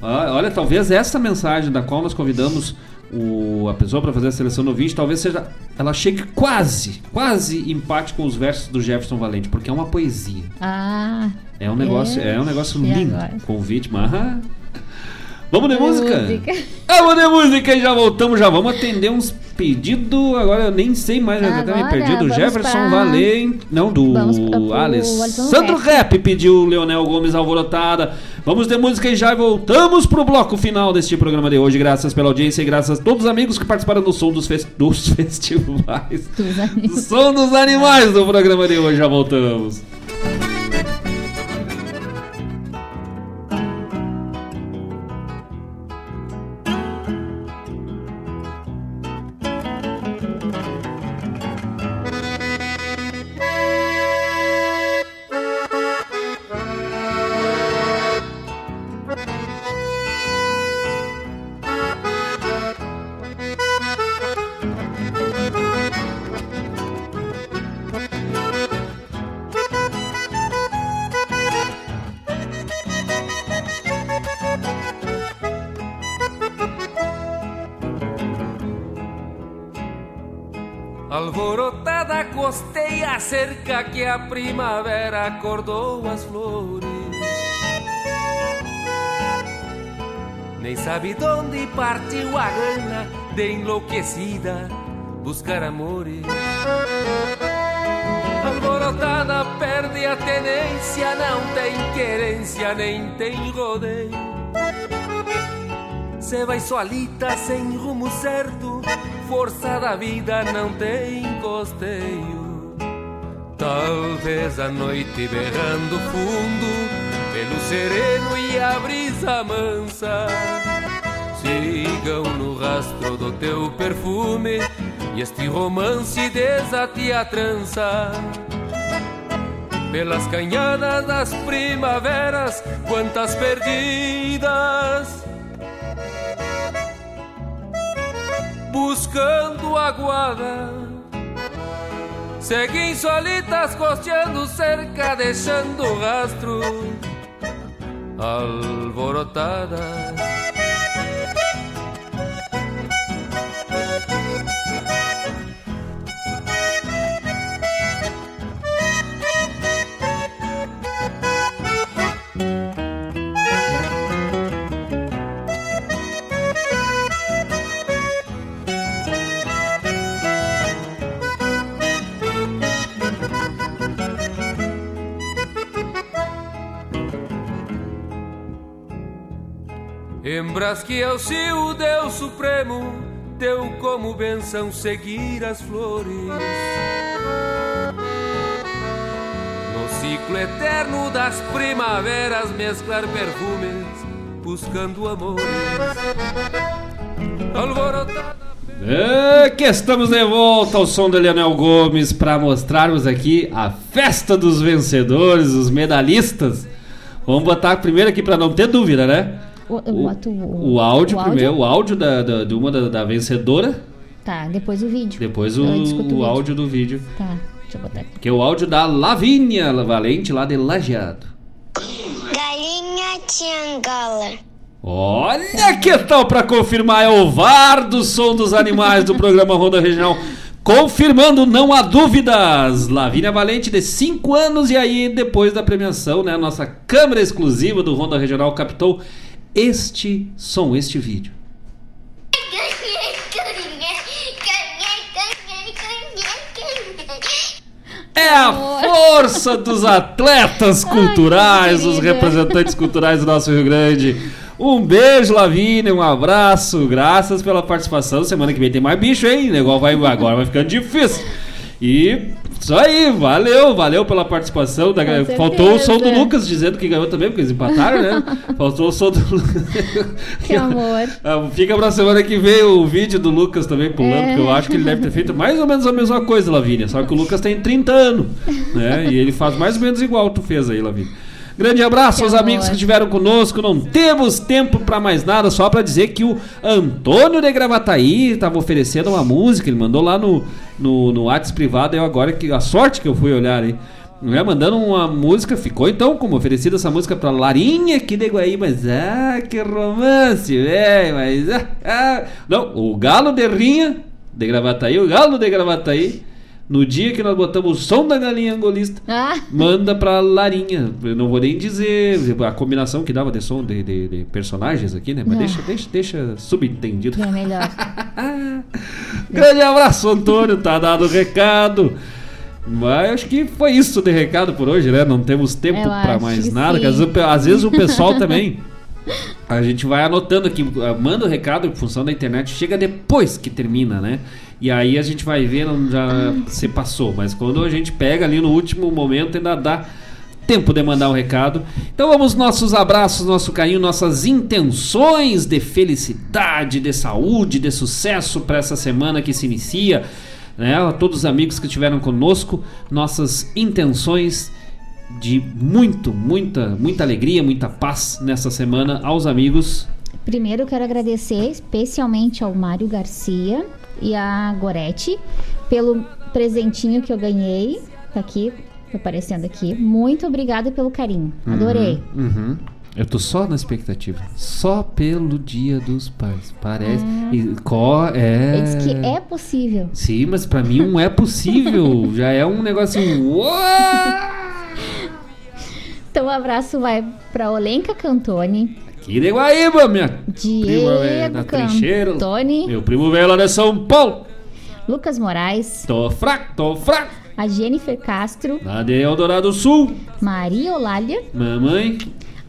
Ah, Olha, talvez essa mensagem da qual nós convidamos o, a pessoa para fazer a seleção no 20, talvez seja. Ela chegue quase, quase empate com os versos do Jefferson Valente, porque é uma poesia. Ah. É um negócio, é, um negócio lindo. agora? Convite, mas. Vamos de música? música. Vamos de música e já voltamos, já vamos atender uns pedidos. Agora eu nem sei mais, já até me Agora, perdi. Do Jefferson Valente. Não, do Alessandro Rap pediu o Leonel Gomes Alvorotada. Vamos de música e já voltamos pro bloco final deste programa de hoje. Graças pela audiência e graças a todos os amigos que participaram do som dos, fes- dos festivais. Do som dos animais do programa de hoje. Já voltamos. Primavera acordou as flores. Nem sabe de onde partiu a gana de enlouquecida buscar amores. Alborotada perde a tenência, não tem querência, nem tem rodeio. Cê vai solita sem rumo certo, força da vida não tem costeio. Talvez a noite berrando fundo, pelo sereno e a brisa mansa. Sigam no rastro do teu perfume e este romance desate a trança. Pelas canhadas das primaveras, quantas perdidas. Buscando aguada, seguem solitas costeando cerca, deixando rastro alborotadas. Lembras que eu se o Deus Supremo deu como benção seguir as flores. No ciclo eterno das primaveras mesclar perfumes, buscando amores. É que estamos de volta ao som do Leonel Gomes para mostrarmos aqui a festa dos vencedores, os medalhistas. Vamos botar primeiro aqui para não ter dúvida, né? O, eu boto o, O áudio o primeiro, o áudio da, da- de uma da, da vencedora, Tá, depois o vídeo. depois o, o áudio do vídeo. Tá, deixa eu botar aqui. Que é o áudio da Lavínia Valente lá de Lajeado. Galinha Tiangola. Olha que tal para confirmar, é o VAR do som dos animais do programa Ronda Regional. Confirmando, não há dúvidas. Lavínia Valente, de 5 anos, e aí, depois da premiação, né? Nossa câmera exclusiva do Ronda Regional captou este som, este vídeo. É a força dos atletas culturais, os representantes culturais do nosso Rio Grande. Um beijo, Lavínia, um abraço, graças pela participação. Semana que vem tem mais bicho, hein? O negócio vai, agora vai ficando difícil. E isso aí, valeu, valeu pela participação. Da, faltou o som do. Lucas dizendo que ganhou também, porque eles empataram, né? Faltou o som do Lucas. Que amor. Ah, Fica pra semana que vem o vídeo do Lucas também pulando, É. porque eu acho que ele deve ter feito mais ou menos a mesma coisa, Lavínia. Só que o Lucas tem 30 anos, né? E ele faz mais ou menos igual tu fez aí, Lavínia. Grande abraço Que aos amor. amigos que estiveram conosco. Não temos tempo pra mais nada, só pra dizer que o Antônio de Gravataí estava oferecendo uma música. Ele mandou lá no, no, no WhatsApp privado. Eu agora que a sorte que eu fui olhar aí. Né, mandando uma música, ficou então como oferecida essa música pra Larinha aqui de Guaíba, mas ah, que romance, velho, mas ah, ah. Não, o Galo de Rinha, de Gravataí, o Galo de Gravataí, no dia que nós botamos o som da galinha angolista, Ah, manda pra Larinha. Eu não vou nem dizer a combinação que dava de som de, de- de personagens aqui, né? Mas Ah. deixa, deixa, deixa subentendido. é melhor. Grande abraço, Antônio. Tá dado o recado. Mas acho que foi isso de recado por hoje, né? Não temos tempo acho mais nada. às, vezes, às vezes o pessoal também. A gente vai anotando aqui, manda o recado em função da internet, chega depois que termina, né? E aí a gente vai ver, não já se passou. Mas quando a gente pega ali no último momento, ainda dá tempo de mandar um recado. Então vamos nossos abraços, nosso carinho, nossas intenções de felicidade, de saúde, de sucesso para essa semana que se inicia. Né? A todos os amigos que estiveram conosco, nossas intenções de muito, muita, muita alegria, muita paz nessa semana aos amigos. Primeiro quero agradecer especialmente ao Mário Garcia e a Gorete pelo presentinho que eu ganhei. Tá aqui, tá aparecendo aqui. Muito obrigada pelo carinho. Adorei. Uhum, uhum. Eu tô só na expectativa. Só pelo Dia dos Pais. Parece. Ah. E, co, é... Ele disse que é possível. Sim, mas pra mim não é possível. Já é um negócio! Então o abraço vai pra Olenka Cantoni, Aqui de Guaíba, minha prima Diego da trincheira. Cantoni, Meu primo velho lá de São Paulo. Lucas Moraes, Tô fraco, tô fraco. a Jennifer Castro, Lá de Eldorado Sul, Maria Olália, mamãe.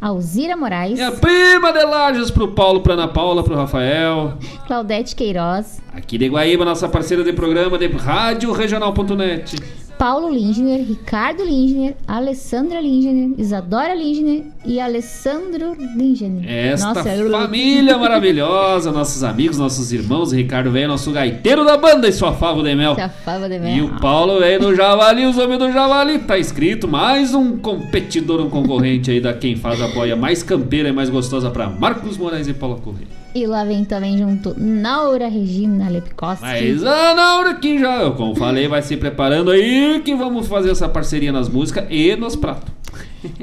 Alzira Moraes, E a prima de Lages pro Paulo, pra Ana Paula, pro Rafael. Claudete Queiroz, Aqui de Guaíba, nossa parceira de programa de Rádio Regional.net. Paulo Lindner, Ricardo Lindner, Alessandra Lindner, Isadora Lindner e Alessandro Lindner. Esta Nossa, eu- família maravilhosa, nossos amigos, nossos irmãos, Ricardo velho, nosso gaiteiro da banda e sua fava de mel. Essa fava de mel. E o Paulo veio do Javali, os homens do Javali, tá escrito mais um competidor, um concorrente aí da quem faz a boia mais campeira e mais gostosa pra Marcos Moraes e Paula Correia. E lá vem também junto Naura Regina Lepkowski. Mas a Naura que já, como falei, vai se preparando aí que vamos fazer essa parceria nas músicas e nos pratos.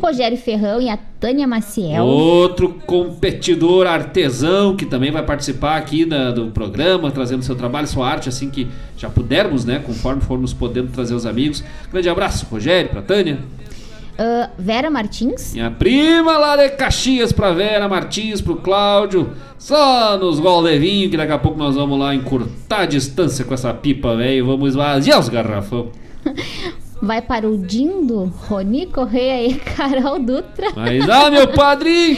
Rogério Ferrão e a Tânia Maciel. Outro competidor artesão que também vai participar aqui da- do programa, trazendo seu trabalho, sua arte, assim que já pudermos, né? Conforme formos podendo trazer os amigos. Grande abraço, Rogério, pra Tânia. Ah, Vera Martins. Minha prima lá de Caxias pra Vera Martins, pro Cláudio. Só nos gol de vinho, que daqui a pouco nós vamos lá encurtar a distância com essa pipa, velho. Vamos esvaziar os garrafão. Vai para o Dindo, Roni Correia e Carol Dutra. Mas, ah, meu padrinho!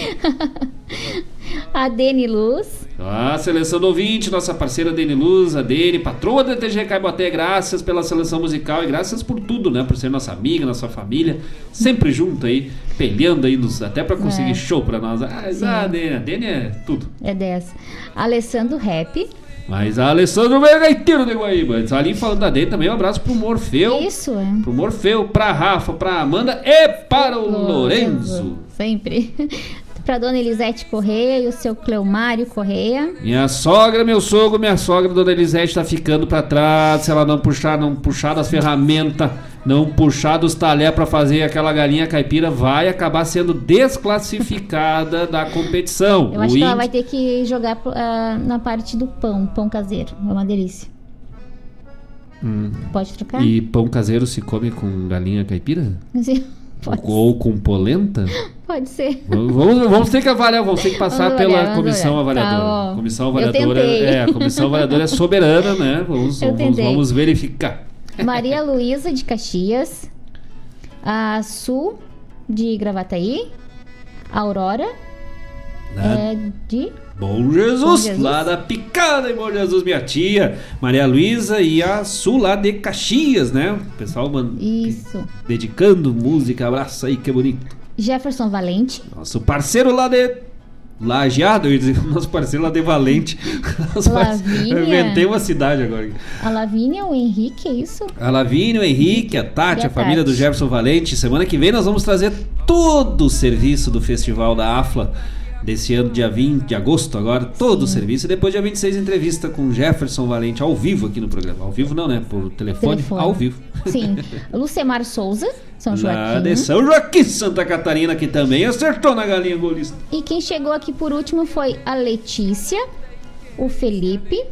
A Deni Luz. A seleção do ouvinte, nossa parceira Deni Luz, a Deni, patroa da TG Caiboté, graças pela seleção musical e graças por tudo, né? Por ser nossa amiga, nossa família, sempre junto aí, peleando aí, nos, até pra conseguir É. show pra nós. Ah, Sim. a Deni, a Deni é tudo. É dessa. Alessandro Rap. Mas a Alessandro veio gaiteiro de Guaíba. Ali falando da Deni também, um abraço pro Morfeu. Isso, é. Pro Morfeu, pra Rafa, pra Amanda e para o Lorenzo. Sempre. Pra dona Elisete Correia e o seu Cleomário Correia. Minha sogra, meu sogro, minha sogra, dona Elisete, tá ficando pra trás. Se ela não puxar, não puxar das ferramentas, não puxar dos talher pra fazer aquela galinha caipira, vai acabar sendo desclassificada da competição. Eu acho O que ela índio- vai ter que jogar ah, na parte do pão, pão caseiro. É uma delícia. Hum. Pode trocar? E pão caseiro se come com galinha caipira? Sim, Pode, Ou com polenta? pode ser. Vamos, vamos- ter que avaliar, vamos ter que passar Vamos pela comissão avaliadora. Tá, comissão avaliadora é, a comissão avaliadora é soberana, né? Vamos, vamos, vamos verificar. Maria Luísa de Caxias. A Su de Gravataí. A Aurora. É de. Bom Jesus, Bom Jesus. lá da Picada em Bom Jesus, minha tia, Maria Luísa e a Sul lá de Caxias, né? O pessoal man- Isso. dedicando música, abraço aí, que bonito. Jefferson Valente. Nosso parceiro lá de Lajeado, eu ia dizer, nosso parceiro lá de Valente. Lavínia. Eu inventei uma cidade agora. A Lavínia, o Henrique, é isso? A Lavínia, o Henrique, a Tati, a a família Tati. do Jefferson Valente. Semana que vem nós vamos trazer todo o serviço do festival da AFLA desse ano, dia 20 de agosto, agora, todo o serviço. E depois, dia 26, entrevista com Jefferson Valente ao vivo aqui no programa. Ao vivo não, né? Por telefone, Telefone. ao vivo. Sim. Lucemar Souza, São Lá Joaquim. de São Joaquim, Santa Catarina, que também acertou na galinha golista. E quem chegou aqui por último foi a Letícia, o Felipe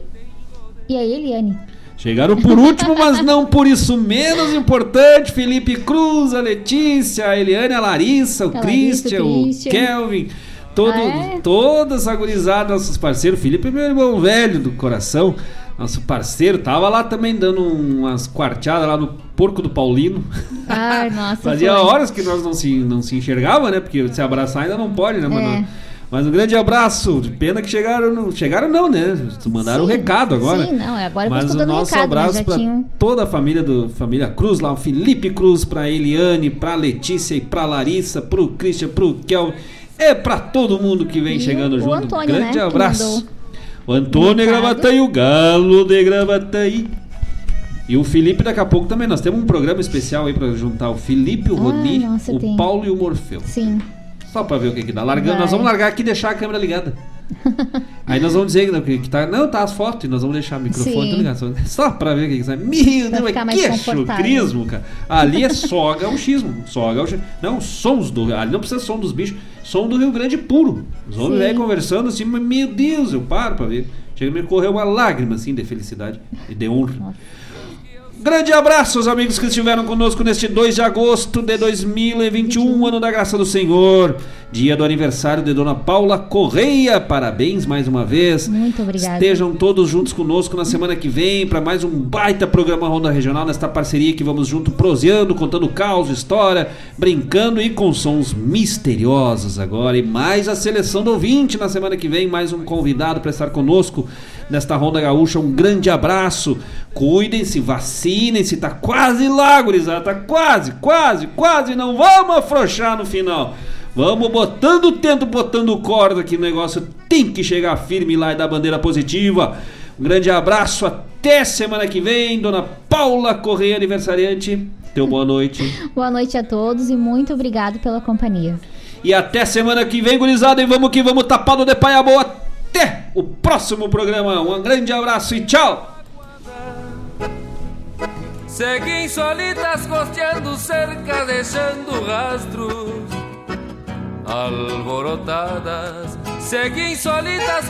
e a Eliane. Chegaram por último, mas não por isso menos importante. Felipe Cruz, a Letícia, a Eliane, a Larissa, o Larissa, Christian, o Christian. Kelvin. Todo, É. Toda essa gurizada, nossos parceiros. Felipe é meu irmão velho do coração. Nosso parceiro tava lá também dando umas quarteadas lá no Porco do Paulino. Ai, nossa. Fazia foi. horas que nós não se, não se enxergava, né? Porque se abraçar ainda não pode, né, mano? É. Mas um grande abraço. Pena que chegaram. Não, chegaram não, né? Mandaram o Sim, recado agora. Sim, não, agora eu Mas o nosso recado, abraço já pra tinham... toda a família do família Cruz lá, o Felipe Cruz, pra Eliane, pra Letícia e pra Larissa, pro Christian, pro Kelvin. É pra todo mundo que vem E chegando o junto. Antônio, Grande né, abraço. O Antônio de. Gravataí, o Galo de Gravataí. E o Felipe daqui a pouco também. Nós temos um programa especial aí pra juntar o Felipe, o Ah, Roni, nossa, o tem. Paulo e o Morfeu. Sim. Só pra ver o que, que dá. Largando, Vai. nós vamos largar aqui e deixar a câmera ligada. Aí nós vamos dizer que, que tá. Não, tá as fotos e nós vamos deixar o microfone tá ligado. Só, só pra ver o que, que sai. Meu Deus, mas que chucrismo, cara. Ali é só gauchismo. Só gauchismo. Não, sons do. Ali não precisa som dos bichos. Som do Rio Grande puro. Os homens velhos conversando assim, mas meu Deus, eu paro pra ver. Chega a me correr uma lágrima assim de felicidade e de honra. Grande abraço aos amigos que estiveram conosco neste 2 de agosto de 2021, ano da graça do Senhor. dia do aniversário de Dona Paula Correia. Parabéns mais uma vez. Muito obrigada. Estejam todos juntos conosco na semana que vem para mais um baita programa Ronda Regional, nesta parceria que vamos junto proseando, contando caos, história, brincando e com sons misteriosos agora. E mais a seleção do ouvinte na semana que vem, mais um convidado para estar conosco nesta Ronda Gaúcha. Um grande abraço. Cuidem-se, vacinem-se, tá quase lá, gurizada, tá quase, quase, quase, não vamos afrouxar no final. Vamos botando o tento, botando corda que o negócio tem que chegar firme lá e dar bandeira positiva. Um grande abraço, até semana que vem, dona Paula Correia, aniversariante. Teu boa noite. Boa noite a todos e muito obrigado pela companhia. E até semana que vem, gurizada, e vamos que vamos tapado de paia boa. Até o próximo programa. Um grande abraço e tchau. Seguem solitas costeando cerca, deixando rastros alborotadas. Seguem solitas